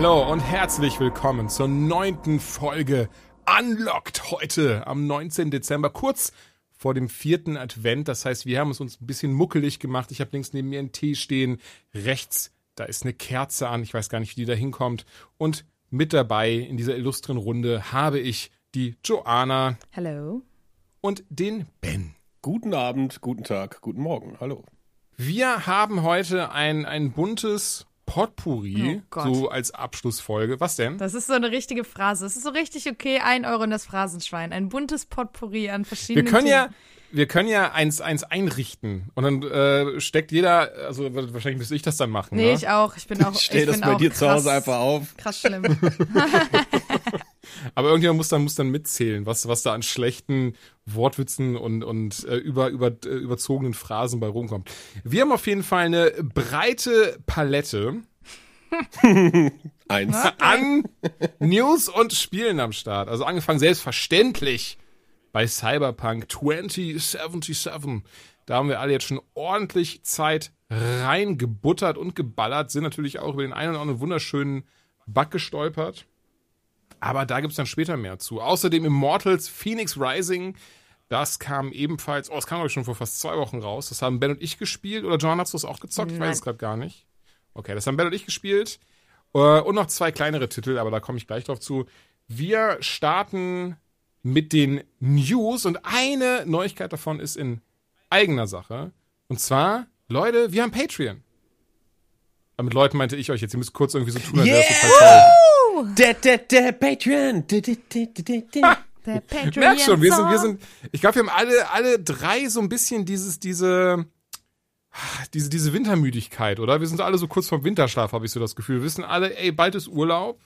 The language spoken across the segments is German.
Hallo und herzlich willkommen zur neunten Folge Unlocked heute am 19. Dezember, kurz vor dem vierten Advent. Das heißt, wir haben es uns ein bisschen muckelig gemacht. Ich habe links neben mir einen Tee stehen, rechts, da ist eine Kerze an. Ich weiß gar nicht, wie die da hinkommt. Und mit dabei in dieser illustren Runde habe ich die Joanna Hello. und den Ben. Guten Abend, guten Tag, guten Morgen. Hallo. Wir haben heute ein, ein buntes Potpourri, Oh so als Abschlussfolge. Was denn? Das ist so eine richtige Phrase. Es ist so richtig okay. Ein Euro in das Phrasenschwein. Ein buntes Potpourri an verschiedenen Wir können ja, wir können ja eins, eins einrichten und dann äh, steckt jeder, also wahrscheinlich müsste ich das dann machen. Nee, ne? ich auch. Ich bin auch. Stell ich das bin bei auch dir krass, zu Hause einfach auf. Krass schlimm. Aber irgendjemand muss dann, muss dann mitzählen, was, was da an schlechten Wortwitzen und, und äh, über, über, äh, überzogenen Phrasen bei rumkommt. Wir haben auf jeden Fall eine breite Palette Eins. an News und Spielen am Start. Also angefangen selbstverständlich bei Cyberpunk 2077. Da haben wir alle jetzt schon ordentlich Zeit reingebuttert und geballert, sind natürlich auch über den einen oder anderen wunderschönen Bug gestolpert. Aber da gibt's dann später mehr zu. Außerdem Immortals Phoenix Rising. Das kam ebenfalls, oh, es kam glaube ich schon vor fast zwei Wochen raus. Das haben Ben und ich gespielt. Oder John, hast du es auch gezockt? Ich Nein. weiß es gerade gar nicht. Okay, das haben Ben und ich gespielt. Äh, Und noch zwei kleinere Titel, aber da komme ich gleich drauf zu. Wir starten mit den News und eine Neuigkeit davon ist in eigener Sache. Und zwar, Leute, wir haben Patreon. Aber mit Leuten meinte ich euch jetzt, ihr müsst kurz irgendwie so tun, als wäre das total. Der, der, der Patreon. Der, der, der, der, der. Der Patreon. Merk schon, wir sind, wir sind, ich glaube, wir haben alle, alle drei so ein bisschen dieses, diese, diese, diese Wintermüdigkeit, oder? Wir sind alle so kurz vorm Winterschlaf, habe ich so das Gefühl. Wir wissen alle, ey, bald ist Urlaub,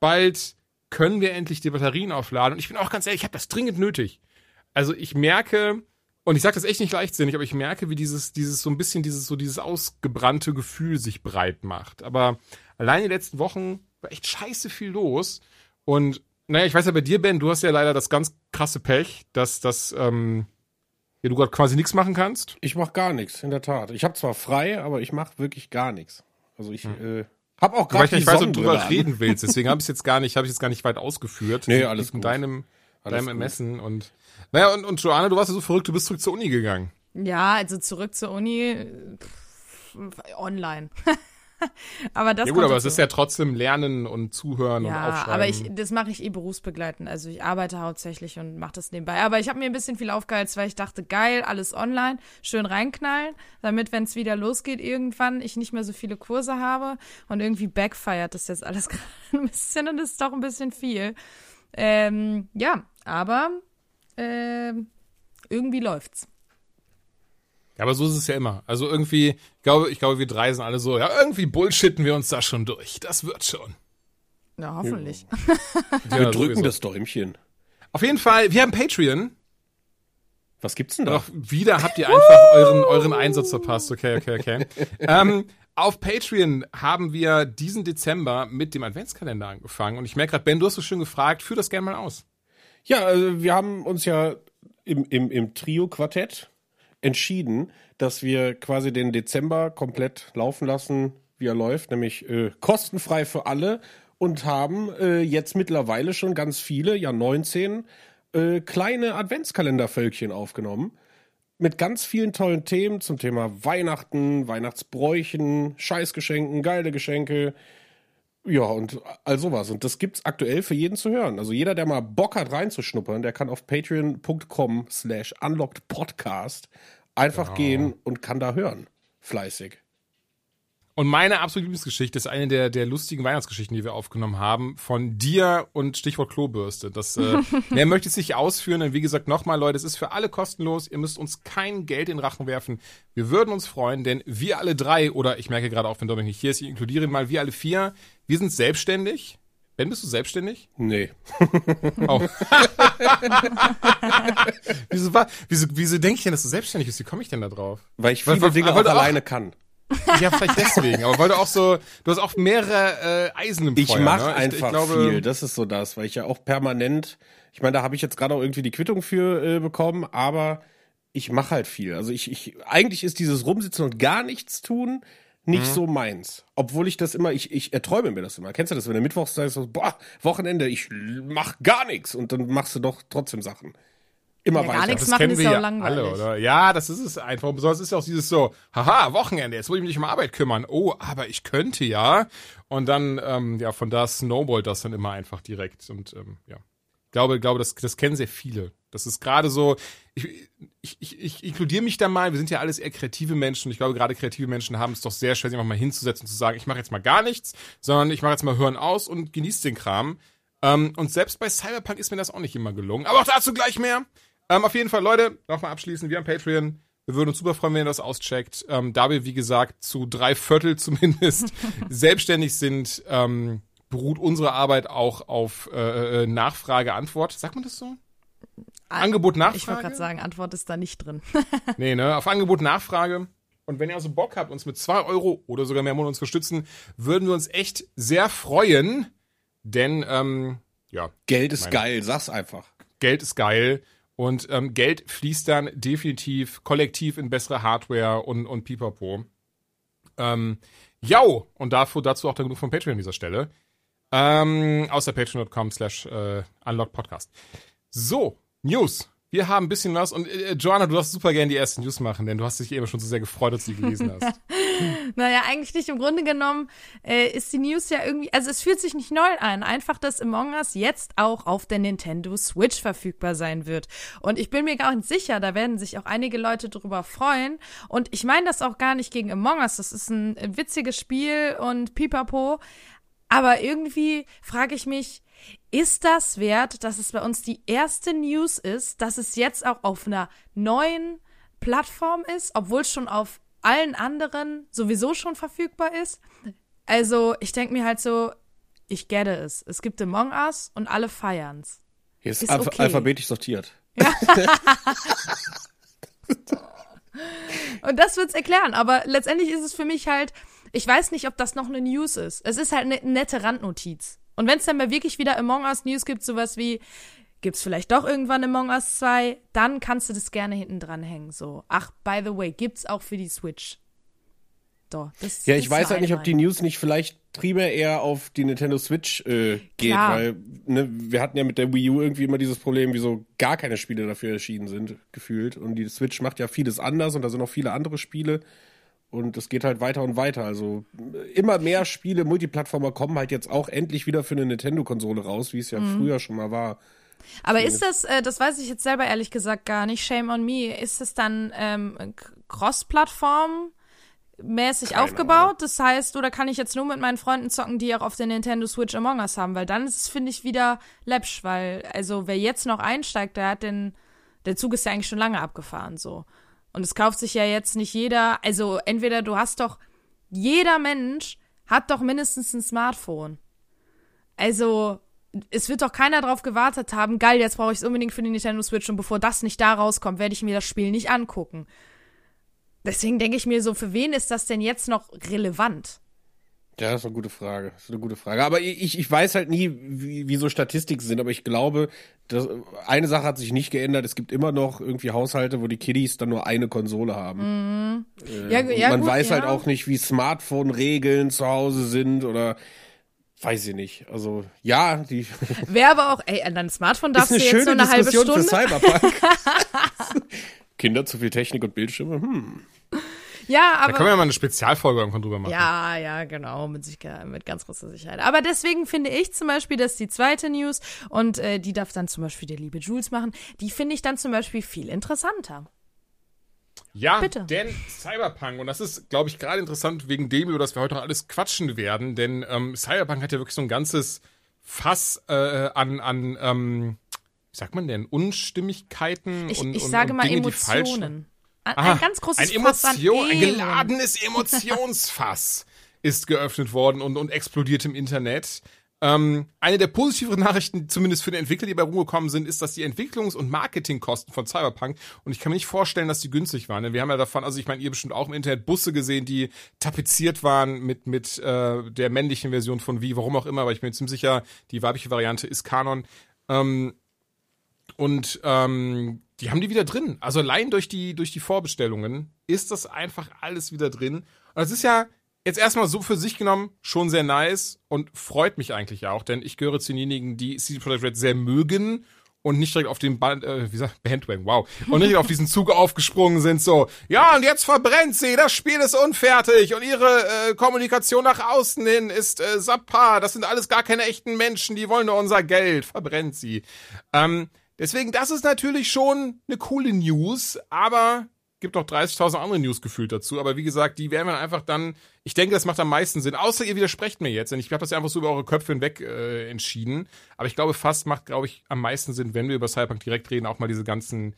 bald können wir endlich die Batterien aufladen. Und ich bin auch ganz ehrlich, ich habe das dringend nötig. Also ich merke, und ich sage das echt nicht leichtsinnig, aber ich merke, wie dieses, dieses so ein bisschen dieses, so dieses ausgebrannte Gefühl sich breit macht. Aber allein die letzten Wochen war echt scheiße viel los. Und naja, ich weiß ja bei dir, Ben, du hast ja leider das ganz krasse Pech, dass, dass ähm, ja, du gerade quasi nichts machen kannst. Ich mach gar nichts, in der Tat. Ich habe zwar frei, aber ich mach wirklich gar nichts. Also ich äh, hab auch Weil gerade nicht weiß, ob du an. reden willst. Deswegen habe ich jetzt gar nicht, habe ich jetzt gar nicht weit ausgeführt. Nee, Das alles in gut. deinem, Alles deinem gut. Ermessen und naja, und, und Joanna, du warst ja so verrückt, du bist zurück zur Uni gegangen. Ja, also zurück zur Uni. Pff, online. aber das Ja gut, aber es ist ja trotzdem Lernen und Zuhören und Ja, Aufschreiben. aber ich, das mache ich eh berufsbegleitend. Also ich arbeite hauptsächlich und mache das nebenbei. Aber ich habe mir ein bisschen viel aufgeheizt, weil ich dachte, geil, alles online, schön reinknallen, damit, wenn es wieder losgeht, irgendwann ich nicht mehr so viele Kurse habe. Und irgendwie backfeiert das jetzt alles gerade ein bisschen und ist doch ein bisschen viel. Ähm, ja, aber ähm, irgendwie läuft's. Ja, aber so ist es ja immer. Also irgendwie, ich glaube, ich glaube, wir drei sind alle so, ja, irgendwie bullshitten wir uns da schon durch. Das wird schon. Ja, hoffentlich. Ja, Wir drücken das Däumchen. Auf jeden Fall, wir haben Patreon. Was gibt's denn da? Doch wieder habt ihr einfach euren, euren Einsatz verpasst. Okay, okay, okay. ähm, auf Patreon haben wir diesen Dezember mit dem Adventskalender angefangen. Und ich merke gerade, Ben, du hast so schön gefragt, führ das gerne mal aus. Ja, also wir haben uns ja im, im, im Trio-Quartett entschieden, dass wir quasi den Dezember komplett laufen lassen, wie er läuft, nämlich äh, kostenfrei für alle und haben äh, jetzt mittlerweile schon ganz viele, ja 19, äh, kleine Adventskalendervölkchen aufgenommen. Mit ganz vielen tollen Themen zum Thema Weihnachten, Weihnachtsbräuchen, Scheißgeschenken, geile Geschenke, ja, und all sowas. Und das gibt's aktuell für jeden zu hören. Also jeder, der mal Bock hat reinzuschnuppern, der kann auf patreon.com slash unlockedpodcast einfach gehen und kann da hören. Fleißig. Und meine absolute Lieblingsgeschichte ist eine der, der lustigen Weihnachtsgeschichten, die wir aufgenommen haben, von dir und Stichwort Klobürste. Das, äh, mehr möchte ich nicht ausführen. Und wie gesagt, nochmal, Leute, es ist für alle kostenlos. Ihr müsst uns kein Geld in den Rachen werfen. Wir würden uns freuen, denn wir alle drei, oder ich merke gerade auch, wenn Dominik nicht hier ist, ich inkludiere ihn mal, wir alle vier, wir sind selbstständig. Ben, bist du selbstständig? Nee. Oh. wieso, war, wieso, wieso denke ich denn, dass du selbstständig bist? Wie komme ich denn da drauf? Weil ich Weil- viele weil- Dinge weil auch du auch- alleine kann. Ja, vielleicht deswegen. Aber weil du auch so, du hast auch mehrere äh, Eisen im Ich Feuer. mache ne? einfach ich glaube, viel. Das ist so das, weil ich ja auch permanent, ich meine, da habe ich jetzt gerade auch irgendwie die Quittung für äh, bekommen, aber ich mache halt viel. Also ich, ich, eigentlich ist dieses Rumsitzen und gar nichts tun nicht Mhm. so meins. Obwohl ich das immer, ich, ich erträume mir das immer. Kennst du das, wenn du mittwochs sagst, boah, Wochenende, ich mach gar nichts und dann machst du doch trotzdem Sachen. Immer Ja, gar weiter. nichts. das machen kennen ist wir ja langweilig. alle, oder? Ja, das ist es einfach. Besonders ist ja auch dieses so, haha, Wochenende, jetzt muss ich mich um Arbeit kümmern. Oh, aber ich könnte ja. Und dann, ähm, ja, von da snowballt das dann immer einfach direkt. Und ähm, ja, ich glaube, glaube, das, das kennen sehr viele. Das ist gerade so, ich, ich, ich, ich inkludiere mich da mal, wir sind ja alles eher kreative Menschen. Und ich glaube, gerade kreative Menschen haben es doch sehr schwer, sich einfach mal hinzusetzen und zu sagen, ich mache jetzt mal gar nichts, sondern ich mache jetzt mal Hören aus und genieße den Kram. Ähm, und selbst bei Cyberpunk ist mir das auch nicht immer gelungen. Aber auch dazu gleich mehr. Ähm, auf jeden Fall, Leute, nochmal abschließend, wir haben Patreon. Wir würden uns super freuen, wenn ihr das auscheckt. Ähm, da wir, wie gesagt, zu drei Viertel zumindest selbstständig sind, ähm, beruht unsere Arbeit auch auf äh, äh, Nachfrage, Antwort. Sagt man das so? Angebot, Nachfrage? Ich wollte gerade sagen, Antwort ist da nicht drin. Nee, ne? Auf Angebot, Nachfrage. Und wenn ihr also Bock habt, uns mit zwei Euro oder sogar mehr Monat uns unterstützen, würden wir uns echt sehr freuen. Denn, ähm, ja, Geld ist Meine- geil, sag's einfach. Geld ist geil. Und ähm, Geld fließt dann definitiv kollektiv in bessere Hardware und, und pipapo. Ähm, jau! Und dafür, dazu auch dann genug von Patreon an dieser Stelle. Ähm, außer patreon.com slash äh, unlockpodcast. So, News. Wir haben ein bisschen was. Und äh, Joanna, du darfst super gerne die ersten News machen, denn du hast dich eben schon so sehr gefreut, als du sie gelesen hast. Naja, eigentlich nicht. Im Grunde genommen äh, ist die News ja irgendwie, also es fühlt sich nicht neu an. Einfach, dass Among Us jetzt auch auf der Nintendo Switch verfügbar sein wird. Und ich bin mir gar nicht sicher, da werden sich auch einige Leute drüber freuen. Und ich meine das auch gar nicht gegen Among Us. Das ist ein witziges Spiel und pipapo. Aber irgendwie frage ich mich, ist das wert, dass es bei uns die erste News ist, dass es jetzt auch auf einer neuen Plattform ist, obwohl es schon auf allen anderen sowieso schon verfügbar ist? Also, ich denke mir halt so, ich gette es. Es gibt Among Us und alle feiern's. Hier ist, Ist alph okay. alphabetisch sortiert. Und das wird's erklären, aber letztendlich ist es für mich halt, ich weiß nicht, ob das noch eine News ist. Es ist halt eine nette Randnotiz. Und wenn es dann mal wirklich wieder Among Us News gibt, sowas wie, gibt's vielleicht doch irgendwann Among Us 2, dann kannst du das gerne hinten dran hängen. So, ach, by the way, gibt's auch für die Switch. Doch, das Ja, ich weiß halt nicht, ob die News nicht vielleicht primär eher auf die Nintendo Switch äh, geht, Klar. weil ne, wir hatten ja mit der Wii U irgendwie immer dieses Problem, wieso gar keine Spiele dafür erschienen sind, gefühlt. Und die Switch macht ja vieles anders und da sind auch viele andere Spiele. Und es geht halt weiter und weiter. Also immer mehr Spiele, Multiplattformer kommen halt jetzt auch endlich wieder für eine Nintendo-Konsole raus, wie es ja Mhm. früher schon mal war. Aber ist das, äh, das weiß ich jetzt selber ehrlich gesagt gar nicht, shame on me, ist es dann ähm, Cross-Plattform mäßig Keine aufgebaut? Ahnung. Das heißt, oder kann ich jetzt nur mit meinen Freunden zocken, die auch auf der Nintendo Switch Among Us haben? Weil dann ist es, finde ich, wieder läppsch, weil, also wer jetzt noch einsteigt, der hat den, der Zug ist ja eigentlich schon lange abgefahren, so. Und es kauft sich ja jetzt nicht jeder, also entweder du hast doch, jeder Mensch hat doch mindestens ein Smartphone. Also, es wird doch keiner drauf gewartet haben, geil, jetzt brauche ich es unbedingt für die Nintendo Switch und bevor das nicht da rauskommt, werde ich mir das Spiel nicht angucken. Deswegen denke ich mir so, für wen ist das denn jetzt noch relevant? Ja, das ist eine gute Frage. Das ist eine gute Frage. Aber ich, ich weiß halt nie, wie, wie so Statistiken sind, aber ich glaube, dass, eine Sache hat sich nicht geändert. Es gibt immer noch irgendwie Haushalte, wo die Kiddies dann nur eine Konsole haben. Ja, Und ja, man gut, weiß ja. halt auch nicht, wie Smartphone-Regeln zu Hause sind oder weiß ich nicht. Also ja, die Wäre aber auch, ey, an deinem Smartphone darfst du jetzt schöne eine halbe Diskussion Stunde. für Cyberpunk. Kinder, zu viel Technik und Bildschirme. Hm. Ja, Da können wir aber. ja mal eine Spezialfolge irgendwann drüber machen. Ja, ja, genau, mit, Sicherheit, mit ganz großer Sicherheit. Aber deswegen finde ich zum Beispiel, dass die zweite News, und äh, die darf dann zum Beispiel der liebe Jules machen, die finde ich dann zum Beispiel viel interessanter. Ja, Bitte. denn Cyberpunk, und das ist, glaube ich, gerade interessant wegen dem, über das wir heute noch alles quatschen werden, denn ähm, Cyberpunk hat ja wirklich so ein ganzes Fass äh, an, an ähm, wie sagt man denn, Unstimmigkeiten Ich, und, ich und, sage und mal Dinge, Emotionen. Ein, Aha, ganz großes ein Fass an Emotion, ein geladenes Emotionsfass ist geöffnet worden und, und explodiert im Internet. Ähm, eine der positiveren Nachrichten, zumindest für die Entwickler, die bei rumgekommen sind, ist, dass die Entwicklungs- und Marketingkosten von Cyberpunk, und ich kann mir nicht vorstellen, dass die günstig waren. Denn wir haben ja davon, also ich meine, ihr bestimmt auch im Internet Busse gesehen, die tapeziert waren mit, mit äh, der männlichen Version von Wie, warum auch immer, aber ich bin mir ziemlich sicher, die weibliche Variante ist Kanon. Ähm, und ähm, die haben die wieder drin. Also allein durch die, durch die Vorbestellungen ist das einfach alles wieder drin. Und das ist ja jetzt erstmal so für sich genommen schon sehr nice und freut mich eigentlich auch, denn ich gehöre zu denjenigen, die CD Projekt Red sehr mögen und nicht direkt auf den Band, äh, wie sagt, Bandwagon, wow, und nicht auf diesen Zug aufgesprungen sind, so, ja, und jetzt verbrennt sie, das Spiel ist unfertig und ihre äh, Kommunikation nach außen hin ist äh, subpar, das sind alles gar keine echten Menschen, die wollen nur unser Geld, verbrennt sie. Ähm, deswegen, das ist natürlich schon eine coole News, aber gibt noch 30.000 andere News gefühlt dazu, aber wie gesagt, die werden wir einfach dann, ich denke, das macht am meisten Sinn, außer ihr widersprecht mir jetzt, denn ich habe das ja einfach so über eure Köpfe hinweg äh, entschieden, aber ich glaube, fast macht, glaube ich, am meisten Sinn, wenn wir über Cyberpunk direkt reden, auch mal diese ganzen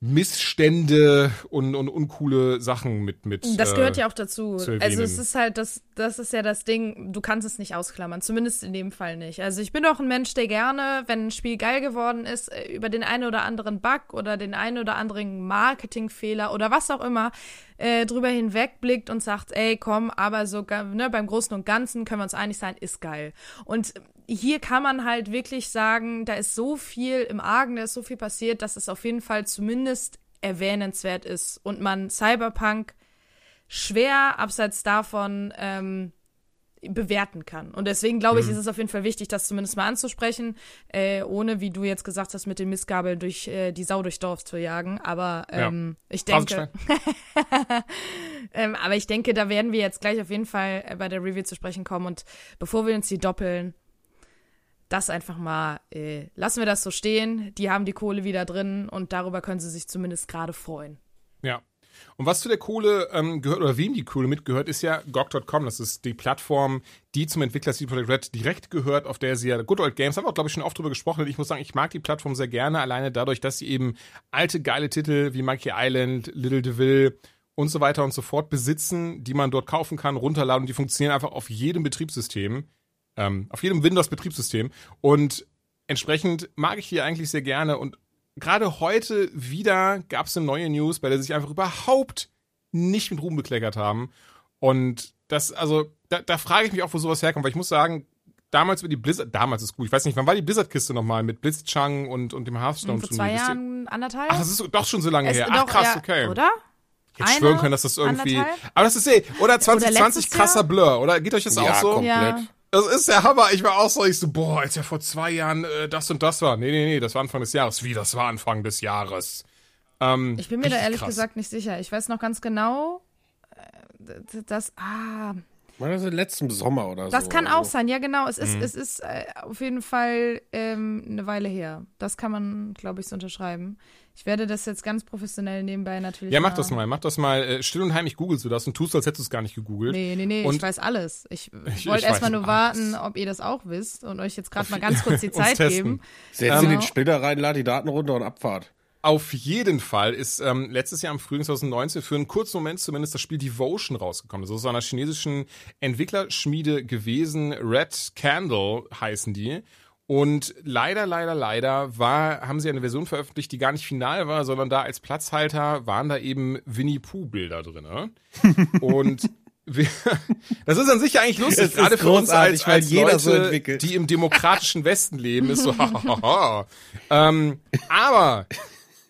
Missstände und, und uncoole Sachen mit mit Das äh, gehört ja auch dazu. zu Also es ist halt, das, das ist ja das Ding, du kannst es nicht ausklammern, zumindest in dem Fall nicht. Also ich bin auch ein Mensch, der gerne, wenn ein Spiel geil geworden ist, äh, über den einen oder anderen Bug oder den einen oder anderen Marketingfehler oder was auch immer, äh, drüber hinwegblickt und sagt, ey, komm, aber sogar, ne, beim Großen und Ganzen können wir uns einig sein, ist geil. Und hier kann man halt wirklich sagen, da ist so viel im Argen, da ist so viel passiert, dass es auf jeden Fall zumindest erwähnenswert ist und man Cyberpunk schwer abseits davon ähm, bewerten kann. Und deswegen glaube ich, ist es auf jeden Fall wichtig, das zumindest mal anzusprechen, äh, ohne, wie du jetzt gesagt hast, mit den Missgabeln durch äh, die Sau durchs Dorf zu jagen. Aber ähm, ich denke, ähm, aber ich denke, da werden wir jetzt gleich auf jeden Fall äh, bei der Review zu sprechen kommen. Und bevor wir uns die doppeln, das einfach mal, äh, lassen wir das so stehen. Die haben die Kohle wieder drin und darüber können sie sich zumindest gerade freuen. Ja. Und was zu der Kohle ähm, gehört, oder wem die Kohle mitgehört, ist ja GOG.com. Das ist die Plattform, die zum Entwickler CD Projekt Red direkt gehört, auf der sie ja Good Old Games, haben wir auch, glaube ich, schon oft drüber gesprochen. Ich muss sagen, ich mag die Plattform sehr gerne, alleine dadurch, dass sie eben alte, geile Titel wie Monkey Island, Little Deville und so weiter und so fort besitzen, die man dort kaufen kann, runterladen und die funktionieren einfach auf jedem Betriebssystem, ähm, auf jedem Windows-Betriebssystem. Und entsprechend mag ich die eigentlich sehr gerne und gerade heute wieder gab es eine neue News, bei der sie sich einfach überhaupt nicht mit Ruhm bekleckert haben. Und das, also, da, da frage ich mich auch, wo sowas herkommt, weil ich muss sagen, damals über die Blizzard, damals ist gut, ich weiß nicht, wann war die Blizzard-Kiste nochmal mit Blitzchung und, und dem Hearthstone Vor zwei Jahren, anderthalb? Ach, das ist doch schon so lange Es- her. Ach, krass, ja, okay. Oder? Ich hätte schwören können, dass das irgendwie. anderthalb? Aber das ist eh. Oder 2020 letztes krasser Jahr? Blur, oder? Geht euch das Ja, auch so? komplett. Ja. Das ist der Hammer. Ich war auch so, ich so, boah, als ja vor zwei Jahren äh, das und das war. Nee, nee, nee, das war Anfang des Jahres. Wie, das war Anfang des Jahres. Ähm, Ich bin mir da ehrlich krass. gesagt nicht sicher. Ich weiß noch ganz genau, äh, das, ah, War das letzten Sommer oder so? das kann auch so? sein. Ja, genau. Es Mhm. ist, es ist äh, auf jeden Fall ähm, eine Weile her. Das kann man, glaube ich, so unterschreiben. Ich werde das jetzt ganz professionell nebenbei natürlich. Ja, mach das mal, mach das mal. Äh, still und heimlich googelst du das und tust, als hättest du es gar nicht gegoogelt. Nee, nee, nee, Und- ich weiß alles. Ich, Ich- wollte erstmal nur alles. warten, ob ihr das auch wisst und euch jetzt gerade mal ganz kurz die Zeit geben. Setz in Ähm, den Splitter rein, lad die Daten runter und Abfahrt. Auf jeden Fall ist ähm, letztes Jahr im Frühling 2019 für einen kurzen Moment zumindest das Spiel Devotion rausgekommen. Das ist aus einer chinesischen Entwicklerschmiede gewesen. Red Candle heißen die. Und leider, leider, leider war, haben sie eine Version veröffentlicht, die gar nicht final war, sondern da als Platzhalter waren da eben Winnie Pooh Bilder drin. Und wir, das ist an sich ja eigentlich lustig, Es gerade für uns als, als jeder Leute, so entwickelt. die im demokratischen Westen leben, ist so, hahaha. ähm, aber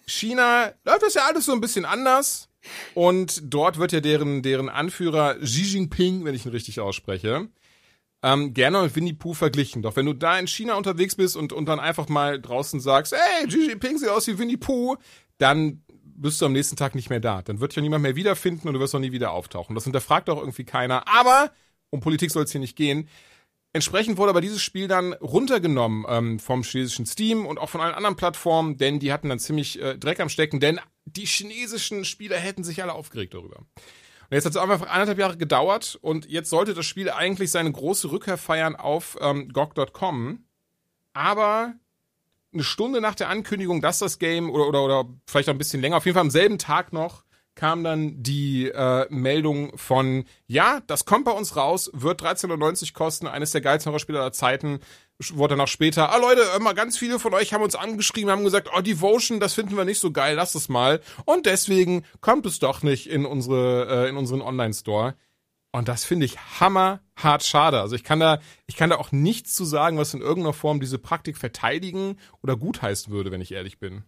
China läuft das ja alles so ein bisschen anders. Und dort wird ja deren, deren Anführer Xi Jinping, wenn ich ihn richtig ausspreche, ähm, gerne mit Winnie Pooh verglichen. Doch wenn du da in China unterwegs bist und, und dann einfach mal draußen sagst, hey, Xi Jinping sieht aus wie Winnie Pooh, dann bist du am nächsten Tag nicht mehr da. Dann wird dich ja niemand mehr wiederfinden und du wirst auch nie wieder auftauchen. Das hinterfragt auch irgendwie keiner. Aber um Politik soll es hier nicht gehen. Entsprechend wurde aber dieses Spiel dann runtergenommen ähm, vom chinesischen Steam und auch von allen anderen Plattformen, denn die hatten dann ziemlich äh, Dreck am Stecken, denn die chinesischen Spieler hätten sich alle aufgeregt darüber. Und jetzt hat es einfach anderthalb Jahre gedauert und jetzt sollte das Spiel eigentlich seine große Rückkehr feiern auf ähm, GOG.com. Aber eine Stunde nach der Ankündigung, dass das Game oder, oder, oder vielleicht auch ein bisschen länger, auf jeden Fall am selben Tag noch, kam dann die äh, Meldung von, ja, das kommt bei uns raus, wird 13,90 kosten, eines der geilsten Horrorspiele aller Zeiten. Wurde dann auch später, ah Leute, immer ganz viele von euch haben uns angeschrieben, haben gesagt, oh, Devotion, das finden wir nicht so geil, lass es mal. Und deswegen kommt es doch nicht in unsere, äh, in unseren Online-Store. Und das finde ich hammerhart schade. Also ich kann da, ich kann da auch nichts zu sagen, was in irgendeiner Form diese Praktik verteidigen oder gutheißen würde, wenn ich ehrlich bin.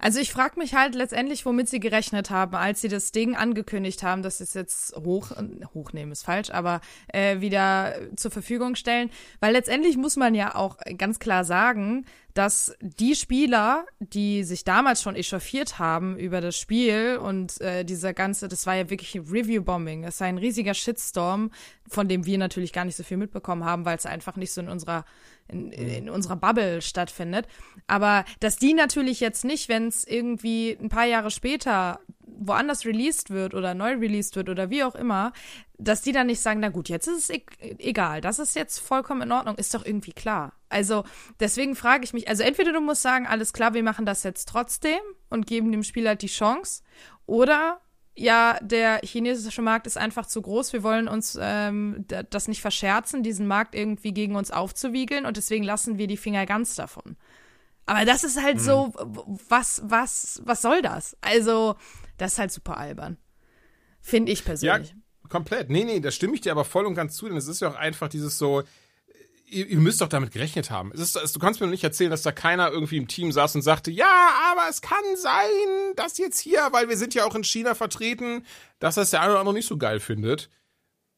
Also ich frage mich halt letztendlich, womit sie gerechnet haben, als sie das Ding angekündigt haben, dass sie es jetzt hoch, hochnehmen ist falsch, aber äh, wieder zur Verfügung stellen. Weil letztendlich muss man ja auch ganz klar sagen, dass die Spieler, die sich damals schon echauffiert haben über das Spiel und äh, dieser ganze, das war ja wirklich Review-Bombing, das war ein riesiger Shitstorm, von dem wir natürlich gar nicht so viel mitbekommen haben, weil es einfach nicht so in unserer in, in unserer Bubble stattfindet. Aber dass die natürlich jetzt nicht, wenn es irgendwie ein paar Jahre später woanders released wird oder neu released wird oder wie auch immer, dass die dann nicht sagen, na gut, jetzt ist es e egal, das ist jetzt vollkommen in Ordnung, ist doch irgendwie klar. Also deswegen frage ich mich, also entweder du musst sagen, alles klar, wir machen das jetzt trotzdem und geben dem Spieler die Chance, oder ja, der chinesische Markt ist einfach zu groß. Wir wollen uns ähm, das nicht verscherzen, diesen Markt irgendwie gegen uns aufzuwiegeln und deswegen lassen wir die Finger ganz davon. Aber das ist halt mhm. so, was, was, was soll das? Also, das ist halt super albern. Finde ich persönlich. Ja, komplett. Nee, nee, da stimme ich dir aber voll und ganz zu, denn es ist ja auch einfach dieses so, ihr, ihr müsst doch damit gerechnet haben. Es ist, du kannst mir nicht erzählen, dass da keiner irgendwie im Team saß und sagte, ja, aber es kann sein, dass jetzt hier, weil wir sind ja auch in China vertreten, dass das der eine oder andere nicht so geil findet.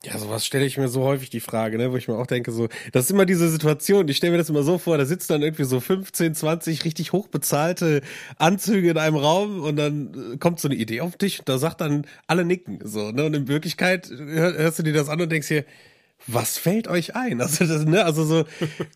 Ja, sowas stelle ich mir so häufig die Frage, ne, wo ich mir auch denke, so, das ist immer diese Situation, ich stelle mir das immer so vor, da sitzen dann irgendwie so 15, 20 richtig hochbezahlte Anzüge in einem Raum und dann äh, kommt so eine Idee auf dich und da sagt dann alle nicken, so, ne, und in Wirklichkeit hörst du dir das an und denkst dir, was fällt euch ein? Also, das, ne, also so,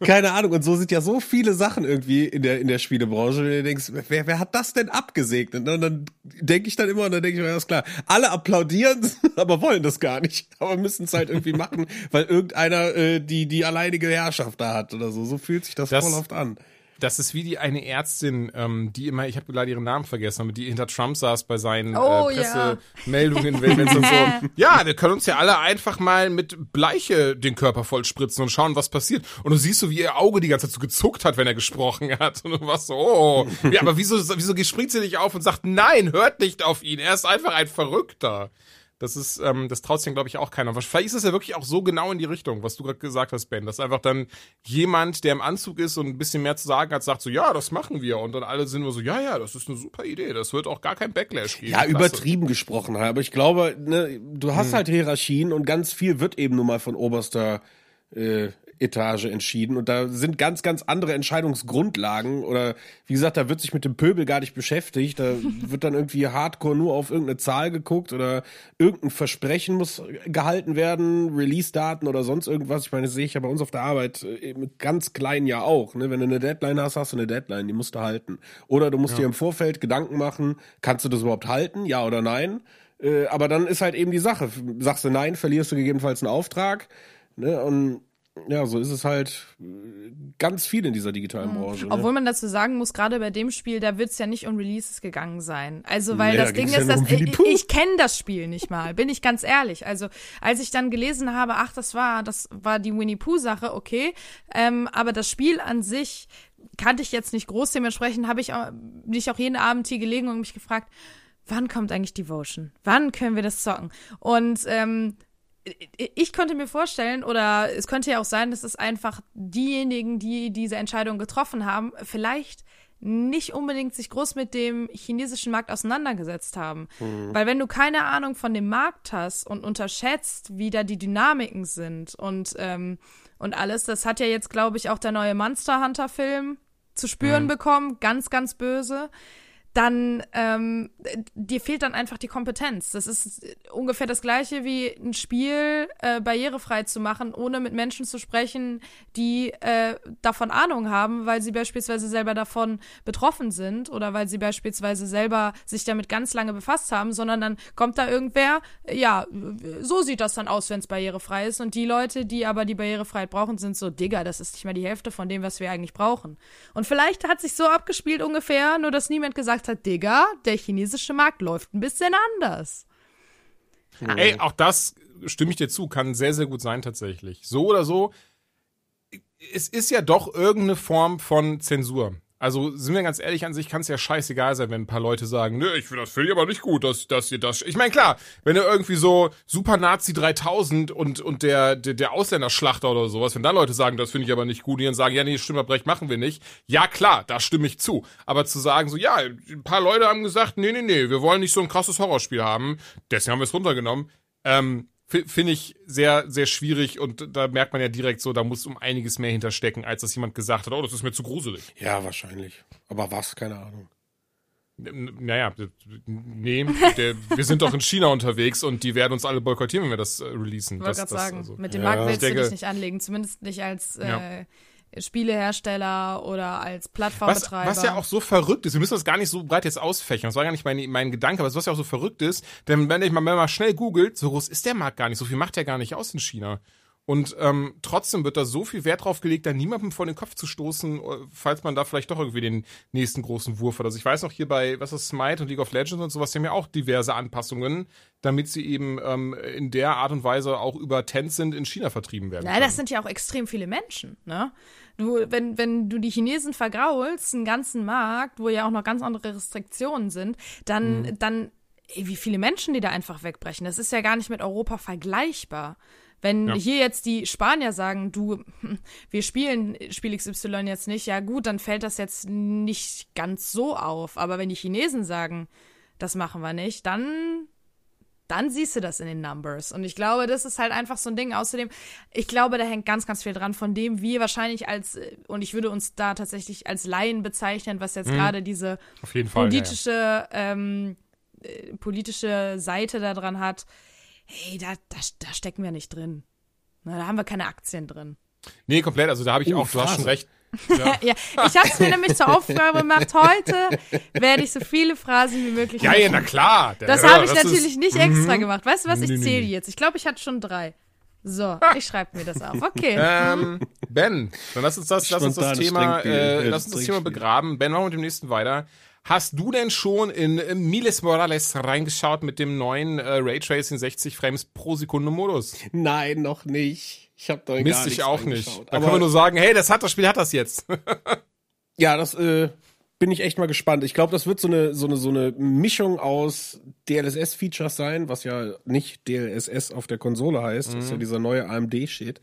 keine Ahnung. Und so sind ja so viele Sachen irgendwie in der, in der Spielebranche, wenn du denkst, wer, wer hat das denn abgesegnet? Und dann denke ich dann immer, und dann denke ich mir, ja, ist klar, alle applaudieren, aber wollen das gar nicht. Aber müssen es halt irgendwie machen, weil irgendeiner äh, die, die alleinige Herrschaft da hat oder so. So fühlt sich das, das voll oft an. Das ist wie die eine Ärztin, ähm, die immer, ich habe leider ihren Namen vergessen, aber die hinter Trump saß bei seinen äh, oh, äh, Pressemeldungen, ja. wenn, wenn so, ja, wir können uns ja alle einfach mal mit Bleiche den Körper voll spritzen und schauen, was passiert. Und du siehst so, wie ihr Auge die ganze Zeit so gezuckt hat, wenn er gesprochen hat. Und du warst so, oh, ja, aber wieso, wieso springt sie nicht auf und sagt, nein, hört nicht auf ihn, er ist einfach ein Verrückter. Das ist, ähm, das traut sich, glaube ich, auch keiner. Vielleicht ist es ja wirklich auch so genau in die Richtung, was du gerade gesagt hast, Ben. Dass einfach dann jemand, der im Anzug ist und ein bisschen mehr zu sagen hat, sagt so, ja, das machen wir. Und dann alle sind nur so, ja, ja, das ist eine super Idee. Das wird auch gar kein Backlash geben. Ja, übertrieben gesprochen, aber ich glaube, ne, du hast hm. halt Hierarchien und ganz viel wird eben nun mal von oberster äh, Etage entschieden und da sind ganz, ganz andere Entscheidungsgrundlagen oder wie gesagt, da wird sich mit dem Pöbel gar nicht beschäftigt, da wird dann irgendwie hardcore nur auf irgendeine Zahl geguckt oder irgendein Versprechen muss gehalten werden, Release-Daten oder sonst irgendwas. Ich meine, das sehe ich ja bei uns auf der Arbeit äh, mit ganz kleinen ja auch. Ne? Wenn du eine Deadline hast, hast du eine Deadline, die musst du halten. Oder du musst ja. dir im Vorfeld Gedanken machen, kannst du das überhaupt halten, ja oder nein? Äh, aber dann ist halt eben die Sache. Sagst du nein, verlierst du gegebenenfalls einen Auftrag. Ne? Und ja, so ist es halt äh, ganz viel in dieser digitalen mhm. Branche. Ne? Obwohl man dazu sagen muss, gerade bei dem Spiel, da wird es ja nicht um Releases gegangen sein. Also, weil nee, das Ding ist, ja dass um ich, ich kenne das Spiel nicht mal, bin ich ganz ehrlich. Also, als ich dann gelesen habe, ach, das war, das war die Winnie Pooh-Sache, okay. Ähm, aber das Spiel an sich kannte ich jetzt nicht groß, dementsprechend habe ich auch, nicht auch jeden Abend hier gelegen und mich gefragt, wann kommt eigentlich Devotion? Wann können wir das zocken? Und ähm, ich könnte mir vorstellen, oder es könnte ja auch sein, dass es einfach diejenigen, die diese Entscheidung getroffen haben, vielleicht nicht unbedingt sich groß mit dem chinesischen Markt auseinandergesetzt haben. Mhm. Weil wenn du keine Ahnung von dem Markt hast und unterschätzt, wie da die Dynamiken sind und, ähm, und alles, das hat ja jetzt, glaube ich, auch der neue Monster Hunter-Film zu spüren mhm. bekommen, ganz, ganz böse dann ähm, dir fehlt dann einfach die Kompetenz. Das ist ungefähr das gleiche wie ein Spiel äh, barrierefrei zu machen, ohne mit Menschen zu sprechen, die äh, davon Ahnung haben, weil sie beispielsweise selber davon betroffen sind oder weil sie beispielsweise selber sich damit ganz lange befasst haben, sondern dann kommt da irgendwer, ja, so sieht das dann aus, wenn es barrierefrei ist. Und die Leute, die aber die Barrierefreiheit brauchen, sind so, Digga, das ist nicht mal die Hälfte von dem, was wir eigentlich brauchen. Und vielleicht hat sich so abgespielt ungefähr, nur dass niemand gesagt hat, Digga, der chinesische Markt läuft ein bisschen anders. Ey, auch das stimme ich dir zu, kann sehr, sehr gut sein tatsächlich. So oder so, es ist ja doch irgendeine Form von Zensur. Also sind wir ganz ehrlich, an sich kann es ja scheißegal sein, wenn ein paar Leute sagen, nö, ich finde das ich aber nicht gut, dass, dass ihr das. Ich meine, klar, wenn ihr irgendwie so Super Nazi 3000 und, und der, der, der Ausländerschlachter oder sowas, wenn da Leute sagen, das finde ich aber nicht gut, die dann sagen, ja, nee, Stimmerbrecht machen wir nicht. Ja, klar, da stimme ich zu. Aber zu sagen, so, ja, ein paar Leute haben gesagt, nee, nee, nee, wir wollen nicht so ein krasses Horrorspiel haben, deswegen haben wir es runtergenommen. Ähm, finde ich sehr, sehr schwierig und da merkt man ja direkt so, da muss um einiges mehr hinterstecken, als dass jemand gesagt hat, oh, das ist mir zu gruselig. Ja, wahrscheinlich. Aber was? Keine Ahnung. N- Naja, nee, der, wir sind doch in China unterwegs und die werden uns alle boykottieren, wenn wir das äh, releasen. Ich wollte Das- gerade sagen, also- mit dem Ja. Markt willst Ich du dich nicht anlegen, zumindest nicht als äh, Ja. Spielehersteller oder als Was, Plattformbetreiber. was ja auch so verrückt ist, wir müssen das gar nicht so breit jetzt ausfächern, das war gar nicht mein, mein Gedanke, aber was ja auch so verrückt ist, denn wenn ich mal, wenn man mal schnell googelt, so groß ist der Markt gar nicht, so viel macht der gar nicht aus in China. Und ähm, trotzdem wird da so viel Wert drauf gelegt, da niemandem vor den Kopf zu stoßen, äh, falls man da vielleicht doch irgendwie den nächsten großen Wurf hat. Also ich weiß noch hier bei, was ist Smite und League of Legends und sowas, die haben ja auch diverse Anpassungen, damit sie eben ähm, in der Art und Weise auch über Tencent in China vertrieben werden. Nein, das sind ja auch extrem viele Menschen, ne? Du, wenn, wenn du die Chinesen vergraulst, einen ganzen Markt, wo ja auch noch ganz andere Restriktionen sind, dann, Mhm. dann, ey, wie viele Menschen, die da einfach wegbrechen. Das ist ja gar nicht mit Europa vergleichbar. Wenn Ja. hier jetzt die Spanier sagen, du, wir spielen Spiel XY jetzt nicht, ja gut, dann fällt das jetzt nicht ganz so auf. Aber wenn die Chinesen sagen, das machen wir nicht, dann dann siehst du das in den Numbers. Und ich glaube, das ist halt einfach so ein Ding. Außerdem, ich glaube, da hängt ganz, ganz viel dran, von dem wir wahrscheinlich als, äh, und ich würde uns da tatsächlich als Laien bezeichnen, was jetzt gerade diese Fall. ja, ja. politische, ähm, äh, politische Seite da dran hat. Hey, da, da, da stecken wir nicht drin. Na, da haben wir keine Aktien drin. Nee, komplett, also da habe ich Uh, auch, du hast schon recht. Ja, ich habe es mir nämlich zur Aufgabe gemacht, heute werde ich so viele Phrasen wie möglich Ja, ja, na klar. Das Ja, habe ich das natürlich ist- nicht extra gemacht. Weißt du was? Ich zähle jetzt. Ich glaube, ich hatte schon drei. So, ich schreibe mir das auf. Okay. Ähm, Ben, dann lass uns das, lass uns das Thema, äh, lass uns das Thema begraben. Ben, machen wir mit dem nächsten weiter. Hast du denn schon in Miles Morales reingeschaut mit dem neuen äh, Raytracing 60 Frames pro Sekunde Modus? Nein, noch nicht. Ich habe da gar Mist nichts ich auch nicht. Da können Aber wir nur sagen, hey, das hat das Spiel hat das jetzt. ja, das äh, bin ich echt mal gespannt. Ich glaube, das wird so eine so eine so eine Mischung aus DLSS-Features sein, was ja nicht DLSS auf der Konsole heißt. Das ist ja dieser neue AMD-Shit.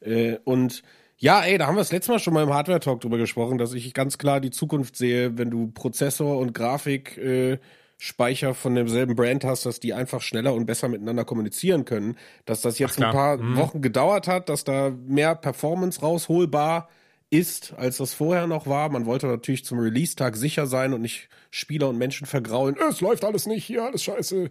Äh, und ja, ey, da haben wir das letzte Mal schon mal im Hardware-Talk drüber gesprochen, dass ich ganz klar die Zukunft sehe, wenn du Prozessor und Grafik äh, Speicher von demselben Brand hast, dass die einfach schneller und besser miteinander kommunizieren können. Dass das jetzt ein paar Wochen gedauert hat, dass da mehr Performance rausholbar ist, als das vorher noch war. Man wollte natürlich zum Release-Tag sicher sein und nicht Spieler und Menschen vergraulen. "Äh, Es läuft alles nicht, hier alles scheiße.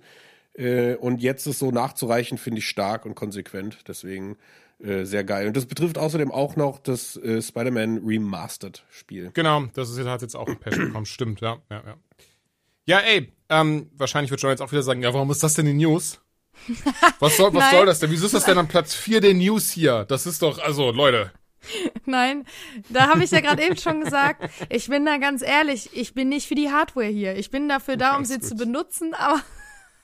Äh, und jetzt es so nachzureichen, finde ich stark und konsequent. Deswegen äh, sehr geil. Und das betrifft außerdem auch noch das äh, Spider-Man Remastered-Spiel. genau, das ist jetzt, hat jetzt auch ein Patch bekommen. Stimmt, ja, ja, ja. Ja, ey, ähm, wahrscheinlich wird John jetzt auch wieder sagen, ja, warum ist das denn die News? Was soll, was soll das denn? Wieso ist das denn an Platz 4 der News hier? Das ist doch, also, Leute. Nein, da habe ich ja gerade eben schon gesagt, ich bin da ganz ehrlich, ich bin nicht für die Hardware hier. Ich bin dafür da, um sie gut. zu benutzen, aber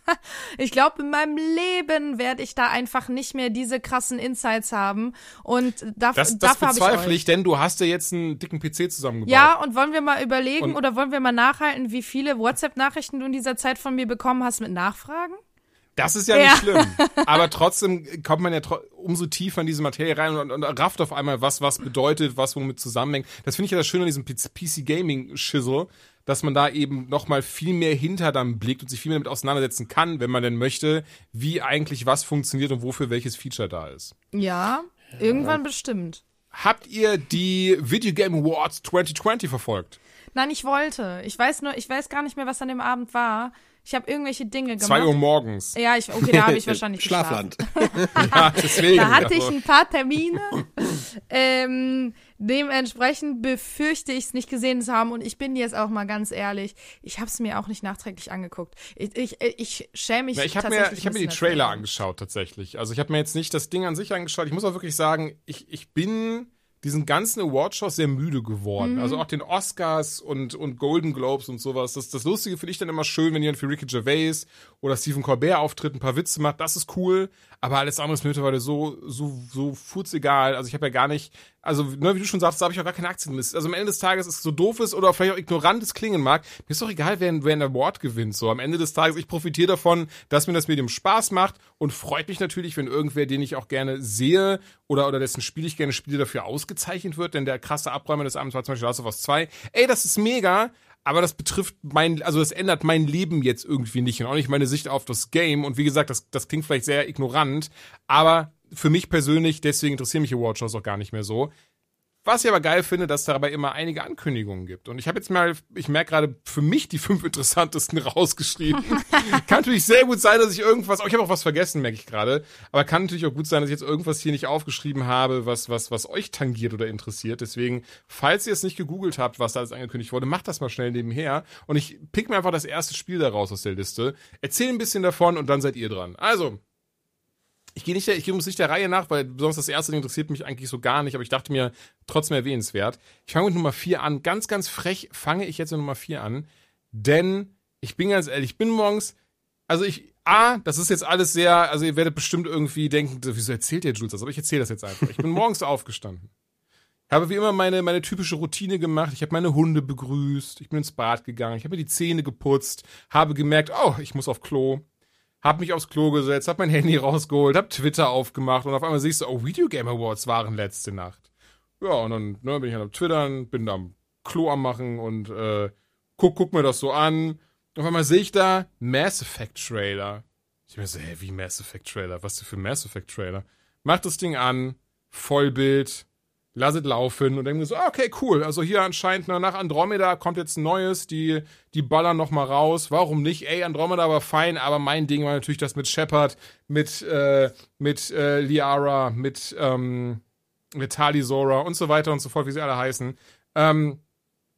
ich glaube, in meinem Leben werde ich da einfach nicht mehr diese krassen Insights haben. Und daf Das, das dafür ich bezweifle euch. ich, denn du hast ja jetzt einen dicken PC zusammengebaut. Ja, und wollen wir mal überlegen Und- oder wollen wir mal nachhalten, wie viele WhatsApp-Nachrichten du in dieser Zeit von mir bekommen hast mit Nachfragen? Das ist ja, Ja. nicht schlimm. Aber trotzdem kommt man ja umso tiefer in diese Materie rein und, und rafft auf einmal, was was bedeutet, was womit zusammenhängt. Das finde ich ja das Schöne an diesem PC Gaming Schissel, dass man da eben noch mal viel mehr hinter dann blickt und sich viel mehr damit auseinandersetzen kann, wenn man denn möchte, wie eigentlich was funktioniert und wofür welches Feature da ist. Ja, irgendwann bestimmt. Habt ihr die Video Game Awards 2020 verfolgt? Nein, ich wollte. Ich weiß nur, ich weiß gar nicht mehr, was an dem Abend war. Ich habe irgendwelche Dinge gemacht. Zwei Uhr morgens. Ja, ich, okay, da habe ich wahrscheinlich Schlafland. Ja, deswegen. Da hatte ich also. ein paar Termine. ähm, dementsprechend befürchte ich es nicht gesehen zu haben. Und ich bin jetzt auch mal ganz ehrlich, ich habe es mir auch nicht nachträglich angeguckt. Ich, ich, ich schäme mich Ja, ich habe mir, tatsächlich ich hab ein mir die Trailer angeschaut tatsächlich. Also ich habe mir jetzt nicht das Ding an sich angeschaut. Ich muss auch wirklich sagen, ich, ich bin diesen ganzen Awardshows sehr müde geworden. Also auch den Oscars und, und Golden Globes und sowas. Das, das Lustige finde ich dann immer schön, wenn jemand für Ricky Gervais oder Stephen Colbert auftritt, ein paar Witze macht. Das ist cool. Aber alles andere ist mir mittlerweile so, so, so furzegal. Also ich habe ja gar nicht, also ne, wie du schon sagst, da habe ich auch gar keine Aktienliste. Also am Ende des Tages ist es so doof ist oder vielleicht auch ignorant es klingen mag. Mir ist doch egal, wer, wer einen Award gewinnt. So am Ende des Tages, ich profitiere davon, dass mir das Medium Spaß macht und freut mich natürlich, wenn irgendwer, den ich auch gerne sehe oder, oder dessen Spiel ich gerne spiele, dafür ausgezeichnet wird. Denn der krasse Abräumer des Abends war zum Beispiel Last of Us 2. Ey, das ist mega. Aber das betrifft mein, also das ändert mein Leben jetzt irgendwie nicht und auch nicht meine Sicht auf das Game. Und wie gesagt, das, das klingt vielleicht sehr ignorant, aber für mich persönlich, deswegen interessieren mich Awardshows auch gar nicht mehr so. Was ich aber geil finde, dass es dabei immer einige Ankündigungen gibt. Und ich habe jetzt mal, ich merke gerade für mich die fünf interessantesten rausgeschrieben. kann natürlich sehr gut sein, dass ich irgendwas, oh, ich habe auch was vergessen, merke ich gerade. Aber kann natürlich auch gut sein, dass ich jetzt irgendwas hier nicht aufgeschrieben habe, was, was, was euch tangiert oder interessiert. Deswegen, falls ihr es nicht gegoogelt habt, was da alles angekündigt wurde, macht das mal schnell nebenher. Und ich pick mir einfach das erste Spiel da raus aus der Liste, erzähle ein bisschen davon und dann seid ihr dran. Also, ich gehe nicht, der- ich gehe nicht der Reihe nach, weil besonders das erste Ding interessiert mich eigentlich so gar nicht, aber ich dachte mir, trotzdem erwähnenswert. Ich fange mit Nummer 4 an. Ganz, ganz frech fange ich jetzt mit Nummer 4 an. Denn ich bin ganz ehrlich, ich bin morgens, also ich, A, das ist jetzt alles sehr, also ihr werdet bestimmt irgendwie denken, wieso erzählt ihr Jules das? Aber ich erzähle das jetzt einfach. Ich bin morgens aufgestanden. Habe wie immer meine, meine typische Routine gemacht. Ich habe meine Hunde begrüßt, ich bin ins Bad gegangen, ich habe mir die Zähne geputzt, habe gemerkt, oh, ich muss auf Klo hab mich aufs Klo gesetzt, hab mein Handy rausgeholt, hab Twitter aufgemacht und auf einmal siehst du, oh, Video Game Awards waren letzte Nacht. Ja, und dann ne, bin ich halt am Twittern, bin da am Klo am machen und äh, guck, guck mir das so an. Auf einmal sehe ich da Mass Effect Trailer. Ich mir so, hä, wie Mass Effect Trailer? Was für Mass Effect Trailer? Mach das Ding an, Vollbild, lass es laufen und denke mir so, ah, okay, cool. Also hier anscheinend na, nach Andromeda kommt jetzt ein neues, die, die ballern noch mal raus. Warum nicht? Ey, Andromeda war fein, aber mein Ding war natürlich das mit Shepard, mit, äh, mit äh, Liara, mit, ähm, mit Talisora und so weiter und so fort, wie sie alle heißen. Ähm,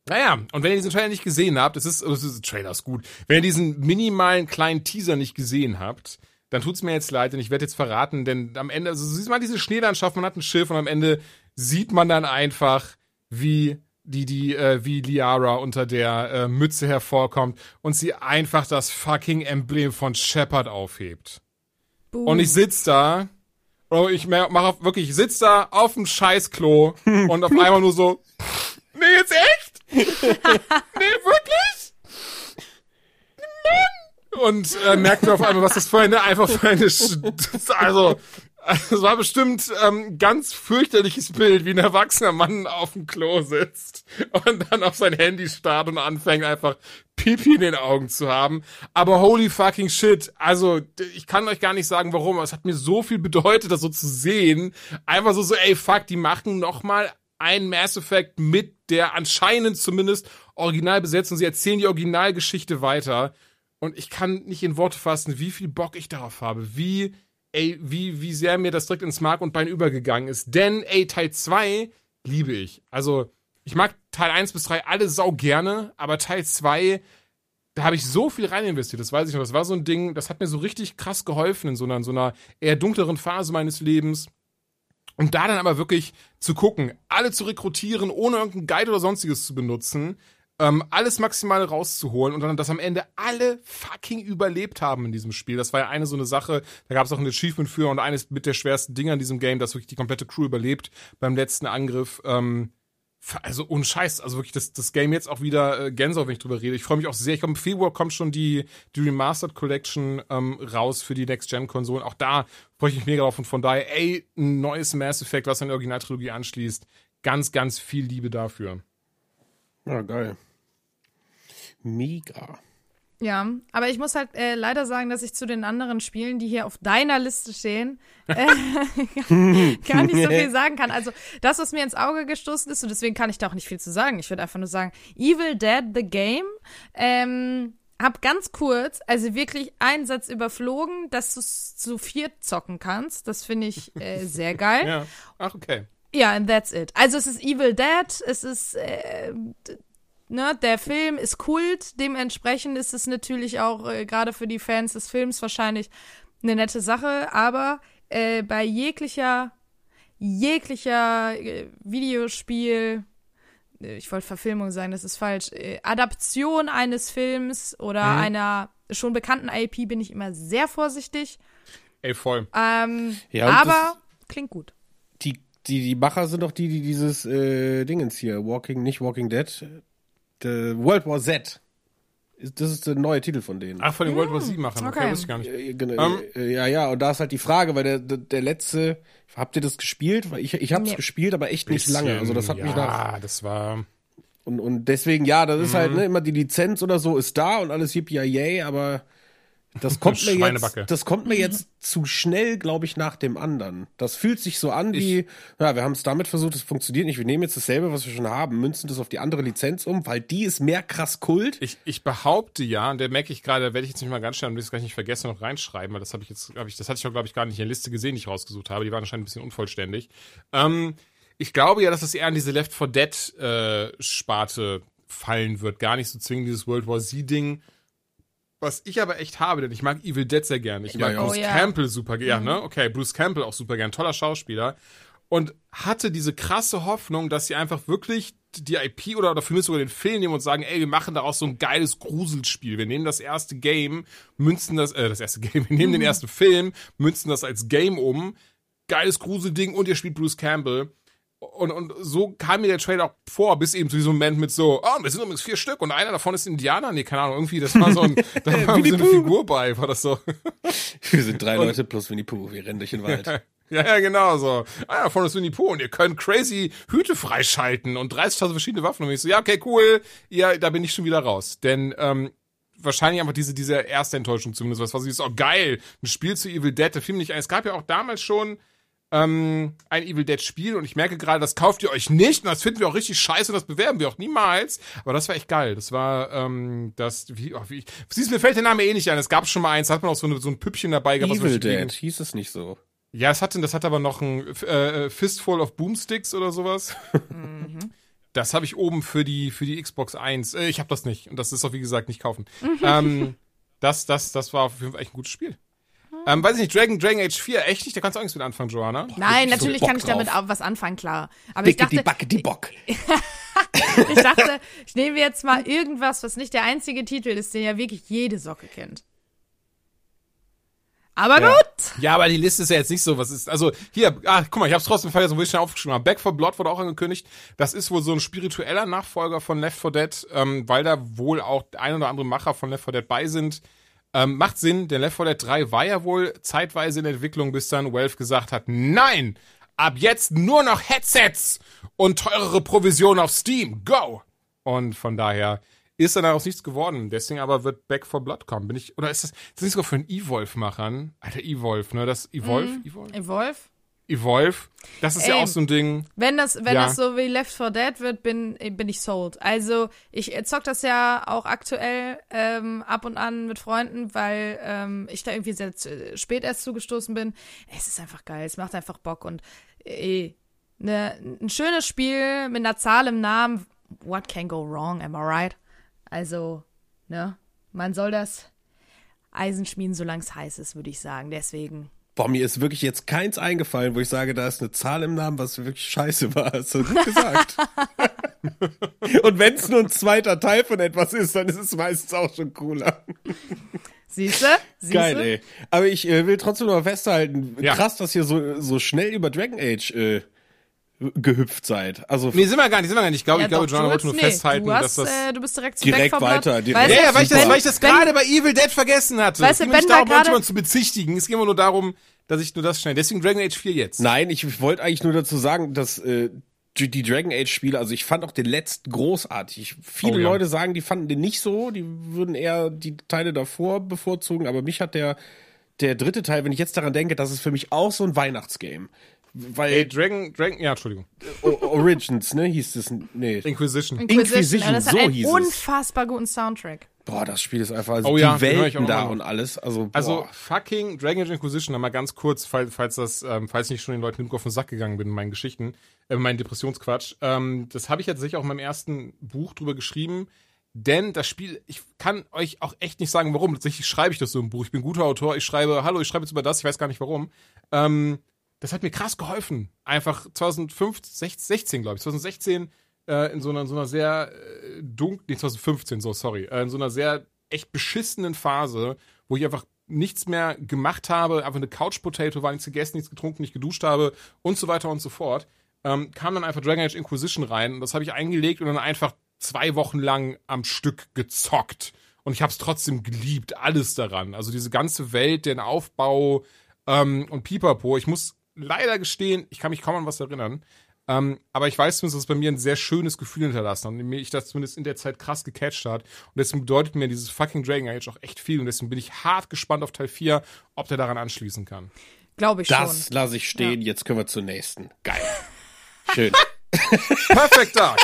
naja, und wenn ihr diesen Trailer nicht gesehen habt, es ist, das ist Trailer ist gut. Wenn ihr diesen minimalen kleinen Teaser nicht gesehen habt, dann tut's mir jetzt leid, denn ich werde jetzt verraten, denn am Ende, also siehst mal diese Schneelandschaft, man hat ein Schiff und am Ende sieht man dann einfach, wie die, die, äh, wie Liara unter der äh, Mütze hervorkommt und sie einfach das fucking Emblem von Shepard aufhebt. Boom. Und ich sitz da, oh, ich mache wirklich, ich sitz da auf dem Scheißklo und auf einmal nur so, nee, jetzt echt? nee, wirklich? Mann! Und äh, merkte auf einmal, was das für eine, einfach für eine, Sch also, es war bestimmt ähm, ganz fürchterliches Bild, wie ein erwachsener Mann auf dem Klo sitzt und dann auf sein Handy starrt und anfängt einfach Pipi in den Augen zu haben. Aber holy fucking shit, also ich kann euch gar nicht sagen, warum, aber es hat mir so viel bedeutet, das so zu sehen. Einfach so, so ey, fuck, die machen noch mal ein Mass Effect mit der anscheinend zumindest Originalbesetzung. Sie erzählen die Originalgeschichte weiter. Und ich kann nicht in Worte fassen, wie viel Bock ich darauf habe, wie, ey, wie, wie sehr mir das direkt ins Mark und Bein übergegangen ist. Denn, ey, Teil 2 liebe ich. Also, ich mag Teil 1 bis 3 alle sau gerne, aber Teil 2, da habe ich so viel rein investiert, das weiß ich noch. Das war so ein Ding, das hat mir so richtig krass geholfen in so einer, in so einer eher dunkleren Phase meines Lebens. Und da dann aber wirklich zu gucken, alle zu rekrutieren, ohne irgendeinen Guide oder sonstiges zu benutzen, ähm, alles Maximale rauszuholen und dann, dass am Ende alle fucking überlebt haben in diesem Spiel. Das war ja eine so eine Sache, da gab es auch ein Achievement für und eines mit der schwersten Dinger in diesem Game, dass wirklich die komplette Crew überlebt beim letzten Angriff. Ähm, also ohne Scheiß, also wirklich das, das Game jetzt auch wieder äh, Gänsehaut, wenn ich drüber rede. Ich freue mich auch sehr. Ich glaube, im Februar kommt schon die, die Remastered Collection ähm, raus für die Next-Gen-Konsolen. Auch da freue ich mich mega drauf und von daher, ey, ein neues Mass Effect, was an die Originaltrilogie anschließt. Ganz, ganz viel Liebe dafür. Ja, geil. Mega. Ja, aber ich muss halt äh, leider sagen, dass ich zu den anderen Spielen, die hier auf deiner Liste stehen, äh, gar nicht so viel sagen kann. Also das, was mir ins Auge gestoßen ist, und deswegen kann ich da auch nicht viel zu sagen. Ich würde einfach nur sagen, Evil Dead the Game. Ähm, hab ganz kurz, also wirklich einen Satz überflogen, dass du zu viert zocken kannst. Das finde ich äh, sehr geil. Ja. Ach, okay. Ja, and that's it. Also es ist Evil Dead, es ist, äh, ne, der Film ist Kult, dementsprechend ist es natürlich auch äh, gerade für die Fans des Films wahrscheinlich eine nette Sache, aber äh, bei jeglicher, jeglicher äh, Videospiel, äh, ich wollte Verfilmung sagen, das ist falsch, äh, Adaption eines Films oder Mhm. einer schon bekannten IP bin ich immer sehr vorsichtig, Ey, voll. ähm, Ja, aber klingt gut. Die, die, die Macher sind doch die, die dieses äh, Dingens hier, Walking, nicht Walking Dead, äh, World War Z. Das ist der neue Titel von denen. Ach, von den World War Z machen. Okay, okay. wusste ich gar nicht. Äh, genau, Ähm. äh, ja, ja, und da ist halt die Frage, weil der, der, der letzte, habt ihr das gespielt? Weil ich, ich hab's Nee. gespielt, aber echt nicht lange. Also das hat ja, mich nach. das war. Und, und deswegen, ja, das ist halt Mhm. ne, immer die Lizenz oder so ist da und alles yippie yay, aber das kommt mir jetzt, das kommt mir jetzt zu schnell, glaube ich, nach dem anderen. Das fühlt sich so an wie, ja, wir haben es damit versucht, es funktioniert nicht. Wir nehmen jetzt dasselbe, was wir schon haben, münzen das auf die andere Lizenz um, weil die ist mehr krass Kult. Ich, ich behaupte ja, und der merke ich gerade, da werde ich jetzt nicht mal ganz schnell, und will es gleich nicht vergessen, noch reinschreiben, weil das habe ich jetzt, glaube ich, das hatte ich auch, glaube ich, gar nicht in der Liste gesehen, die ich rausgesucht habe. Die waren anscheinend ein bisschen unvollständig. Ähm, ich glaube ja, dass das eher an diese Left 4 Dead äh, Sparte fallen wird. Gar nicht so zwingend dieses World War Z-Ding. Was ich aber echt habe, denn ich mag Evil Dead sehr gerne. Ich Ja, mag ja. Bruce Oh, ja. Campbell super gerne. ne? Okay, Bruce Campbell auch super gern. Toller Schauspieler. Und hatte diese krasse Hoffnung, dass sie einfach wirklich die IP oder, oder für mich sogar den Film nehmen und sagen, ey, wir machen daraus so ein geiles Gruselspiel. Wir nehmen das erste Game, münzen das, äh, das erste Game, wir nehmen den ersten Film, münzen das als Game um. Geiles Gruselding und ihr spielt Bruce Campbell. Und, und so kam mir der Trailer auch vor, bis eben zu diesem Moment mit so, oh, wir sind übrigens vier Stück und einer davon ist Indianer. Nee, keine Ahnung, irgendwie, das war so ein, da war irgendwie so eine Figur bei, war das so. Wir sind drei Leute plus Winnie Pooh, wir rennen durch den Wald. Ja, ja, genau so. Einer davon ist Winnie Pooh und ihr könnt crazy Hüte freischalten und 30.000 verschiedene Waffen. Und ich so, ja, okay, cool. Ja, da bin ich schon wieder raus. Denn, ähm, wahrscheinlich einfach diese, diese erste Enttäuschung zumindest, was, was ich so, oh, geil, ein Spiel zu Evil Dead, der Film nicht ein. Es gab ja auch damals schon, ähm, ein Evil Dead Spiel und ich merke gerade, das kauft ihr euch nicht und das finden wir auch richtig scheiße und das bewerben wir auch niemals. Aber das war echt geil. Das war, ähm, das, wie, oh, wie, siehst du, mir fällt der Name eh nicht ein. Es gab schon mal eins, da hat man auch so, eine, so ein Püppchen dabei gehabt. was Evil Dead, Gegend- hieß es nicht so. ja, es hatte, das hat aber noch ein äh, Fistful of Boomsticks oder sowas. Das habe ich oben für die für die Xbox 1. Äh, ich habe das nicht und das ist auch wie gesagt nicht kaufen. ähm, das das das war auf jeden Fall echt ein gutes Spiel. Ähm, weiß ich nicht, Dragon Dragon Age 4, echt nicht? Da kannst du auch nichts mit anfangen, Joanna. Nein, so natürlich Bock kann ich damit drauf. auch was anfangen, klar. Aber ich Dicke die dachte, Backe, die Bock. ich dachte, ich nehme jetzt mal irgendwas, was nicht der einzige Titel ist, den ja wirklich jede Socke kennt. Aber Ja. gut. Ja, aber die Liste ist ja jetzt nicht so, was ist, also hier, ah, guck mal, ich hab's trotzdem vergessen, wo ich schnell aufgeschrieben habe. Back 4 Blood wurde auch angekündigt. Das ist wohl so ein spiritueller Nachfolger von Left 4 Dead, ähm, weil da wohl auch ein oder andere Macher von Left 4 Dead bei sind. Ähm, macht Sinn, denn Left 4 Dead 3 war ja wohl zeitweise in Entwicklung, bis dann Valve gesagt hat, nein, ab jetzt nur noch Headsets und teurere Provisionen auf Steam, go! Und von daher ist dann daraus nichts geworden. Deswegen aber wird Back 4 Blood kommen. Bin ich, oder ist das, ist das nicht sogar für einen Evolve-Machern? Alter, Evolve, ne? Das Evolve? Evolve? Evolve. Evolve? Das ist ja Ey. auch so ein Ding. Wenn das, wenn Ja. das so wie Left 4 Dead wird, bin, bin ich sold. Also ich zock das ja auch aktuell ähm, ab und an mit Freunden, weil ähm, ich da irgendwie sehr spät erst zugestoßen bin. Es ist einfach geil, es macht einfach Bock und äh, ne, ein schönes Spiel mit einer Zahl im Namen. What can go wrong, am I right? Also, ne, man soll das Eisen schmieden, solange es heiß ist, würde ich sagen. Deswegen. Boah, mir ist wirklich jetzt keins eingefallen, wo ich sage, da ist eine Zahl im Namen, was wirklich scheiße war. Hast du gut gesagt. Und wenn es nur ein zweiter Teil von etwas ist, dann ist es meistens auch schon cooler. Siehste? Siehste? Geil, ey. Aber ich äh, will trotzdem noch festhalten, Ja. krass, dass ihr so, so schnell über Dragon Age äh, gehüpft seid. Also Nee, sind wir gar nicht, sind wir gar nicht. Ich glaube, Ja, ich glaube, du wollte nur nee, festhalten, du hast, dass das. Äh, du bist direkt, zu Direkt Back 4 Blood. weiter, direkt. Ja, ja, weil ich das, weil ich das gerade bei Evil Dead vergessen hatte. Weißt es du, geht mir nicht darum, irgendjemanden zu bezichtigen. Es geht immer nur darum, dass ich nur das schnell. Deswegen Dragon Age 4 jetzt. Nein, ich wollte eigentlich nur dazu sagen, dass äh, die die Dragon Age Spiele, also ich fand auch den letzten großartig. Viele Oh ja. Leute sagen, die fanden den nicht so, die würden eher die Teile davor bevorzugen, aber mich hat der der dritte Teil, wenn ich jetzt daran denke, das ist für mich auch so ein Weihnachtsgame. Weil Ey, Dragon, Dragon, ja, Entschuldigung. O- Origins, ne, hieß es, nee. Inquisition. Inquisition, und das hat so einen hieß es. unfassbar guten Soundtrack. Boah, das Spiel ist einfach, also Oh die ja, ich Welten auch da und alles, also, boah. Also fucking Dragon Age Inquisition, noch mal ganz kurz, falls, falls das, ähm, falls ich nicht schon den Leuten genug auf den Sack gegangen bin in meinen Geschichten, äh, meinen Depressionsquatsch. Ähm, das habe ich jetzt sicher auch in meinem ersten Buch drüber geschrieben. Denn das Spiel, ich kann euch auch echt nicht sagen, warum. Tatsächlich schreibe ich das so im Buch. Ich bin ein guter Autor. Ich schreibe, hallo, ich schreibe jetzt über das, ich weiß gar nicht warum. Ähm, das hat mir krass geholfen. Einfach 2015, 16, glaube ich, 2016 äh, in so einer, in so einer sehr äh, dunkel, nee, 2015, so, sorry, äh, in so einer sehr echt beschissenen Phase, wo ich einfach nichts mehr gemacht habe, einfach eine Couch Potato war, nichts gegessen, nichts getrunken, nicht geduscht habe und so weiter und so fort, ähm, kam dann einfach Dragon Age Inquisition rein und das habe ich eingelegt und dann einfach zwei Wochen lang am Stück gezockt. Und ich habe es trotzdem geliebt, alles daran. Also diese ganze Welt, den Aufbau ähm, und Pipapo. Ich muss leider gestehen, ich kann mich kaum an was erinnern. Ähm, aber ich weiß zumindest, dass es bei mir ein sehr schönes Gefühl hinterlassen hat und mir ich das zumindest in der Zeit krass gecatcht hat. Und deswegen bedeutet mir dieses fucking Dragon Age auch echt viel. Und deswegen bin ich hart gespannt auf Teil 4, ob der daran anschließen kann. Glaube ich das schon. lasse ich stehen, jetzt können wir zur nächsten. Geil. Schön. Perfect Dark.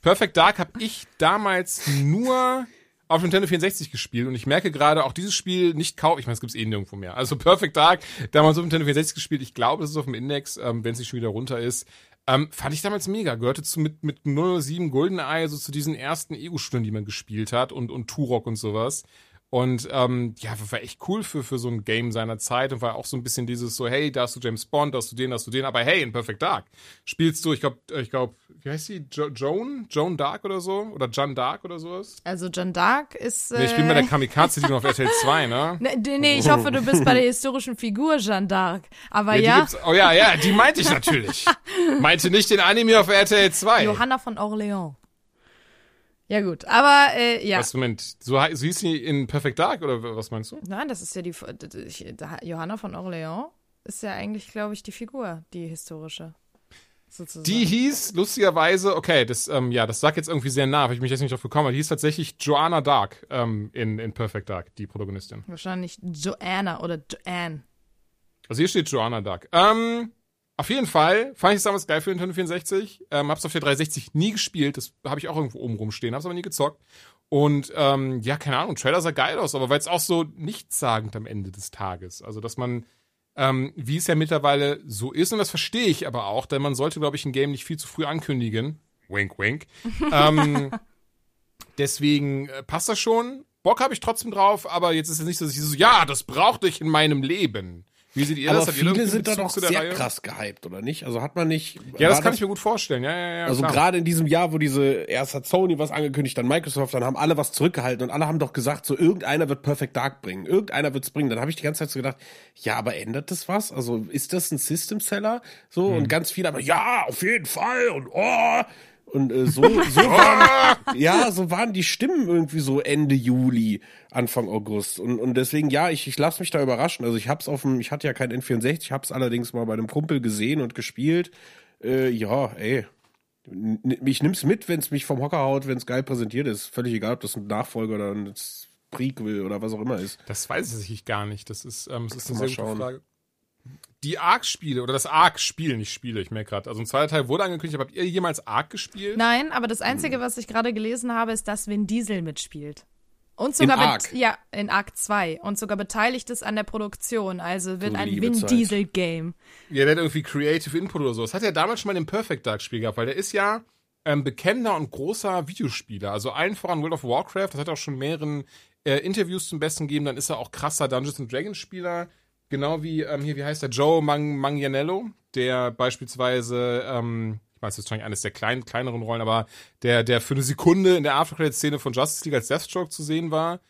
Perfect Dark habe ich damals nur auf Nintendo 64 gespielt und ich merke gerade, auch dieses Spiel nicht kaufen. Ich meine, es gibt's eh nirgendwo mehr. Also Perfect Dark, damals auf Nintendo 64 gespielt. Ich glaube, es ist auf dem Index, ähm, wenn es nicht schon wieder runter ist. Ähm, fand ich damals mega. Gehörte zu mit, mit 007 GoldenEye, so zu diesen ersten Ego-Stunden, die man gespielt hat und, und Turok und sowas. Und ähm, ja, war echt cool für, für so ein Game seiner Zeit und war auch so ein bisschen dieses so, hey, da hast du James Bond, da hast du den, da hast du den, aber hey, in Perfect Dark spielst du, ich glaube, ich glaube, wie heißt sie? Jo Joan? Joan Dark oder so? Oder John Dark oder sowas? Also John Dark ist. Äh, Nee, ich bin bei der Kamikaze, die noch auf RTL 2, ne? Nee, nee, ich hoffe, du bist bei der historischen Figur Jeanne d'Arc. Aber Ja, ja, die oh ja, ja, die meinte ich natürlich. Meinte nicht den Anime auf RTL 2. Johanna von Orléans. Ja gut, aber äh, ja. Was, Moment, so, so hieß sie in Perfect Dark oder was meinst du? Nein, das ist ja die Johanna von Orléans ist ja eigentlich, glaube ich, die Figur, die historische. Sozusagen. Die hieß lustigerweise, okay, das, ähm, ja, das sagt jetzt irgendwie sehr nah, weil ich mich jetzt nicht drauf gekommen habe. Die hieß tatsächlich Joanna Dark ähm, in, in Perfect Dark, die Protagonistin. Wahrscheinlich Joanna oder Joanne. Also hier steht Joanna Dark. Ähm, auf jeden Fall fand ich es damals geil für Nintendo 64. Ähm, hab's auf der 360 nie gespielt. Das habe ich auch irgendwo oben rumstehen, hab's aber nie gezockt. Und ähm, ja, keine Ahnung, Trailer sah geil aus, aber weil es auch so nichtssagend am Ende des Tages. Also, dass man, ähm, wie es ja mittlerweile so ist, und das verstehe ich aber auch, denn man sollte, glaube ich, ein Game nicht viel zu früh ankündigen. Wink, wink. ähm, deswegen äh, passt das schon. Bock habe ich trotzdem drauf, aber jetzt ist es nicht so, dass ich so, ja, das brauchte ich in meinem Leben. Wie seht ihr Aber das? Viele sind da der sehr Reihe? krass gehypt, oder nicht? Also hat man nicht. Ja, das kann ich mir gut vorstellen. Ja, ja, ja. Also gerade in diesem Jahr, wo diese, erst hat Sony was angekündigt, dann Microsoft, dann haben alle was zurückgehalten und alle haben doch gesagt, so irgendeiner wird Perfect Dark bringen, irgendeiner wird's bringen. Dann habe ich die ganze Zeit so gedacht, ja, aber ändert das was? Also ist das ein System Seller? So Hm. und ganz viele aber ja, auf jeden Fall und oh und äh, so, so waren, ja, so waren die Stimmen irgendwie so Ende Juli, Anfang August. Und, und deswegen, ja, ich, ich lasse mich da überraschen. Also ich hab's auf dem, ich hatte ja kein N64, ich hab's allerdings mal bei einem Kumpel gesehen und gespielt. Äh, ja, ey, ich nimm's mit, wenn's mich vom Hocker haut, wenn's geil präsentiert ist. Völlig egal, ob das ein Nachfolger oder ein Prequel oder was auch immer ist. Das weiß ich gar nicht. Das ist, ähm, das ist eine sehr gute schauen. Frage. Die Ark-Spiele oder das Ark-Spiel, nicht Spiele, ich merke gerade. Also ein zweiter Teil wurde angekündigt, aber habt ihr jemals Ark gespielt? Nein, aber das Einzige, Hm. was ich gerade gelesen habe, ist, dass Vin Diesel mitspielt. Und sogar In Ark? ja, in Arc 2 und sogar beteiligt ist an der Produktion. Also wird Du ein liebe Vin Zeit. Diesel Game. Ja, der hat irgendwie Creative Input oder so. Das hat er damals schon mal im Perfect Dark Spiel gehabt, weil der ist ja ähm, bekennender und großer Videospieler. Also allen voran World of Warcraft, das hat er auch schon mehreren äh, Interviews zum Besten gegeben. Dann ist er auch krasser Dungeons and Dragons Spieler. Genau wie, ähm, hier, wie heißt der? Joe Mang Manganiello, der beispielsweise, ähm, ich weiß, ist wahrscheinlich eines der kleinen, kleineren Rollen, aber der, der für eine Sekunde in der Aftercredit-Szene von Justice League als Deathstroke zu sehen war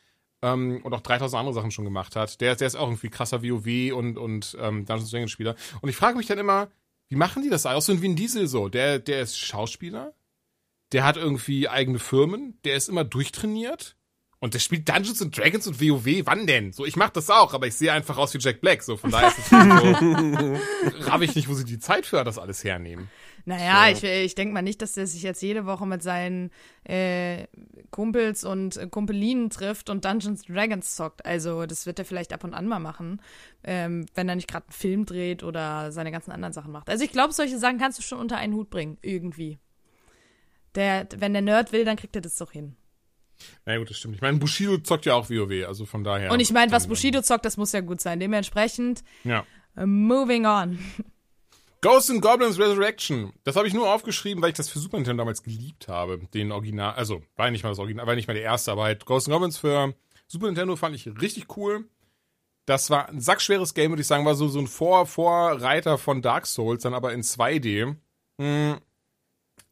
ähm, und auch 3000 andere Sachen schon gemacht hat. Der, der ist auch irgendwie krasser WoW und, und ähm, Dungeons Dragons Spieler. Und ich frage mich dann immer, wie machen die das? Auch so ein Vin Diesel so. Der, der ist Schauspieler, der hat irgendwie eigene Firmen, der ist immer durchtrainiert Und der spielt Dungeons and Dragons und WoW, wann denn? So, ich mach das auch, aber ich sehe einfach aus wie Jack Black, so von daher ist es so, raff ich nicht, wo sie die Zeit für das alles hernehmen. Naja, ich, ich denke mal nicht, dass der sich jetzt jede Woche mit seinen äh, Kumpels und äh, Kumpelinen trifft und Dungeons Dragons zockt. Also das wird er vielleicht ab und an mal machen, ähm, wenn er nicht gerade einen Film dreht oder seine ganzen anderen Sachen macht. Also ich glaube, solche Sachen kannst du schon unter einen Hut bringen, irgendwie. Der, wenn der Nerd will, dann kriegt er das doch hin. Na gut, das stimmt. Ich meine, Bushido zockt ja auch WoW, also von daher. Und ich meine, was Bushido zockt, das muss ja gut sein. Dementsprechend, Ja. äh, moving on. Ghosts and Goblins Resurrection. Das habe ich nur aufgeschrieben, weil ich das für Super Nintendo damals geliebt habe. Den Original, also war nicht mal das Original, war nicht mal der erste, aber halt Ghosts and Goblins für Super Nintendo fand ich richtig cool. Das war ein sackschweres Game, würde ich sagen, war so, so ein Vor Vorreiter von Dark Souls, dann aber in 2D. Hm.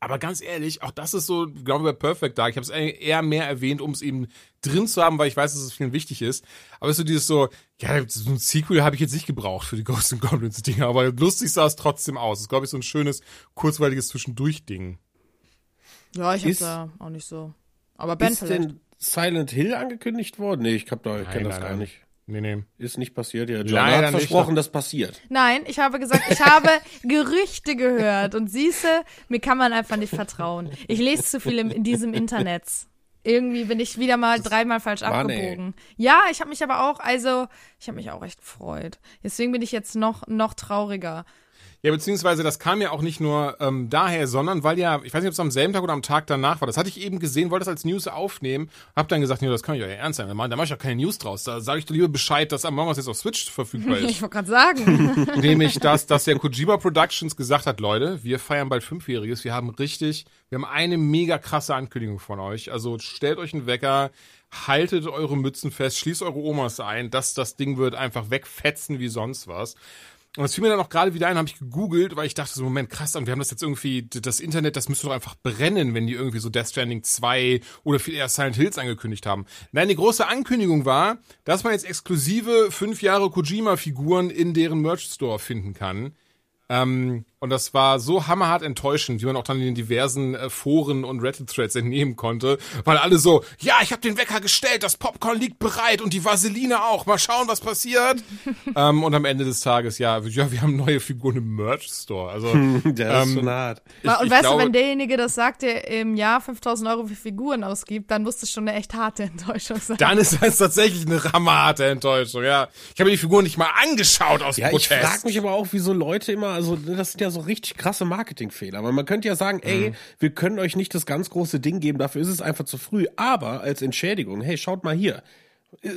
Aber ganz ehrlich, auch das ist so, glaube ich, bei Perfect Dark. Ich habe es eher mehr erwähnt, um es eben drin zu haben, weil ich weiß, dass es vielen wichtig ist. Aber so dieses so, ja, so ein Sequel habe ich jetzt nicht gebraucht für die Ghosts and Goblins Dinger, aber lustig sah es trotzdem aus. Das ist, glaube ich, so ein schönes, kurzweiliges Zwischendurch-Ding. Ja, ich Ist- hab's da auch nicht so. Aber Ben Ist vielleicht. denn Silent Hill angekündigt worden? Nee, ich hab da, ich kenne das nein, gar nein. nicht. Nee, nee. Ist nicht passiert, ja. John Leider hat nicht, versprochen, das passiert. Nein, ich habe gesagt, ich habe Gerüchte gehört. Und siehste, mir kann man einfach nicht vertrauen. Ich lese zu viel in diesem Internet. Irgendwie bin ich wieder mal dreimal falsch Mann, ey. abgebogen. Ja, ich habe mich aber auch, also, ich habe mich auch echt gefreut. Deswegen bin ich jetzt noch, noch trauriger. Ja, beziehungsweise das kam ja auch nicht nur ähm, daher, sondern weil ja, ich weiß nicht, ob es am selben Tag oder am Tag danach war. Das hatte ich eben gesehen, wollte das als News aufnehmen, hab dann gesagt, nee, das kann ich ja ernst sein. Da mache ich auch keine News draus. Da sage ich dir lieber Bescheid, dass Among Us jetzt auf Switch verfügbar ist. Ich wollte gerade sagen. Nämlich, dass, dass ja Kojima Productions gesagt hat, Leute, wir feiern bald Fünfjähriges, wir haben richtig, wir haben eine mega krasse Ankündigung von euch. Also stellt euch einen Wecker, haltet eure Mützen fest, schließt eure Omas ein, dass das Ding wird einfach wegfetzen wie sonst was. Und es fiel mir dann auch gerade wieder ein, habe ich gegoogelt, weil ich dachte so, Moment, krass, und wir haben das jetzt irgendwie, das Internet, das müsste doch einfach brennen, wenn die irgendwie so Death Stranding 2 oder viel eher Silent Hills angekündigt haben. Nein, die große Ankündigung war, dass man jetzt exklusive fünf Jahre Kojima-Figuren in deren Merch-Store finden kann. Ähm, und das war so hammerhart enttäuschend, wie man auch dann in den diversen äh, Foren und Reddit-Threads entnehmen konnte, weil alle so, ja, ich habe den Wecker gestellt, das Popcorn liegt bereit und die Vaseline auch, mal schauen, was passiert. ähm, und am Ende des Tages, ja, ja, wir haben neue Figuren im Merch-Store. Also, Das ist Ähm, schon hart. ich, und ich weißt glaube, du, wenn derjenige das sagt, der im Jahr 5000 Euro für Figuren ausgibt, dann muss das schon eine echt harte Enttäuschung sein. dann ist das tatsächlich eine hammerharte Enttäuschung, ja. Ich habe mir die Figuren nicht mal angeschaut aus Ja, ich Protest. frage mich aber auch, wieso Leute immer, also das sind ja so richtig krasse Marketingfehler. Weil man könnte ja sagen, ey, wir können euch nicht das ganz große Ding geben, dafür ist es einfach zu früh. Aber als Entschädigung, hey, schaut mal hier.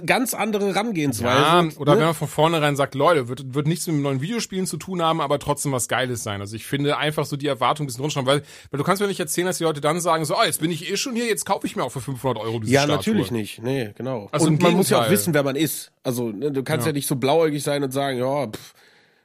Ganz andere Herangehensweise. Ja, oder ne? wenn man von vornherein sagt, Leute, wird, wird nichts mit neuen Videospielen zu tun haben, aber trotzdem was Geiles sein. Also ich finde einfach so die Erwartung ein bisschen runterschrauben, weil, weil du kannst mir nicht erzählen, dass die Leute dann sagen, so, ah, jetzt bin ich eh schon hier, jetzt kaufe ich mir auch für 500 Euro diese Ja, Statue. natürlich nicht. Nee, genau. Also und man muss ja auch Gegenteil. wissen, wer man ist. Also, ne, du kannst ja. Ja. nicht so blauäugig sein und sagen, ja, pff,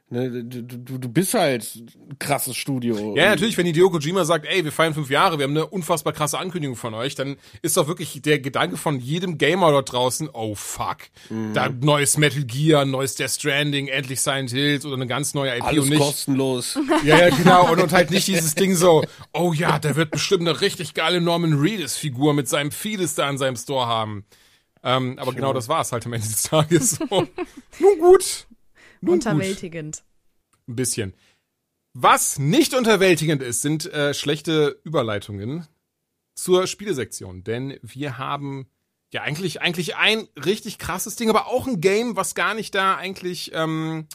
ne, du, du, du bist halt ein krasses Studio. Ja, natürlich, wenn Hideo Kojima sagt, ey, wir feiern fünf Jahre, wir haben eine unfassbar krasse Ankündigung von euch, dann ist doch wirklich der Gedanke von jedem Gamer dort draußen, oh fuck, Mhm. da neues Metal Gear, neues Death Stranding, endlich Silent Hills oder eine ganz neue IP Alles und nicht, kostenlos. Ja, ja, genau. Und, und halt nicht dieses Ding so, oh ja, der wird bestimmt eine richtig geile Norman Reedus-Figur mit seinem Fedes da in seinem Store haben. Ähm, aber genau das war es halt am Ende des Tages. So. Nun gut. Nun gut. Unterwältigend. Ein bisschen. Was nicht unterwältigend ist, sind äh, schlechte Überleitungen zur Spielesektion. Denn wir haben ja eigentlich, eigentlich ein richtig krasses Ding, aber auch ein Game, was gar nicht da eigentlich, ähm,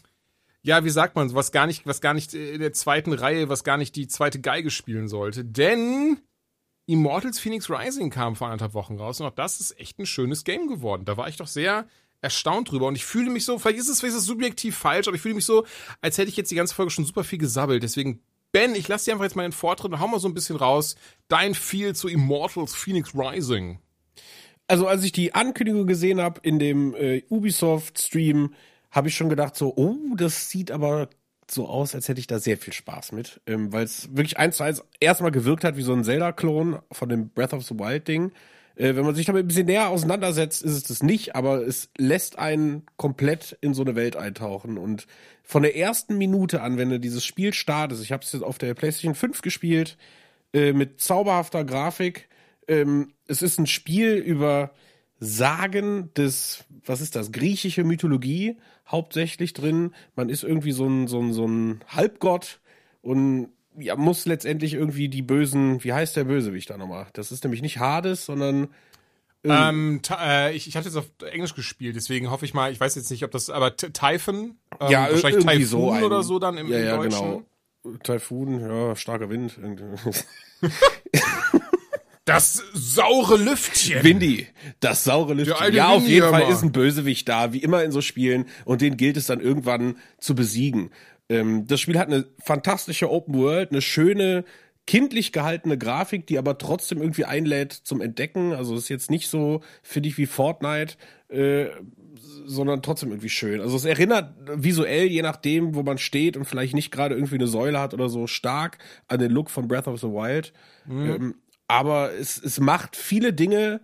ja, wie sagt man, was gar nicht, was gar nicht in der zweiten Reihe, was gar nicht die zweite Geige spielen sollte. Denn Immortals Phoenix Rising kam vor anderthalb Wochen raus und auch das ist echt ein schönes Game geworden. Da war ich doch sehr erstaunt drüber und ich fühle mich so, vielleicht ist es, vielleicht ist es subjektiv falsch, aber ich fühle mich so, als hätte ich jetzt die ganze Folge schon super viel gesabbelt. Deswegen, Ben, ich lasse dir einfach jetzt mal den Vortritt und hau mal so ein bisschen raus. Dein Feel zu Immortals Phoenix Rising. Also als ich die Ankündigung gesehen habe in dem äh, Ubisoft-Stream, habe ich schon gedacht so, oh, das sieht aber so aus, als hätte ich da sehr viel Spaß mit, ähm, weil es wirklich eins zu eins erstmal gewirkt hat wie so ein Zelda-Klon von dem Breath of the Wild-Ding. Äh, wenn man sich damit ein bisschen näher auseinandersetzt, ist es das nicht, aber es lässt einen komplett in so eine Welt eintauchen und von der ersten Minute an, wenn du dieses Spiel startest, ich habe es jetzt auf der PlayStation 5 gespielt, äh, mit zauberhafter Grafik, ähm, es ist ein Spiel über Sagen des, was ist das, griechische Mythologie hauptsächlich drin. Man ist irgendwie so ein, so ein, so ein Halbgott und ja, muss letztendlich irgendwie die bösen, wie heißt der Bösewicht da nochmal? Das ist nämlich nicht Hades, sondern Ähm, äh, ich, ich hatte jetzt auf Englisch gespielt, deswegen hoffe ich mal, ich weiß jetzt nicht, ob das, aber Typhon, ähm, Ja, wahrscheinlich irgendwie Typhoon so ein- oder so dann im, ja, im ja, Deutschen. genau. Taifun, ja, starker Wind. Das saure Lüftchen. Windy, das saure Lüftchen. Ja, auf jeden Fall ist ein Bösewicht da, wie immer in so Spielen, und den gilt es dann irgendwann zu besiegen. Ähm, das Spiel hat eine fantastische Open World, eine schöne, kindlich gehaltene Grafik, die aber trotzdem irgendwie einlädt zum Entdecken. Also ist jetzt nicht so, finde ich, wie Fortnite, äh, sondern trotzdem irgendwie schön. Also es erinnert visuell, je nachdem, wo man steht und vielleicht nicht gerade irgendwie eine Säule hat oder so, stark an den Look von Breath of the Wild. Ähm, aber es, es macht viele Dinge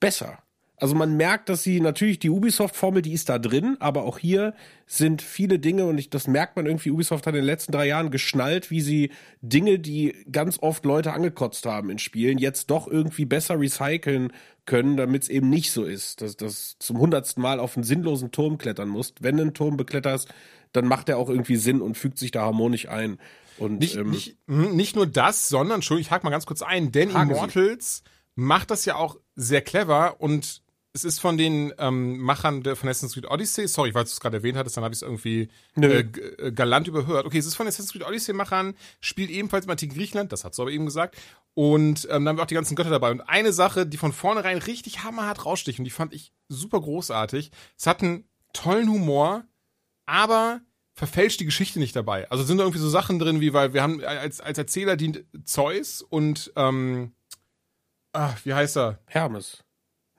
besser. Also man merkt, dass sie natürlich die Ubisoft-Formel, die ist da drin, aber auch hier sind viele Dinge und ich, das merkt man irgendwie, Ubisoft hat in den letzten drei Jahren geschnallt, wie sie Dinge, die ganz oft Leute angekotzt haben in Spielen, jetzt doch irgendwie besser recyceln können, damit es eben nicht so ist, dass das zum hundertsten Mal auf einen sinnlosen Turm klettern musst. Wenn du einen Turm bekletterst, dann macht der auch irgendwie Sinn und fügt sich da harmonisch ein. Und Nicht, ähm, nicht, mh, nicht nur das, sondern, Entschuldigung, ich hake mal ganz kurz ein, denn Sie. Immortals macht das ja auch sehr clever und es ist von den ähm, Machern der, von Assassin's Creed Odyssey, sorry, weil du es gerade erwähnt hattest, dann habe ich es irgendwie äh, äh, galant überhört. Okay, es ist von Assassin's Creed Odyssey Machern, spielt ebenfalls im antiken Griechenland, das hat du aber eben gesagt. Und ähm, dann haben wir auch die ganzen Götter dabei. Und eine Sache, die von vornherein richtig hammerhart raussticht, und die fand ich super großartig, es hat einen tollen Humor, aber verfälscht die Geschichte nicht dabei. Also sind da irgendwie so Sachen drin, wie, weil wir haben als, als Erzähler dient Zeus und ähm, ah, wie heißt er? Hermes.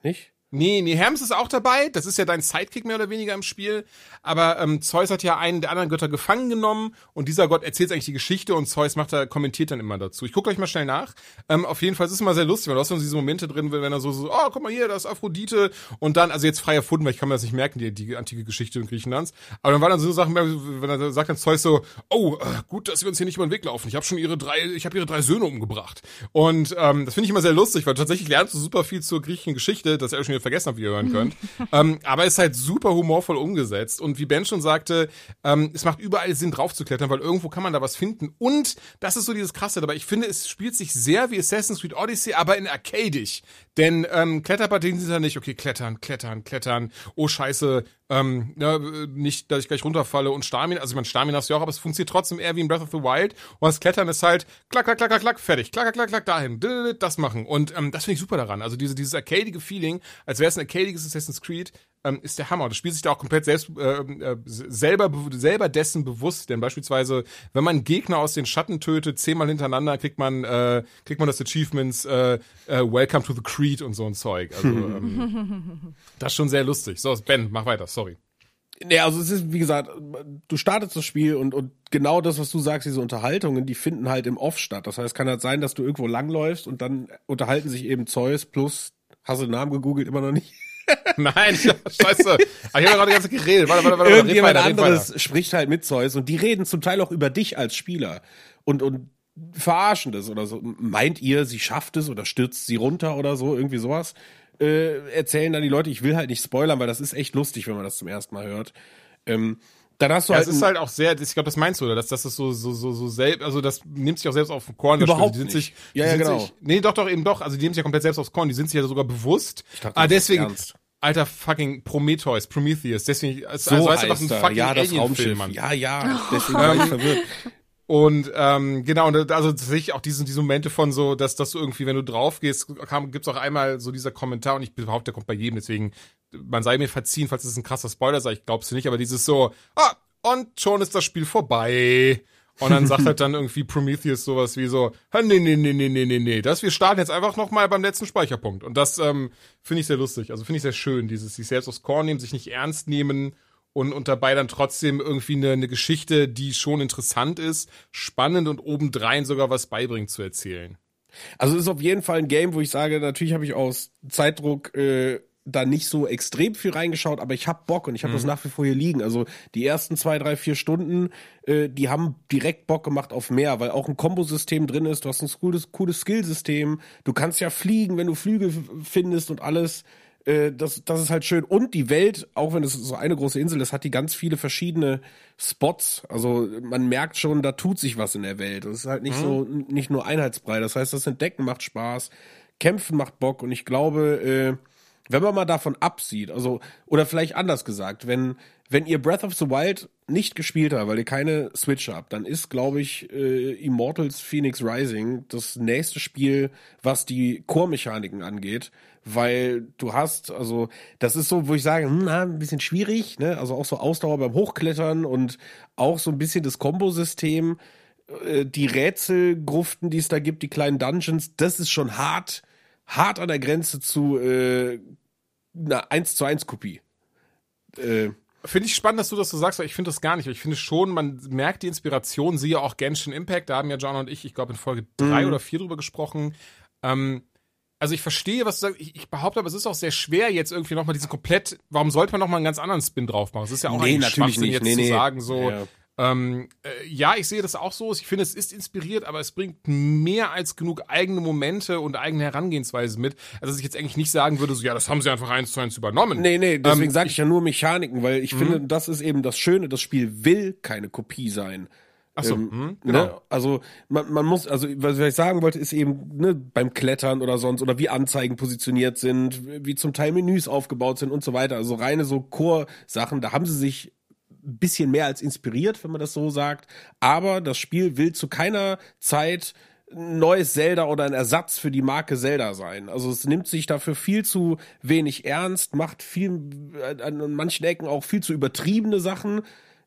Nicht? Nee, nee, Hermes ist auch dabei. Das ist ja dein Sidekick mehr oder weniger im Spiel. Aber ähm, Zeus hat ja einen der anderen Götter gefangen genommen und dieser Gott erzählt eigentlich die Geschichte und Zeus macht da, kommentiert dann immer dazu. Ich gucke gleich mal schnell nach. Ähm, auf jeden Fall ist es immer sehr lustig, weil du hast so diese Momente drin, wenn er so, so, oh, guck mal hier, da ist Aphrodite und dann, also jetzt frei erfunden, weil ich kann mir das nicht merken, die, die antike Geschichte in Griechenlands. Aber dann waren dann so Sachen, wenn er sagt dann Zeus so, oh, äh, gut, dass wir uns hier nicht über den Weg laufen. Ich habe schon ihre drei, ich habe ihre drei Söhne umgebracht. Und ähm, das finde ich immer sehr lustig, weil tatsächlich lernst du super viel zur griechischen Geschichte, das ihr schon vergessen habt, wie ihr hören könnt. ähm, aber es ist halt super humorvoll umgesetzt. Und wie Ben schon sagte, ähm, es macht überall Sinn, drauf zu klettern, weil irgendwo kann man da was finden. Und das ist so dieses Krasse dabei. Ich finde, es spielt sich sehr wie Assassin's Creed Odyssey, aber in arcadisch. Denn ähm, Kletterpartien sind ja nicht, okay, klettern, klettern, klettern. Oh scheiße, ähm, ja, nicht, dass ich gleich runterfalle und Stamina, also ich meine, Stamina hast du ja auch, aber es funktioniert trotzdem eher wie in Breath of the Wild. Und das Klettern ist halt klack, klack, klack, klack, klack, fertig, klack, klack, klack, klack, dahin, das machen. Und ähm, das finde ich super daran. Also diese, dieses arcadige Feeling, als wäre es ein arcadiges Assassin's Creed, ähm, ist der Hammer. Das spielt sich da auch komplett selbst, äh, äh, selber, be- selber dessen bewusst. Denn beispielsweise, wenn man Gegner aus den Schatten tötet, zehnmal hintereinander, kriegt man, äh, kriegt man das Achievements äh, äh, Welcome to the Creed und so ein Zeug. Also ähm, das ist schon sehr lustig. So, Ben, mach weiter, sorry. Nee, also es ist, wie gesagt, du startest das Spiel und, und genau das, was du sagst, diese Unterhaltungen, die finden halt im Off statt. Das heißt, es kann halt sein, dass du irgendwo langläufst und dann unterhalten sich eben Zeus plus, hast du den Namen gegoogelt, immer noch nicht? Nein, scheiße. Aber ich habe gerade die ganze Zeit geredet. Warte, warte, warte. Irgendjemand weiter, anderes spricht halt mit Zeus und die reden zum Teil auch über dich als Spieler und, und verarschen das oder so. Meint ihr, sie schafft es oder stürzt sie runter oder so, irgendwie sowas? Äh, erzählen dann die Leute, ich will halt nicht spoilern, weil das ist echt lustig, wenn man das zum ersten Mal hört. Ähm, dann hast du Ja, halt, es ist halt auch sehr, ich glaube, das meinst du, oder? Dass das ist so, so, so, so selbst, also das nimmt sich auch selbst auf den Korn. das Überhaupt die sind nicht. Sich, Ja, die ja, sind genau. Sich, nee, doch, doch, eben doch. Also die nehmen sich ja komplett selbst aufs Korn. Die sind sich ja sogar bewusst. Ich dachte, ah, das deswegen, ernst. Alter fucking Prometheus, Prometheus. Deswegen, also, so also einfach ein fucking ja, das Raumschiff. Mann. Ja, ja, deswegen war ich verwirrt. Und ähm, genau, und also tatsächlich auch diese, diese Momente von so, dass, dass du irgendwie, wenn du drauf gehst, kam, gibt's auch einmal so dieser Kommentar und ich behaupte, der kommt bei jedem, deswegen, man sei mir verziehen, falls es ein krasser Spoiler sei, ich glaub's nicht, aber dieses so, ah, und schon ist das Spiel vorbei. Und dann sagt halt dann irgendwie Prometheus sowas wie so, "Ha, nee, nee, nee, nee, nee, nee, nee, das, wir starten jetzt einfach nochmal beim letzten Speicherpunkt. Und das ähm, finde ich sehr lustig, also finde ich sehr schön, dieses sich selbst aufs Korn nehmen, sich nicht ernst nehmen und, und dabei dann trotzdem irgendwie eine, eine Geschichte, die schon interessant ist, spannend und obendrein sogar was beibringt zu erzählen. Also es ist auf jeden Fall ein Game, wo ich sage, natürlich habe ich aus Zeitdruck äh, da nicht so extrem viel reingeschaut, aber ich hab Bock und ich habe das nach wie vor hier liegen. Also die ersten zwei, drei, vier Stunden, äh, die haben direkt Bock gemacht auf mehr, weil auch ein Kombosystem drin ist. Du hast ein cooles, cooles Skillsystem. Du kannst ja fliegen, wenn du Flügel findest und alles. Äh, das, das ist halt schön. Und die Welt, auch wenn es so eine große Insel ist, hat die ganz viele verschiedene Spots. Also man merkt schon, da tut sich was in der Welt. Das ist halt nicht so, nicht nur einheitsbrei. Das heißt, das Entdecken macht Spaß, Kämpfen macht Bock. Und ich glaube, äh, wenn man mal davon absieht, also, oder vielleicht anders gesagt, wenn, wenn ihr Breath of the Wild nicht gespielt habt, weil ihr keine Switch habt, dann ist, glaube ich, äh, Immortals Phoenix Rising das nächste Spiel, was die Core-Mechaniken angeht, weil du hast, also, das ist so, wo ich sage, hm, na, ein bisschen schwierig, ne, also auch so Ausdauer beim Hochklettern und auch so ein bisschen das Kombosystem, äh, die Rätselgruften, die es da gibt, die kleinen Dungeons, das ist schon hart, hart an der Grenze zu äh, einer 1 zu 1 Kopie. Äh, Finde ich spannend, dass du das so sagst, weil ich finde das gar nicht. Ich finde schon, man merkt die Inspiration, siehe auch Genshin Impact, da haben ja John und ich, ich glaube in Folge drei oder vier drüber gesprochen. Ähm, also ich verstehe, was du sagst. Ich, ich behaupte aber, es ist auch sehr schwer, jetzt irgendwie nochmal diesen komplett, warum sollte man nochmal einen ganz anderen Spin drauf machen? Es ist ja auch Nee, natürlich nicht. jetzt Nee, zu nee. sagen, so, Ja. Ähm, äh, ja, ich sehe das auch so. Ich finde, es ist inspiriert, aber es bringt mehr als genug eigene Momente und eigene Herangehensweise mit. Also, dass ich jetzt eigentlich nicht sagen würde, so, ja, das haben sie einfach eins zu eins übernommen. Nee, nee, deswegen Ähm, sage ich ja nur Mechaniken, weil ich finde, das ist eben das Schöne, das Spiel will keine Kopie sein. Achso, Ähm, hm, Ne? genau. Also man, man muss, also was ich sagen wollte, ist eben ne, beim Klettern oder sonst oder wie Anzeigen positioniert sind, wie zum Teil Menüs aufgebaut sind und so weiter. Also reine so Core-Sachen, da haben sie sich ein bisschen mehr als inspiriert, wenn man das so sagt. Aber das Spiel will zu keiner Zeit ein neues Zelda oder ein Ersatz für die Marke Zelda sein. Also es nimmt sich dafür viel zu wenig ernst, macht viel äh, an manchen Ecken auch viel zu übertriebene Sachen,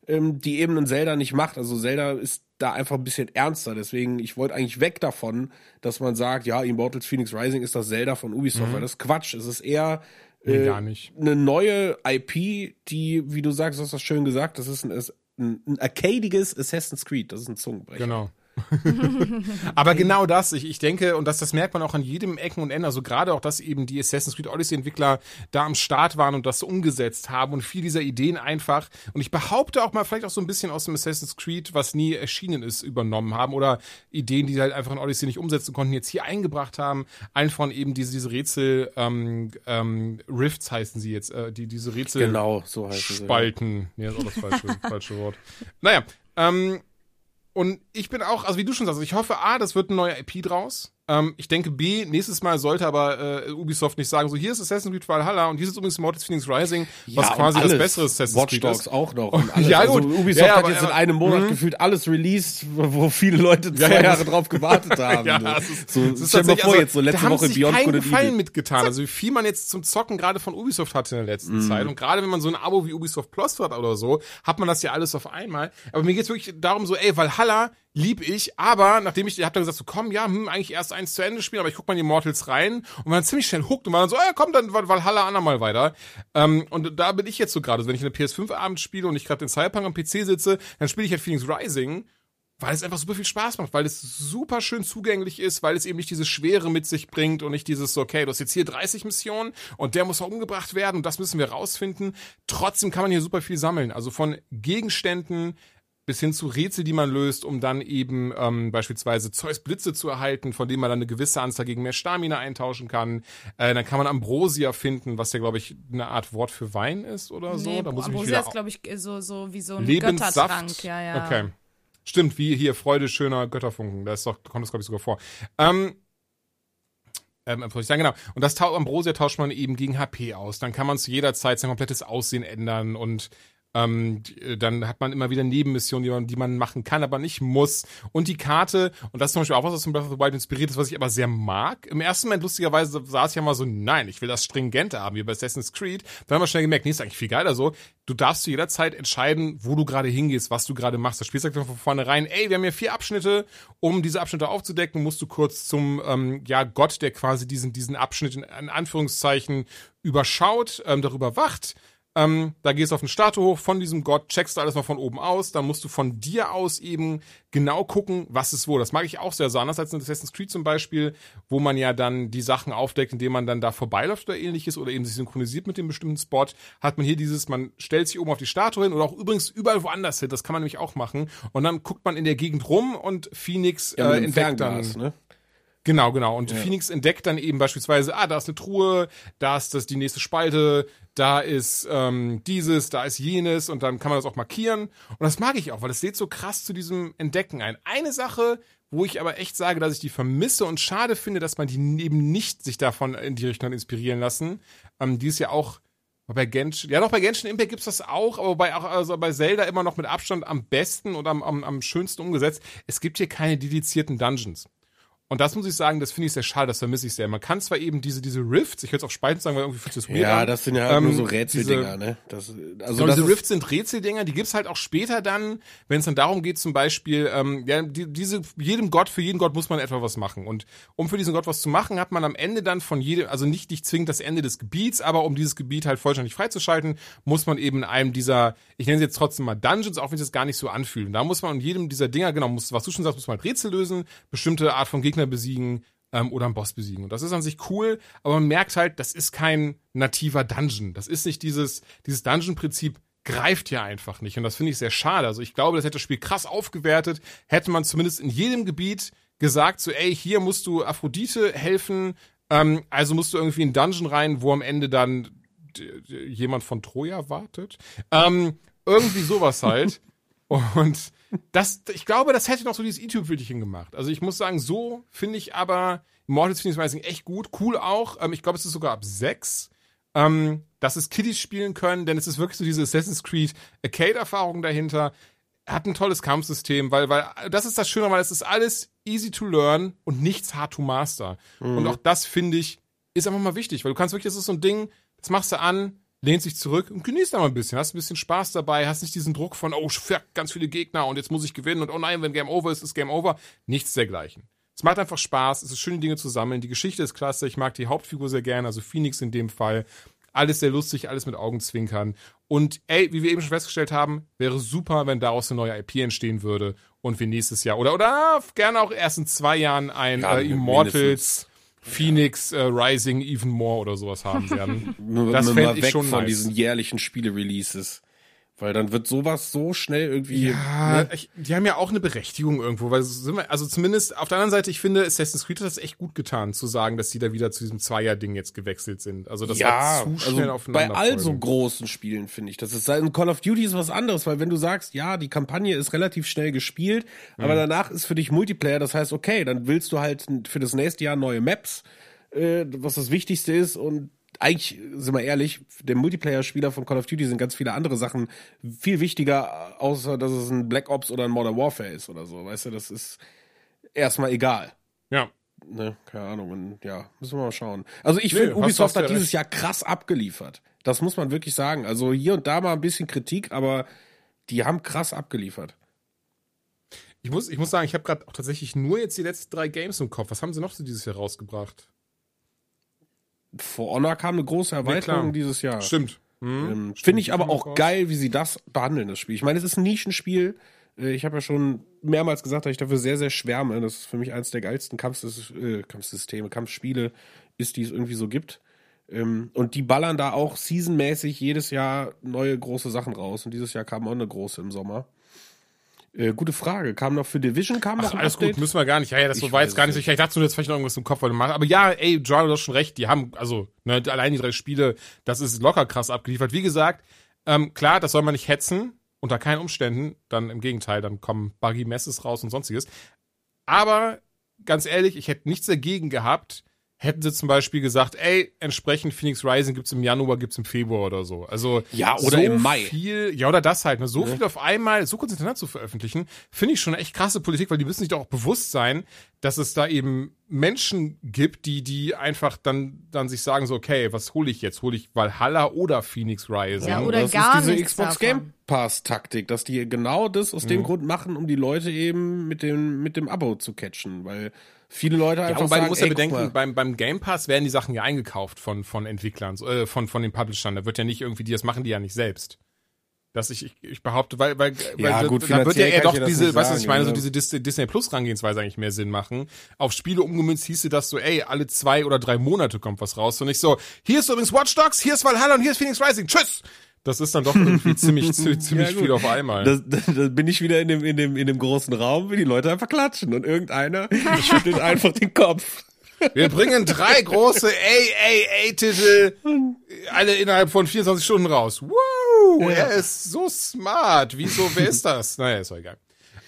ähm, die eben ein Zelda nicht macht. Also Zelda ist da einfach ein bisschen ernster. Deswegen, ich wollte eigentlich weg davon, dass man sagt, ja, Immortals Phoenix Rising ist das Zelda von Ubisoft, weil das ist Quatsch. Es ist eher Nee, äh, gar nicht. eine neue IP, die, wie du sagst, du hast das schön gesagt, das ist ein, ein, ein arcadiges Assassin's Creed. Das ist ein Zungenbrecher. Genau. Aber genau das, ich, ich denke, und das, das merkt man auch an jedem Ecken und Enden, also gerade auch, dass eben die Assassin's Creed Odyssey Entwickler da am Start waren und das so umgesetzt haben und viel dieser Ideen einfach, und ich behaupte auch mal vielleicht auch so ein bisschen aus dem Assassin's Creed, was nie erschienen ist, übernommen haben oder Ideen, die halt einfach in Odyssey nicht umsetzen konnten, jetzt hier eingebracht haben. Allen von eben diese, diese Rätsel, ähm, ähm, Rifts heißen sie jetzt, äh, die, diese Rätsel. Genau, so ja. Spalten. Nee, das ist auch das falsche, falsche Wort. Naja, ähm, und ich bin auch, also wie du schon sagst, ich hoffe, A, das wird ein neuer IP draus. Ähm, ich denke, B, nächstes Mal sollte aber äh, Ubisoft nicht sagen, so hier ist Assassin's Creed Valhalla und hier ist übrigens Immortals Phoenix Rising, was Ja, und quasi das alles. bessere Assassin's Watch Creed Dogs ist. auch noch. Und alles. Ja, also gut. Ubisoft Ja, hat aber- jetzt in einem Monat Mhm. gefühlt alles released, wo viele Leute zwei Ja, ja, Jahre das- drauf gewartet haben. Ja, so, das ist, so, das ist stell dir mal vor, also, jetzt so letzte da haben Woche Beyond keinen Good Gefallen mitgetan. Also wie viel man jetzt zum Zocken gerade von Ubisoft hatte in der letzten Mhm. Zeit und gerade wenn man so ein Abo wie Ubisoft Plus hat oder so, hat man das ja alles auf einmal. Aber mir geht's wirklich darum so, ey, Valhalla lieb ich, aber nachdem ich, habt dann gesagt so, komm, ja, hm, eigentlich erst eins zu Ende spielen, aber ich guck mal in die Immortals rein und man dann ziemlich schnell huckt und man dann so, ja, komm, dann Valhalla andermal weiter. Ähm, und da bin ich jetzt so gerade, so, wenn ich eine PS5 Abend spiele und ich gerade den Cyberpunk am PC sitze, dann spiele ich halt Phoenix Rising weil es einfach super viel Spaß macht, weil es super schön zugänglich ist, weil es eben nicht diese Schwere mit sich bringt und nicht dieses okay, du hast jetzt hier 30 Missionen und der muss auch umgebracht werden und das müssen wir rausfinden. Trotzdem kann man hier super viel sammeln. Also von Gegenständen bis hin zu Rätsel, die man löst, um dann eben ähm, beispielsweise Zeus Blitze zu erhalten, von denen man dann eine gewisse Anzahl gegen mehr Stamina eintauschen kann. Äh, dann kann man Ambrosia finden, was ja, glaube ich, eine Art Wort für Wein ist oder so. Nee, da muss Ambrosia ist, glaube ich, so, so wie so ein Lebenssaft. Göttertrank. Ja, ja. Okay. Stimmt, wie hier Freude schöner Götterfunken. Da ist doch, kommt das, glaube ich, sogar vor. Ähm, ähm, sagen, genau. Und das Ambrosia tauscht man eben gegen HP aus. Dann kann man zu jeder Zeit sein komplettes Aussehen ändern und ähm, die- dann hat man immer wieder Nebenmissionen, die man, die man machen kann, aber nicht muss. Und die Karte, und das ist zum Beispiel auch was, was von Breath of the Wild inspiriert ist, was ich aber sehr mag. Im ersten Moment, lustigerweise, saß ich ja mal so, nein, ich will das Stringente haben, wie bei Assassin's Creed. Dann haben wir schnell gemerkt, nee, ist eigentlich viel geiler so. Du darfst zu jeder entscheiden, wo du gerade hingehst, was du gerade machst. Das Spiel sagt von vornherein, ey, wir haben hier vier Abschnitte. Um diese Abschnitte aufzudecken, musst du kurz zum ähm, ja, Gott, der quasi diesen, diesen Abschnitt in, in Anführungszeichen überschaut, ähm, darüber wacht. Ähm, da gehst du auf den Statue hoch von diesem Gott, checkst du alles mal von oben aus, dann musst du von dir aus eben genau gucken, was ist wo. Das mag ich auch sehr, so anders als in Assassin's Creed zum Beispiel, wo man ja dann die Sachen aufdeckt, indem man dann da vorbeiläuft oder ähnliches oder eben sich synchronisiert mit dem bestimmten Spot, hat man hier dieses, man stellt sich oben auf die Statue hin oder auch übrigens überall woanders hin, das kann man nämlich auch machen und dann guckt man in der Gegend rum und Phoenix Ja, äh, entdeckt dann ne? Genau, genau. Und Phoenix entdeckt dann eben beispielsweise, ah, da ist eine Truhe, da ist das die nächste Spalte, da ist ähm, dieses, da ist jenes und dann kann man das auch markieren. Und das mag ich auch, weil es lädt so krass zu diesem Entdecken ein. Eine Sache, wo ich aber echt sage, dass ich die vermisse und schade finde, dass man die eben nicht sich davon in die Richtung inspirieren lassen. Ähm, die ist ja auch bei Genshin, ja doch bei Genshin Impact gibt's das auch, aber bei, also bei Zelda immer noch mit Abstand am besten und am, am, am schönsten umgesetzt. Es gibt hier keine dedizierten Dungeons. Und das muss ich sagen, das finde ich sehr schade, das vermisse ich sehr. Man kann zwar eben diese, diese Rifts, ich würde es auch Spalten sagen, weil irgendwie fühlt sich das weird Ja, an. das sind ja halt Ähm, nur so Rätseldinger, diese- ne? Das, also Genau, diese Rifts sind Rätseldinger, die gibt's halt auch später dann, wenn es dann darum geht, zum Beispiel, ähm, ja, die, diese, jedem Gott, für jeden Gott muss man etwa was machen. Und um für diesen Gott was zu machen, hat man am Ende dann von jedem, also nicht, nicht zwingend das Ende des Gebiets, aber um dieses Gebiet halt vollständig freizuschalten, muss man eben in einem dieser, ich nenne sie jetzt trotzdem mal Dungeons, auch wenn es das gar nicht so anfühlt. Und da muss man in jedem dieser Dinger, genau, muss, was du schon sagst, muss man halt Rätsel lösen, bestimmte Art von Gegner besiegen, ähm, oder einen Boss besiegen. Und das ist an sich cool, aber man merkt halt, das ist kein nativer Dungeon. Das ist nicht dieses, dieses Dungeon-Prinzip greift ja einfach nicht. Und das finde ich sehr schade. Also ich glaube, das hätte das Spiel krass aufgewertet, hätte man zumindest in jedem Gebiet gesagt, so, ey, hier musst du Aphrodite helfen, ähm, also musst du irgendwie in einen Dungeon rein, wo am Ende dann jemand von Troja wartet. Ähm, irgendwie sowas halt. Und das, ich glaube, das hätte noch so dieses i-Tüpfelchen gemacht. Also ich muss sagen, so finde ich aber Immortals Phoenix Rising echt gut. Cool auch. Ähm, ich glaube, es ist sogar ab sechs, ähm, dass es Kiddies spielen können, denn es ist wirklich so diese Assassin's Creed Arcade-Erfahrung dahinter. Hat ein tolles Kampfsystem, weil, weil das ist das Schöne, weil es ist alles easy to learn und nichts hard to master. Und auch das finde ich ist einfach mal wichtig, weil du kannst wirklich, das ist so ein Ding, das machst du an, lehnst dich zurück und genießt da mal ein bisschen, hast ein bisschen Spaß dabei, hast nicht diesen Druck von, oh, fuck, ganz viele Gegner und jetzt muss ich gewinnen und oh nein, wenn Game Over ist, ist Game Over. Nichts dergleichen. Es macht einfach Spaß, es ist schön, die Dinge zu sammeln, die Geschichte ist klasse, ich mag die Hauptfigur sehr gerne, also Phoenix in dem Fall. Alles sehr lustig, alles mit Augenzwinkern. Und ey, wie wir eben schon festgestellt haben, wäre super, wenn daraus eine neue IP entstehen würde und wir nächstes Jahr oder oder gerne auch erst in zwei Jahren ein äh, Immortals Phoenix äh, Rising Even More oder sowas haben werden. Das nur fänd mal ich weg schon von nice. diesen jährlichen Spiele-Releases. Weil dann wird sowas so schnell irgendwie. Ja, ne? ich, die haben ja auch eine Berechtigung irgendwo, weil sind wir, also zumindest auf der anderen Seite, ich finde, Assassin's Creed hat das echt gut getan, zu sagen, dass die da wieder zu diesem Zweier-Ding jetzt gewechselt sind. Also das war zu schnell also aufeinander. bei all so großen Spielen finde ich, das ist ein Call of Duty ist was anderes, weil wenn du sagst, ja, die Kampagne ist relativ schnell gespielt, aber Mhm. danach ist für dich Multiplayer, das heißt, okay, dann willst du halt für das nächste Jahr neue Maps, äh, was das Wichtigste ist und eigentlich, sind wir ehrlich, der Multiplayer-Spieler von Call of Duty sind ganz viele andere Sachen viel wichtiger, außer dass es ein Black Ops oder ein Modern Warfare ist oder so, weißt du, das ist erstmal egal. Ja. Ne, keine Ahnung. Und ja, müssen wir mal schauen. Also ich Nee, finde, Ubisoft hat dieses recht. Jahr krass abgeliefert. Das muss man wirklich sagen. Also hier und da mal ein bisschen Kritik, aber die haben krass abgeliefert. Ich muss, ich muss sagen, ich habe gerade auch tatsächlich nur jetzt die letzten drei Games im Kopf. Was haben sie noch so dieses Jahr rausgebracht? For Honor kam eine große Erweiterung klar. dieses Jahr. Stimmt. Hm, Ähm, stimmt, finde ich aber auch raus. geil, wie sie das behandeln, das Spiel. Ich meine, es ist ein Nischenspiel. Äh, Ich habe ja schon mehrmals gesagt, dass ich dafür sehr, sehr schwärme. Das ist für mich eines der geilsten Kampfsys äh, Kampfsysteme, Kampfspiele ist, die es irgendwie so gibt. Ähm, und die ballern da auch seasonmäßig jedes Jahr neue große Sachen raus. Und dieses Jahr kam auch eine große im Sommer. Äh, gute Frage. Kam noch für Division, kam noch Ach, ein alles Update? gut, müssen wir gar nicht. Ja, ja, das Ich war jetzt gar nicht so. Ich dachte nur, jetzt vielleicht noch irgendwas im Kopf, weil du machst. Aber ja, ey, John, du hast schon recht. Die haben, also, ne, allein die drei Spiele, das ist locker krass abgeliefert. Wie gesagt, ähm, klar, das soll man nicht hetzen. Unter keinen Umständen. Dann im Gegenteil, dann kommen Buggy Messes raus und sonstiges. Aber ganz ehrlich, ich hätte nichts dagegen gehabt, hätten sie zum Beispiel gesagt, ey, entsprechend Phoenix Rising gibt's im Januar, gibt's im Februar oder so. Also Ja, oder so im Mai. Viel, ja, oder das halt. Ne? So viel auf einmal, so kurz hintereinander zu veröffentlichen, finde ich schon eine echt krasse Politik, weil die müssen sich doch auch bewusst sein, dass es da eben Menschen gibt, die, die einfach dann, dann sich sagen so, okay, was hole ich jetzt? Hole ich Valhalla oder Phoenix Rising? Ja, oder das gar ist diese Xbox davon. Game Pass Taktik, dass die genau das aus Mhm. dem Grund machen, um die Leute eben mit dem mit dem Abo zu catchen, weil viele Leute Ja, einfach wobei sagen, du musst ja bedenken, beim, beim Game Pass werden die Sachen ja eingekauft von, von Entwicklern, äh, von, von den Publishern. Da wird ja nicht irgendwie, die das machen die ja nicht selbst. Dass ich, ich, ich behaupte, weil, weil, Ja, weil gut, da wird ja eher doch diese, weißt du, was ich meine, so ja. diese Dis Disney Plus Rangehensweise eigentlich mehr Sinn machen. Auf Spiele umgemünzt hieße das so, ey, alle zwei oder drei Monate kommt was raus und nicht so, hier ist übrigens Watch Dogs, hier ist Valhalla und hier ist Phoenix Rising, tschüss! Das ist dann doch irgendwie ziemlich, ziemlich, gut. viel auf einmal. Da, da, da bin ich wieder in dem, in, dem, in dem großen Raum, wie die Leute einfach klatschen und irgendeiner schüttelt einfach den Kopf. Wir bringen drei große AAA-Titel alle innerhalb von 24 Stunden raus. Wow, er ist so smart. Wieso, wer ist das? Naja, ist doch egal.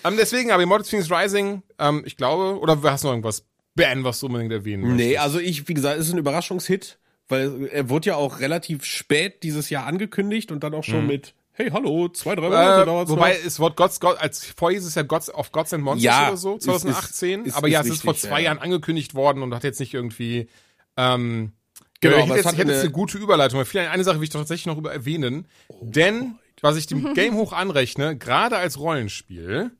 Ähm, deswegen, aber Immortal Phoenix Rising, ähm, ich glaube, oder hast du noch irgendwas, Ben, was du unbedingt erwähnen möchtest? Nee, also ich, wie gesagt, es ist ein Überraschungshit, weil er wurde ja auch relativ spät dieses Jahr angekündigt und dann auch schon mit, hey, hallo, zwei, drei Monate Äh, dauert's wobei noch. es Wort Gods, God, als vorher hieß es ja Gods of Gods and Monsters Ja, oder so, ist- 2018. ist- ist- aber ja, ist es ist vor richtig, zwei ja. Jahren angekündigt worden und hat jetzt nicht irgendwie. Ähm, Genau, ich hätte jetzt, ich hätte jetzt eine- gute Überleitung. Vielleicht eine Sache will ich doch tatsächlich noch über erwähnen, Oh denn was ich dem Game hoch anrechne, gerade als Rollenspiel,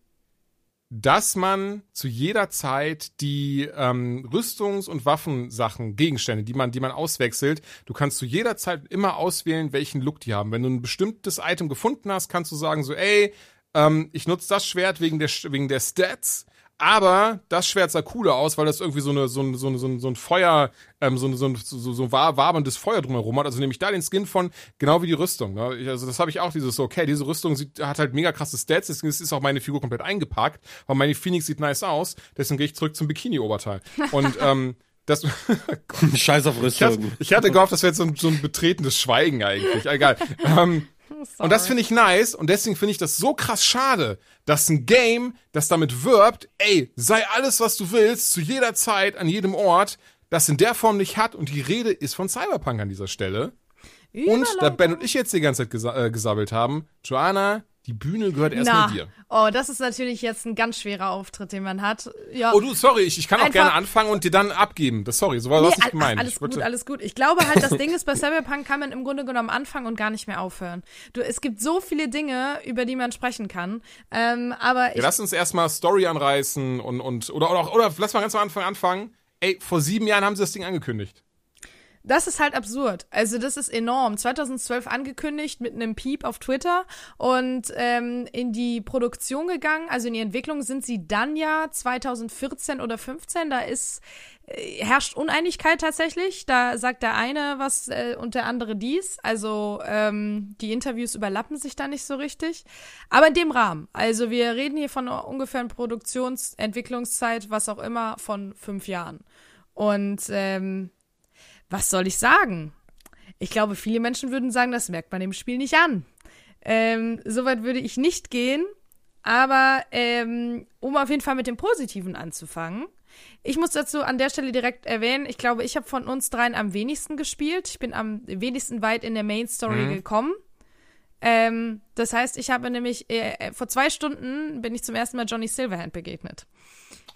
dass man zu jeder Zeit die ähm, Rüstungs- und Waffensachen, Gegenstände, die man, die man auswechselt, du kannst zu jeder Zeit immer auswählen, welchen Look die haben. Wenn du ein bestimmtes Item gefunden hast, kannst du sagen so, ey, ähm, ich nutze das Schwert wegen der, wegen der Stats, aber das Schwert sah cooler aus, weil das irgendwie so eine so ein, so ein, so ein, so ein Feuer, ähm, so ein, so ein so, so war waberndes Feuer drumherum hat. Also nehme ich da den Skin von, genau wie die Rüstung. Ne? Ich, also das habe ich auch dieses so, okay, diese Rüstung sieht, hat halt mega krasse Stats, deswegen ist auch meine Figur komplett eingepackt, weil meine Phoenix sieht nice aus, deswegen gehe ich zurück zum Bikini-Oberteil. Und ähm, das, Scheiß auf ich, hatte, Rüstung. ich hatte gehofft, das wäre jetzt so ein, so ein betretenes Schweigen eigentlich. Egal. ähm, und das finde ich nice und deswegen finde ich das so krass schade, dass ein Game, das damit wirbt, ey, sei alles, was du willst, zu jeder Zeit, an jedem Ort, das in der Form nicht hat und die Rede ist von Cyberpunk an dieser Stelle. Und da Ben und ich jetzt die ganze Zeit gesa äh, gesabbelt haben, Joanna, die Bühne gehört erstmal dir. oh, das ist natürlich jetzt ein ganz schwerer Auftritt, den man hat. Ja. Oh du, sorry, ich, ich kann auch Einfach- gerne anfangen und dir dann abgeben. Das sorry, so war das Nee, nicht al- gemeint. alles gut, alles gut. Ich glaube halt, das Ding ist, bei Cyberpunk kann man im Grunde genommen anfangen und gar nicht mehr aufhören. Du, es gibt so viele Dinge, über die man sprechen kann. Ähm, aber Ja, ich, lass uns erstmal Story anreißen und, und oder, oder, oder lass mal ganz am Anfang anfangen. Ey, vor sieben Jahren haben sie das Ding angekündigt. Das ist halt absurd. Also das ist enorm. 2012 angekündigt mit einem Piep auf Twitter und ähm, in die Produktion gegangen, also in die Entwicklung sind sie dann ja 2014 oder 15. Da ist äh, herrscht Uneinigkeit tatsächlich. Da sagt der eine was äh, und der andere dies. Also ähm, die Interviews überlappen sich da nicht so richtig. Aber in dem Rahmen. Also wir reden hier von ungefähr Produktionsentwicklungszeit, was auch immer, von fünf Jahren. Und ähm, was soll ich sagen? Ich glaube, viele Menschen würden sagen, das merkt man dem Spiel nicht an. Ähm, Soweit würde ich nicht gehen. Aber ähm, um auf jeden Fall mit dem Positiven anzufangen. Ich muss dazu an der Stelle direkt erwähnen, ich glaube, ich habe von uns dreien am wenigsten gespielt. Ich bin am wenigsten weit in der Main Story gekommen. Ähm, das heißt, ich habe nämlich äh, vor zwei Stunden bin ich zum ersten Mal Johnny Silverhand begegnet.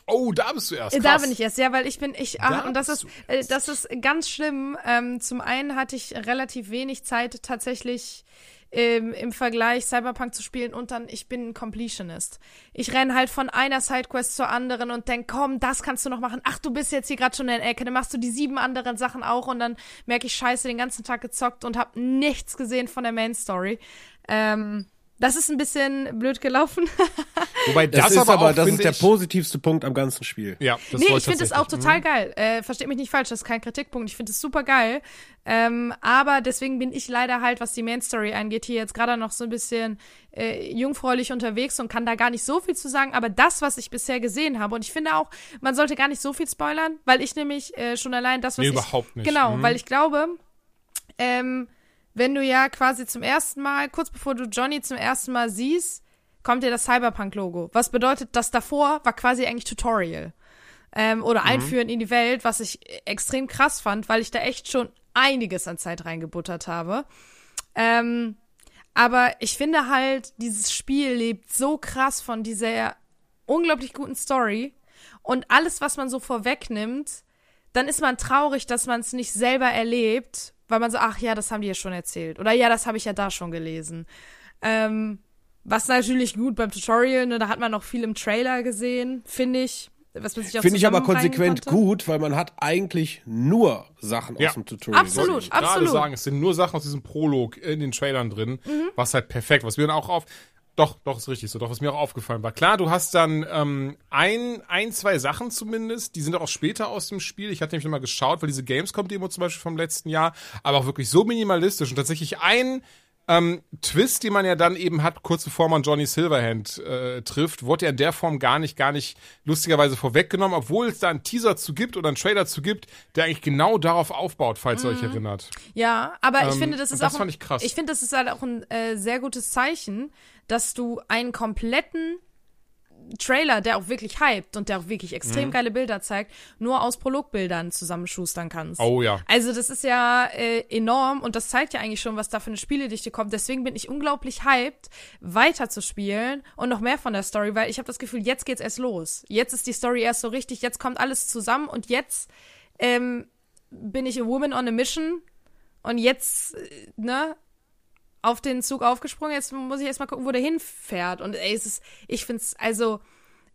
Oh, da bist du erst. Krass. Da bin ich erst, ja, weil ich bin, ich, ah, Da und das ist, äh, das ist ganz schlimm. Ähm, zum einen hatte ich relativ wenig Zeit tatsächlich ähm, im Vergleich Cyberpunk zu spielen und dann, ich bin ein Completionist. Ich renn halt von einer Sidequest zur anderen und denk, komm, das kannst du noch machen. Ach, du bist jetzt hier gerade schon in der Ecke, dann machst du die sieben anderen Sachen auch und dann merke ich, scheiße, den ganzen Tag gezockt und hab nichts gesehen von der Main Story. Ähm, das ist ein bisschen blöd gelaufen. Wobei das, Das, ist aber, aber, auch, das ist der ich, positivste Punkt am ganzen Spiel. Ja, das nee, ich finde es auch total geil. Äh, versteht mich nicht falsch, das ist kein Kritikpunkt. Ich finde es super geil. Ähm, aber deswegen bin ich leider halt, was die Main Story angeht, hier jetzt gerade noch so ein bisschen äh, jungfräulich unterwegs und kann da gar nicht so viel zu sagen. Aber das, was ich bisher gesehen habe, und ich finde auch, man sollte gar nicht so viel spoilern, weil ich nämlich äh, schon allein das, was Nee, ich. überhaupt nicht. Genau, Mhm. weil ich glaube, ähm, wenn du ja quasi zum ersten Mal, kurz bevor du Johnny zum ersten Mal siehst, kommt dir das Cyberpunk-Logo. Was bedeutet, das davor war quasi eigentlich Tutorial. Ähm, oder Einführen in die Welt, was ich extrem krass fand, weil ich da echt schon einiges an Zeit reingebuttert habe. Ähm, aber ich finde halt, dieses Spiel lebt so krass von dieser unglaublich guten Story und alles, was man so vorwegnimmt, dann ist man traurig, dass man es nicht selber erlebt, weil man so, ach ja, das haben die ja schon erzählt. Oder ja, das habe ich ja da schon gelesen. Ähm, was natürlich gut beim Tutorial, ne, da hat man noch viel im Trailer gesehen, finde ich. Finde ich aber konsequent gut, weil man hat eigentlich nur Sachen Ja. aus dem Tutorial. Absolut. Wollte ich gerade absolut. sagen, es sind nur Sachen aus diesem Prolog in den Trailern drin, Mhm. was halt perfekt, was mir dann auch auf, doch, doch, ist richtig so, doch, was mir auch aufgefallen war. Klar, du hast dann ähm, ein, ein, zwei Sachen zumindest, die sind auch später aus dem Spiel. Ich hatte nämlich nochmal geschaut, weil diese Gamescom-Demo zum Beispiel vom letzten Jahr, aber auch wirklich so minimalistisch und tatsächlich ein ähm, Twist, den man ja dann eben hat, kurz bevor man Johnny Silverhand äh, trifft, wurde ja in der Form gar nicht, gar nicht lustigerweise vorweggenommen, obwohl es da einen Teaser zu gibt oder einen Trailer zu gibt, der eigentlich genau darauf aufbaut, falls ihr euch erinnert. Ja, aber ich Ähm, finde, das ist das auch. fand ich krass. Ich finde, das ist halt auch ein äh, sehr gutes Zeichen, dass du einen kompletten Trailer, der auch wirklich hypt und der auch wirklich extrem Mhm. geile Bilder zeigt, nur aus Prologbildern zusammenschustern kannst. Oh ja. Also das ist ja äh, enorm und das zeigt ja eigentlich schon, was da für eine Spieledichte kommt. Deswegen bin ich unglaublich hyped, weiter zu spielen und noch mehr von der Story, weil ich habe das Gefühl, jetzt geht's erst los. Jetzt ist die Story erst so richtig, jetzt kommt alles zusammen und jetzt ähm, bin ich a woman on a mission und jetzt, äh, ne, auf den Zug aufgesprungen. Jetzt muss ich erstmal gucken, wo der hinfährt. Und ey, es ist, ich find's, also,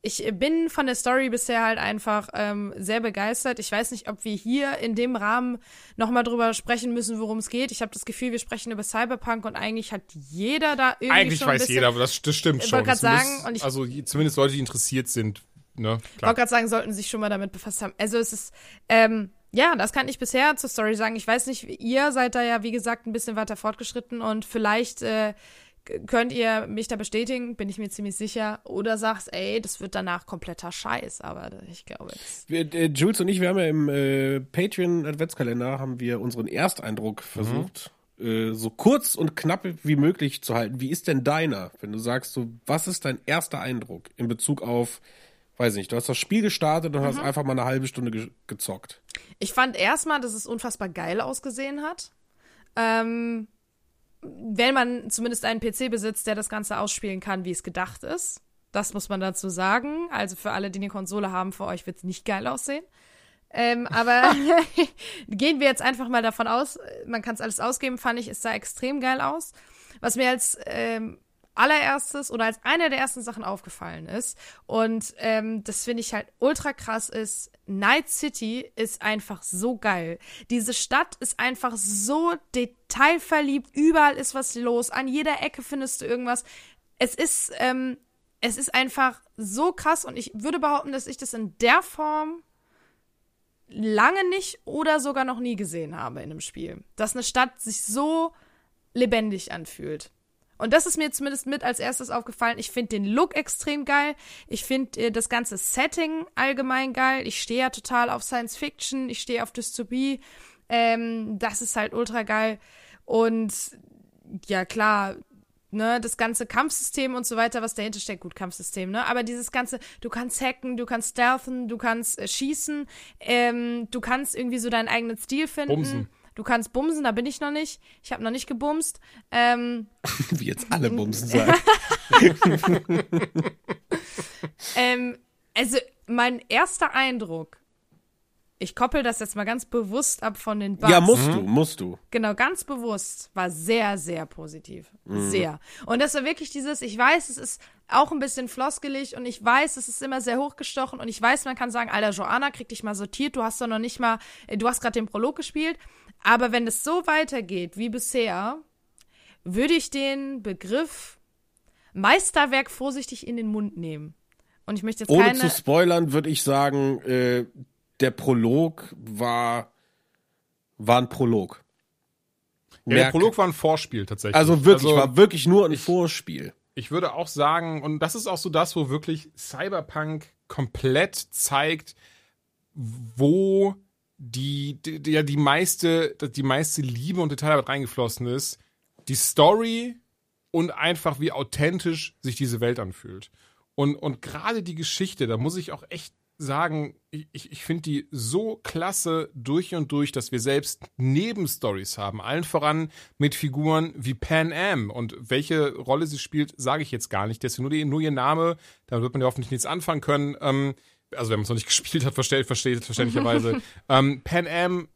ich bin von der Story bisher halt einfach ähm, sehr begeistert. Ich weiß nicht, ob wir hier in dem Rahmen nochmal drüber sprechen müssen, worum es geht. Ich habe das Gefühl, wir sprechen über Cyberpunk und eigentlich hat jeder da irgendwie Eigentlich schon ein weiß bisschen, jeder, aber das, das stimmt Ich schon. wollte grad sagen, und ich- also zumindest Leute, die interessiert sind, ne? Ich Klar. wollte gerade sagen, sollten sich schon mal damit befasst haben. Also es ist, ähm, ja, das kann ich bisher zur Story sagen. Ich weiß nicht, ihr seid da ja, wie gesagt, ein bisschen weiter fortgeschritten und vielleicht äh, könnt ihr mich da bestätigen, bin ich mir ziemlich sicher. Oder sagst, ey, das wird danach kompletter Scheiß. Aber ich glaube, Wir, äh, Jules und ich, wir haben ja im äh, Patreon Adventskalender haben wir unseren Ersteindruck versucht, äh, so kurz und knapp wie möglich zu halten. Wie ist denn deiner, wenn du sagst, so, was ist dein erster Eindruck in Bezug auf, weiß nicht, du hast das Spiel gestartet und hast einfach mal eine halbe Stunde ge gezockt. Ich fand erstmal, dass es unfassbar geil ausgesehen hat. Ähm, wenn man zumindest einen PC besitzt, der das Ganze ausspielen kann, wie es gedacht ist. Das muss man dazu sagen. Also für alle, die eine Konsole haben, für euch wird es nicht geil aussehen. Ähm, aber gehen wir jetzt einfach mal davon aus, man kann es alles ausgeben, fand ich, es sah extrem geil aus. Was mir als ähm, allererstes oder als eine der ersten Sachen aufgefallen ist und ähm, das finde ich halt ultra krass ist, Night City ist einfach so geil. Diese Stadt ist einfach so detailverliebt, überall ist was los, an jeder Ecke findest du irgendwas. Es ist, ähm, es ist einfach so krass und ich würde behaupten, dass ich das in der Form lange nicht oder sogar noch nie gesehen habe in einem Spiel. Dass eine Stadt sich so lebendig anfühlt. Und das ist mir zumindest mit als erstes aufgefallen. Ich finde den Look extrem geil. Ich finde äh, das ganze Setting allgemein geil. Ich stehe ja total auf Science Fiction. Ich stehe auf Dystopie. Ähm, das ist halt ultra geil. Und ja, klar, ne, das ganze Kampfsystem und so weiter, was dahinter steckt, gut, Kampfsystem, ne, aber dieses ganze, du kannst hacken, du kannst stealthen, du kannst äh, schießen, ähm, du kannst irgendwie so deinen eigenen Stil finden. Bumsen. Du kannst bumsen, da bin ich noch nicht. Ich habe noch nicht gebumst. Ähm, Wie jetzt alle Bumsen sagen. ähm, also mein erster Eindruck, ich koppel das jetzt mal ganz bewusst ab von den Bugs. ja, musst du, musst du. Genau, ganz bewusst war sehr, sehr positiv. Sehr. Und das war wirklich dieses, ich weiß, es ist auch ein bisschen floskelig und ich weiß, es ist immer sehr hochgestochen und ich weiß, man kann sagen, Alter, Joanna, krieg dich mal sortiert, du hast doch noch nicht mal, äh, du hast gerade den Prolog gespielt. Aber wenn es so weitergeht wie bisher, würde ich den Begriff Meisterwerk vorsichtig in den Mund nehmen. Und ich möchte jetzt Ohne keine. zu spoilern, würde ich sagen, äh, der Prolog war, war ein Prolog. Ja, der Prolog war ein Vorspiel tatsächlich. Also wirklich, Also, war wirklich nur ein Vorspiel. ich würde auch sagen, und das ist auch so das, wo wirklich Cyberpunk komplett zeigt, wo die, die, die- ja, die meiste, die meiste Liebe und Detailarbeit reingeflossen ist. Die Story und einfach wie authentisch sich diese Welt anfühlt. Und, und gerade die Geschichte, da muss ich auch echt sagen, ich, ich, finde die so klasse durch und durch, dass wir selbst Nebenstories haben. Allen voran mit Figuren wie Pan Am. Und welche Rolle sie spielt, sage ich jetzt gar nicht. Deswegen nur, die, nur ihr Name, da wird man ja hoffentlich nichts anfangen können. Ähm, also wenn man es noch nicht gespielt hat, versteht, versteht verständlicherweise. ähm, Pan Am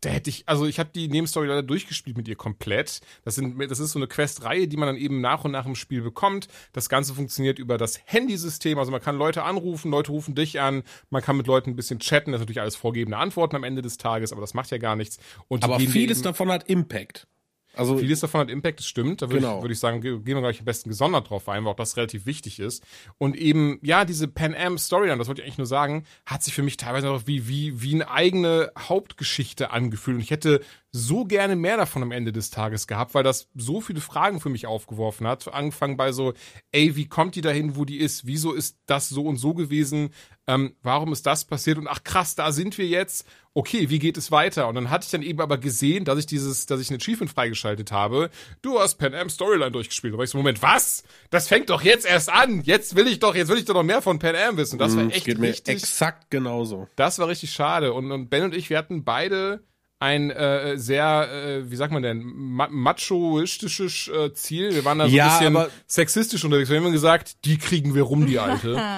da hätte ich, also ich habe die Nebenstory leider durchgespielt mit ihr komplett. Das, sind, das ist so eine Questreihe, die man dann eben nach und nach im Spiel bekommt. Das Ganze funktioniert über das Handysystem. Also man kann Leute anrufen, Leute rufen dich an, man kann mit Leuten ein bisschen chatten. Das ist natürlich alles vorgebende Antworten am Ende des Tages, aber das macht ja gar nichts. Und Aber vieles eben- davon hat Impact. Also Vieles davon hat Impact, das stimmt. Da würde Genau. ich, würde ich sagen, ge- gehen wir gleich am besten gesondert drauf ein, weil auch das relativ wichtig ist. Und eben, ja, diese Pan Am Storyline, das wollte ich eigentlich nur sagen, hat sich für mich teilweise auch wie, wie, wie eine eigene Hauptgeschichte angefühlt. Und ich hätte so gerne mehr davon am Ende des Tages gehabt, weil das so viele Fragen für mich aufgeworfen hat. Angefangen bei so, ey, wie kommt die dahin, wo die ist? Wieso ist das so und so gewesen? Ähm, warum ist das passiert? Und ach krass, da sind wir jetzt. Okay, wie geht es weiter? Und dann hatte ich dann eben aber gesehen, dass ich dieses, dass ich ein Achievement freigeschaltet habe. Du hast Pan Am Storyline durchgespielt. Da war ich so, Moment, was? Das fängt doch jetzt erst an. Jetzt will ich doch, jetzt will ich doch noch mehr von Pan Am wissen. Das war es echt geht mir richtig. exakt genauso. Das war richtig schade. Und, und Ben und ich, wir hatten beide ein äh, sehr, äh, wie sagt man denn, ma machoistisches äh, Ziel. Wir waren da so Ja, ein bisschen sexistisch unterwegs. Wir haben immer gesagt, die kriegen wir rum, die Alte.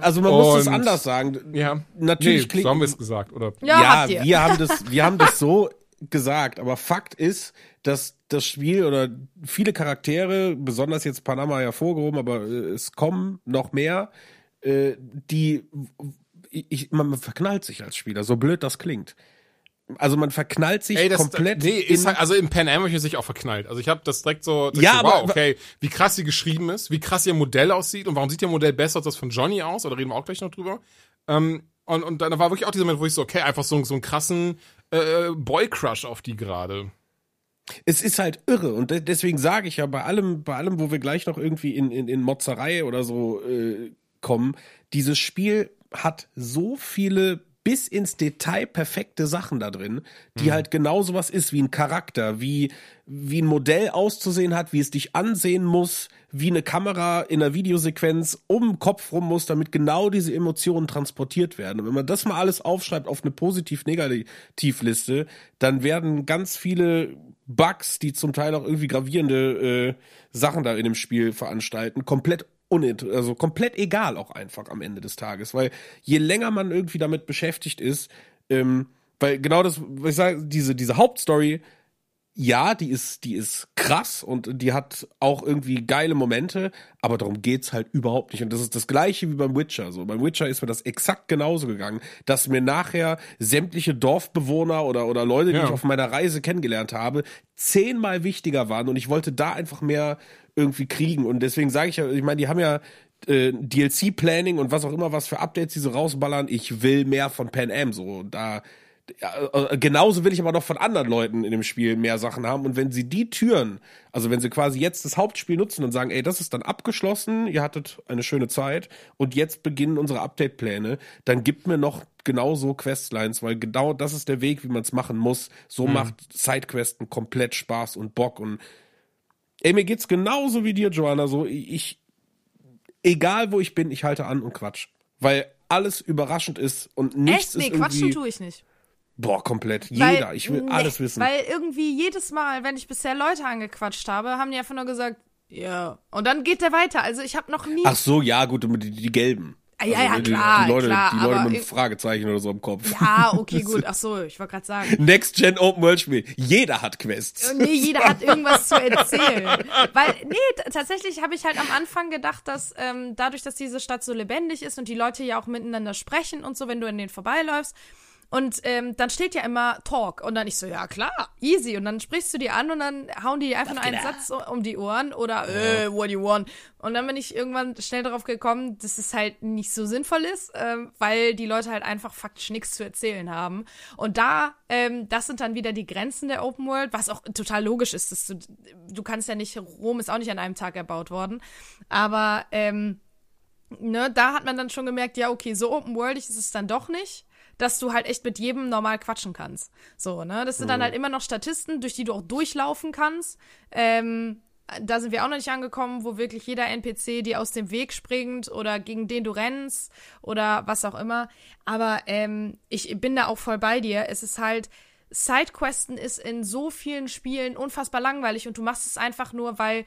Also man muss es Und- anders sagen. ja. Natürlich nee, klingt- so haben wir es gesagt, oder? Ja, Ja, habt ihr. wir haben das, wir haben das so gesagt, aber Fakt ist, dass das Spiel oder viele Charaktere, besonders jetzt Panama hervorgehoben, aber äh, es kommen noch mehr, äh, die ich, man verknallt sich als Spieler, so blöd das klingt. Also man verknallt sich Ey, das, komplett. nee, ist halt, also im Pan Am habe ich sich auch verknallt. Also ich habe das direkt so, direkt Ja, so aber- wow, okay, wie krass sie geschrieben ist, wie krass ihr Modell aussieht und warum sieht ihr Modell besser als das von Johnny aus, oder reden wir auch gleich noch drüber. Ähm, und, und dann war wirklich auch dieser Moment, wo ich so, okay, einfach so, so einen krassen äh, Boy-Crush auf die gerade. es ist halt irre und de- deswegen sage ich ja bei allem, bei allem, wo wir gleich noch irgendwie in, in, in Motzerei oder so äh, kommen, dieses Spiel hat so viele bis ins Detail perfekte Sachen da drin, die halt genau sowas ist wie ein Charakter, wie, wie ein Modell auszusehen hat, wie es dich ansehen muss, wie eine Kamera in einer Videosequenz um den Kopf rum muss, damit genau diese Emotionen transportiert werden. Und wenn man das mal alles aufschreibt auf eine Positiv-Negativ-Liste, dann werden ganz viele Bugs, die zum Teil auch irgendwie gravierende äh, Sachen da in dem Spiel veranstalten, komplett also komplett egal auch einfach am Ende des Tages, weil je länger man irgendwie damit beschäftigt ist, ähm, weil genau das, was ich sage, diese diese Hauptstory, ja, die ist die ist krass und die hat auch irgendwie geile Momente, aber darum geht's halt überhaupt nicht und das ist das gleiche wie beim Witcher, so beim Witcher ist mir das exakt genauso gegangen, dass mir nachher sämtliche Dorfbewohner oder oder Leute, die Ja. ich auf meiner Reise kennengelernt habe, zehnmal wichtiger waren und ich wollte da einfach mehr irgendwie kriegen. Und deswegen sage ich ja, ich meine, die haben ja äh, DLC-Planning und was auch immer, was für Updates die so rausballern. Ich will mehr von Pan Am. So, da ja, äh, genauso will ich aber noch von anderen Leuten in dem Spiel mehr Sachen haben. Und wenn sie die Türen, also wenn sie quasi jetzt das Hauptspiel nutzen und sagen, ey, das ist dann abgeschlossen, ihr hattet eine schöne Zeit und jetzt beginnen unsere Update-Pläne, dann gibt mir noch genauso Questlines, weil genau das ist der Weg, wie man es machen muss. So macht Sidequesten komplett Spaß und Bock und Ey, mir geht's genauso wie dir, Joanna. So, ich, egal wo ich bin, ich halte an und quatsch. Weil alles überraschend ist und nichts Echt? Nee, ist irgendwie. quatschen tue ich nicht. Boah, komplett. Weil- Jeder. Ich will nee, alles wissen. Weil irgendwie jedes Mal, wenn ich bisher Leute angequatscht habe, haben die einfach nur gesagt, ja. Und dann geht der weiter. Also ich habe noch nie. Ach so, ja, gut, die, die gelben. Ah, ja, ja, die, klar, die Leute, klar, die Leute mit einem Fragezeichen oder so im Kopf. ah, okay, gut. Ach so, ich wollte gerade sagen. Next Gen Open World Spiel. Jeder hat Quests. Nee, jeder hat irgendwas zu erzählen. Weil, nee, tatsächlich habe ich halt am Anfang gedacht, dass ähm, dadurch, dass diese Stadt so lebendig ist und die Leute ja auch miteinander sprechen und so, wenn du an denen vorbeiläufst. Und ähm, dann steht ja immer Talk. Und dann ich so, ja klar, easy. Und dann sprichst du die an und dann hauen die dir einfach nur einen Satz um die Ohren oder äh, what do you want? Und dann bin ich irgendwann schnell darauf gekommen, dass es halt nicht so sinnvoll ist, ähm, weil die Leute halt einfach faktisch nichts zu erzählen haben. Und da, ähm, das sind dann wieder die Grenzen der Open World, was auch total logisch ist. Dass du, du kannst ja nicht, Rom ist auch nicht an einem Tag erbaut worden. Aber ähm, ne, da hat man dann schon gemerkt, ja, okay, so open worldig ist es dann doch nicht, dass du halt echt mit jedem normal quatschen kannst. So, ne? Das sind dann halt immer noch Statisten, durch die du auch durchlaufen kannst. Ähm, da sind wir auch noch nicht angekommen, wo wirklich jeder NPC dir aus dem Weg springt oder gegen den du rennst oder was auch immer. Aber ähm, ich bin da auch voll bei dir. Es ist halt, Sidequesten ist in so vielen Spielen unfassbar langweilig und du machst es einfach nur, weil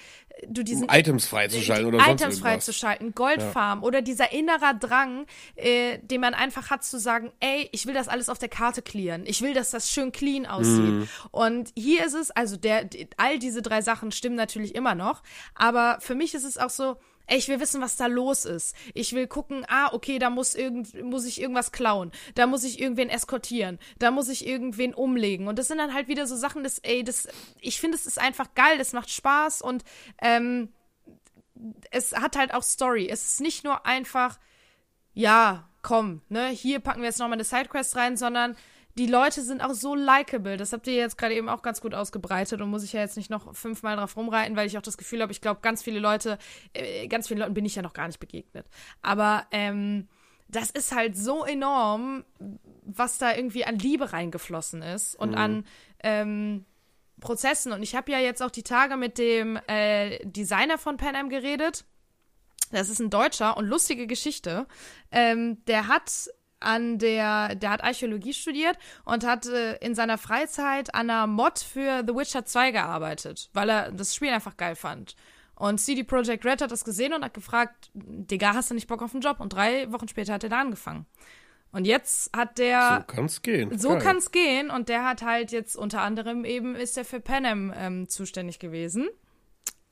du diesen Items freizuschalten oder sonst Items irgendwas. freizuschalten, Goldfarm oder dieser innerer Drang, äh, den man einfach hat zu sagen, ey, ich will das alles auf der Karte clearen. Ich will, dass das schön clean aussieht. Mhm. Und hier ist es, also der, all diese drei Sachen stimmen natürlich immer noch, aber für mich ist es auch so, ich will wissen, was da los ist. Ich will gucken, ah, okay, da muss, irgend, muss ich irgendwas klauen. Da muss ich irgendwen eskortieren. Da muss ich irgendwen umlegen. Und das sind dann halt wieder so Sachen, das, ey, das, ich finde, es ist einfach geil, das macht Spaß und ähm, es hat halt auch Story. Es ist nicht nur einfach, ja, komm, ne, hier packen wir jetzt nochmal eine Sidequest rein, sondern die Leute sind auch so likable. Das habt ihr jetzt gerade eben auch ganz gut ausgebreitet und muss ich ja jetzt nicht noch fünfmal drauf rumreiten, weil ich auch das Gefühl habe, ich glaube, ganz viele Leute, äh, ganz vielen Leuten bin ich ja noch gar nicht begegnet. Aber ähm, das ist halt so enorm, was da irgendwie an Liebe reingeflossen ist und mhm. an ähm, Prozessen. Und ich habe ja jetzt auch die Tage mit dem äh, Designer von Pan Am geredet. Das ist ein Deutscher und lustige Geschichte. Ähm, der hat an der, der hat Archäologie studiert und hat äh, in seiner Freizeit an einer Mod für The Witcher 2 gearbeitet, weil er das Spiel einfach geil fand. Und CD Projekt Red hat das gesehen und hat gefragt, Digga, hast du nicht Bock auf einen Job? Und drei Wochen später hat er da angefangen. Und jetzt hat der. So kann's gehen. So Geil. kann's gehen. Und der hat halt jetzt unter anderem eben ist er für Panem ähm, zuständig gewesen.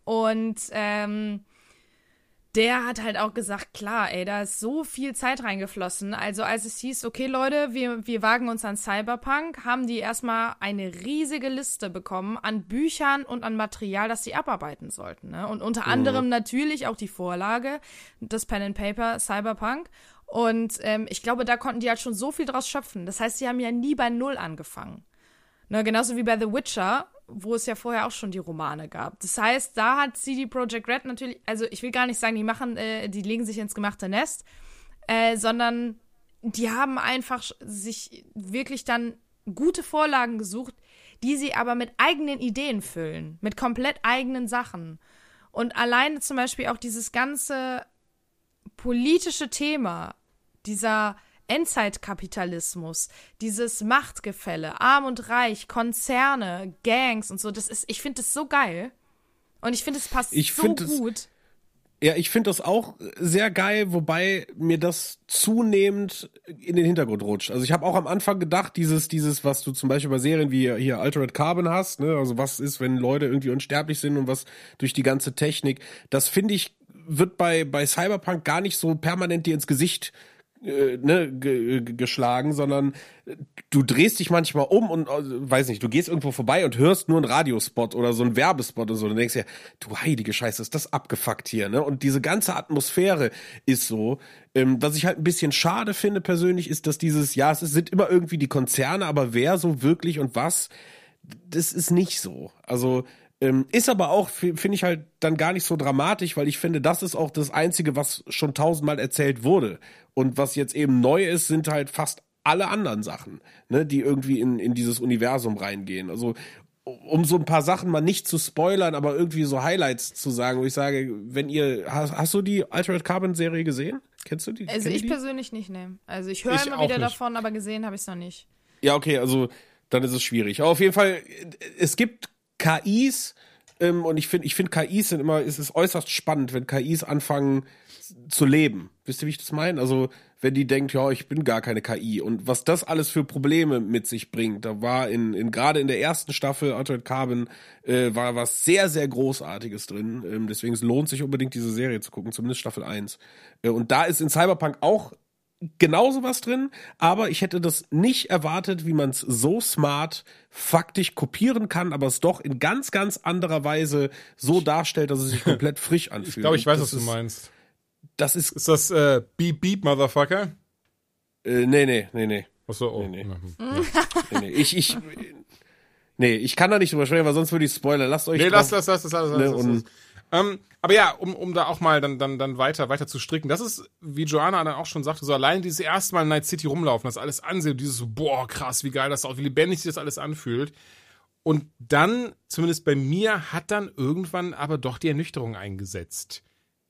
Und ähm, der hat halt auch gesagt, klar, ey, da ist so viel Zeit reingeflossen. Also als es hieß, okay, Leute, wir, wir wagen uns an Cyberpunk, haben die erstmal eine riesige Liste bekommen an Büchern und an Material, das sie abarbeiten sollten. Ne? Und unter mhm. anderem natürlich auch die Vorlage, das Pen and Paper Cyberpunk. Und ähm, ich glaube, da konnten die halt schon so viel draus schöpfen. Das heißt, sie haben ja nie bei Null angefangen. Ne, genauso wie bei The Witcher wo es ja vorher auch schon die Romane gab. Das heißt, da hat CD Projekt Red natürlich, also ich will gar nicht sagen, die machen, äh, die legen sich ins gemachte Nest, äh, sondern die haben einfach sich wirklich dann gute Vorlagen gesucht, die sie aber mit eigenen Ideen füllen, mit komplett eigenen Sachen. Und alleine zum Beispiel auch dieses ganze politische Thema, dieser Endzeitkapitalismus, dieses Machtgefälle, arm und reich, Konzerne, Gangs und so, das ist, ich finde das so geil. Und ich finde, es passt ich so gut. Ja, ich finde das auch sehr geil, wobei mir das zunehmend in den Hintergrund rutscht. Also ich habe auch am Anfang gedacht, dieses, dieses, was du zum Beispiel bei Serien wie hier Altered Carbon hast, ne, also was ist, wenn Leute irgendwie unsterblich sind und was durch die ganze Technik, das finde ich, wird bei, bei Cyberpunk gar nicht so permanent dir ins Gesicht äh, ne, geschlagen, sondern du drehst dich manchmal um und äh, weiß nicht, du gehst irgendwo vorbei und hörst nur einen Radiospot oder so einen Werbespot oder so und denkst dir, du heilige Scheiße, ist das abgefuckt hier, ne? Und diese ganze Atmosphäre ist so. Ähm, was ich halt ein bisschen schade finde persönlich, ist, dass dieses, ja, es sind immer irgendwie die Konzerne, aber wer so wirklich und was, das ist nicht so. Also ähm, ist aber auch, finde ich halt dann gar nicht so dramatisch, weil ich finde, das ist auch das Einzige, was schon tausendmal erzählt wurde. Und was jetzt eben neu ist, sind halt fast alle anderen Sachen, ne, die irgendwie in, in dieses Universum reingehen. Also um so ein paar Sachen mal nicht zu spoilern, aber irgendwie so Highlights zu sagen, wo ich sage, wenn ihr, hast, hast du die Altered Carbon Serie gesehen? Kennst du die? Also ich die? persönlich nicht, ne. Also ich höre immer wieder nicht. davon, aber gesehen habe ich es noch nicht. Ja, okay, also dann ist es schwierig. Aber auf jeden Fall, es gibt KIs, ähm, und ich finde, ich finde KIs sind immer, es ist äußerst spannend, wenn KIs anfangen zu leben. Wisst ihr, wie ich das meine? Also, wenn die denkt, ja, ich bin gar keine KI und was das alles für Probleme mit sich bringt. Da war in, in gerade in der ersten Staffel Altered Carbon äh, war was sehr, sehr Großartiges drin. Ähm, deswegen lohnt sich unbedingt diese Serie zu gucken, zumindest Staffel 1. Äh, und da ist in Cyberpunk auch genauso was drin, aber ich hätte das nicht erwartet, wie man es so smart faktisch kopieren kann, aber es doch in ganz, ganz anderer Weise so darstellt, dass es sich komplett frisch anfühlt. Ich glaube, ich weiß, das was du meinst. Das ist. Ist das äh, Beep Beep, Motherfucker? Äh, nee, nee, nee, nee. Achso, oh. Nee, nee. nee, nee. Ich, ich, nee, ich kann da nicht drüber sprechen, weil sonst würde ich spoilern. Lasst euch. Nee, lass, lass, lass, lass, lass, ne, lass, lass. Ähm, aber ja, um, um da auch mal dann, dann, dann weiter, weiter zu stricken. Das ist, wie Joanna dann auch schon sagte, so allein dieses erste Mal in Night City rumlaufen, das alles ansehen, dieses so, boah, krass, wie geil das auch, wie lebendig sich das alles anfühlt. Und dann, zumindest bei mir, hat dann irgendwann aber doch die Ernüchterung eingesetzt.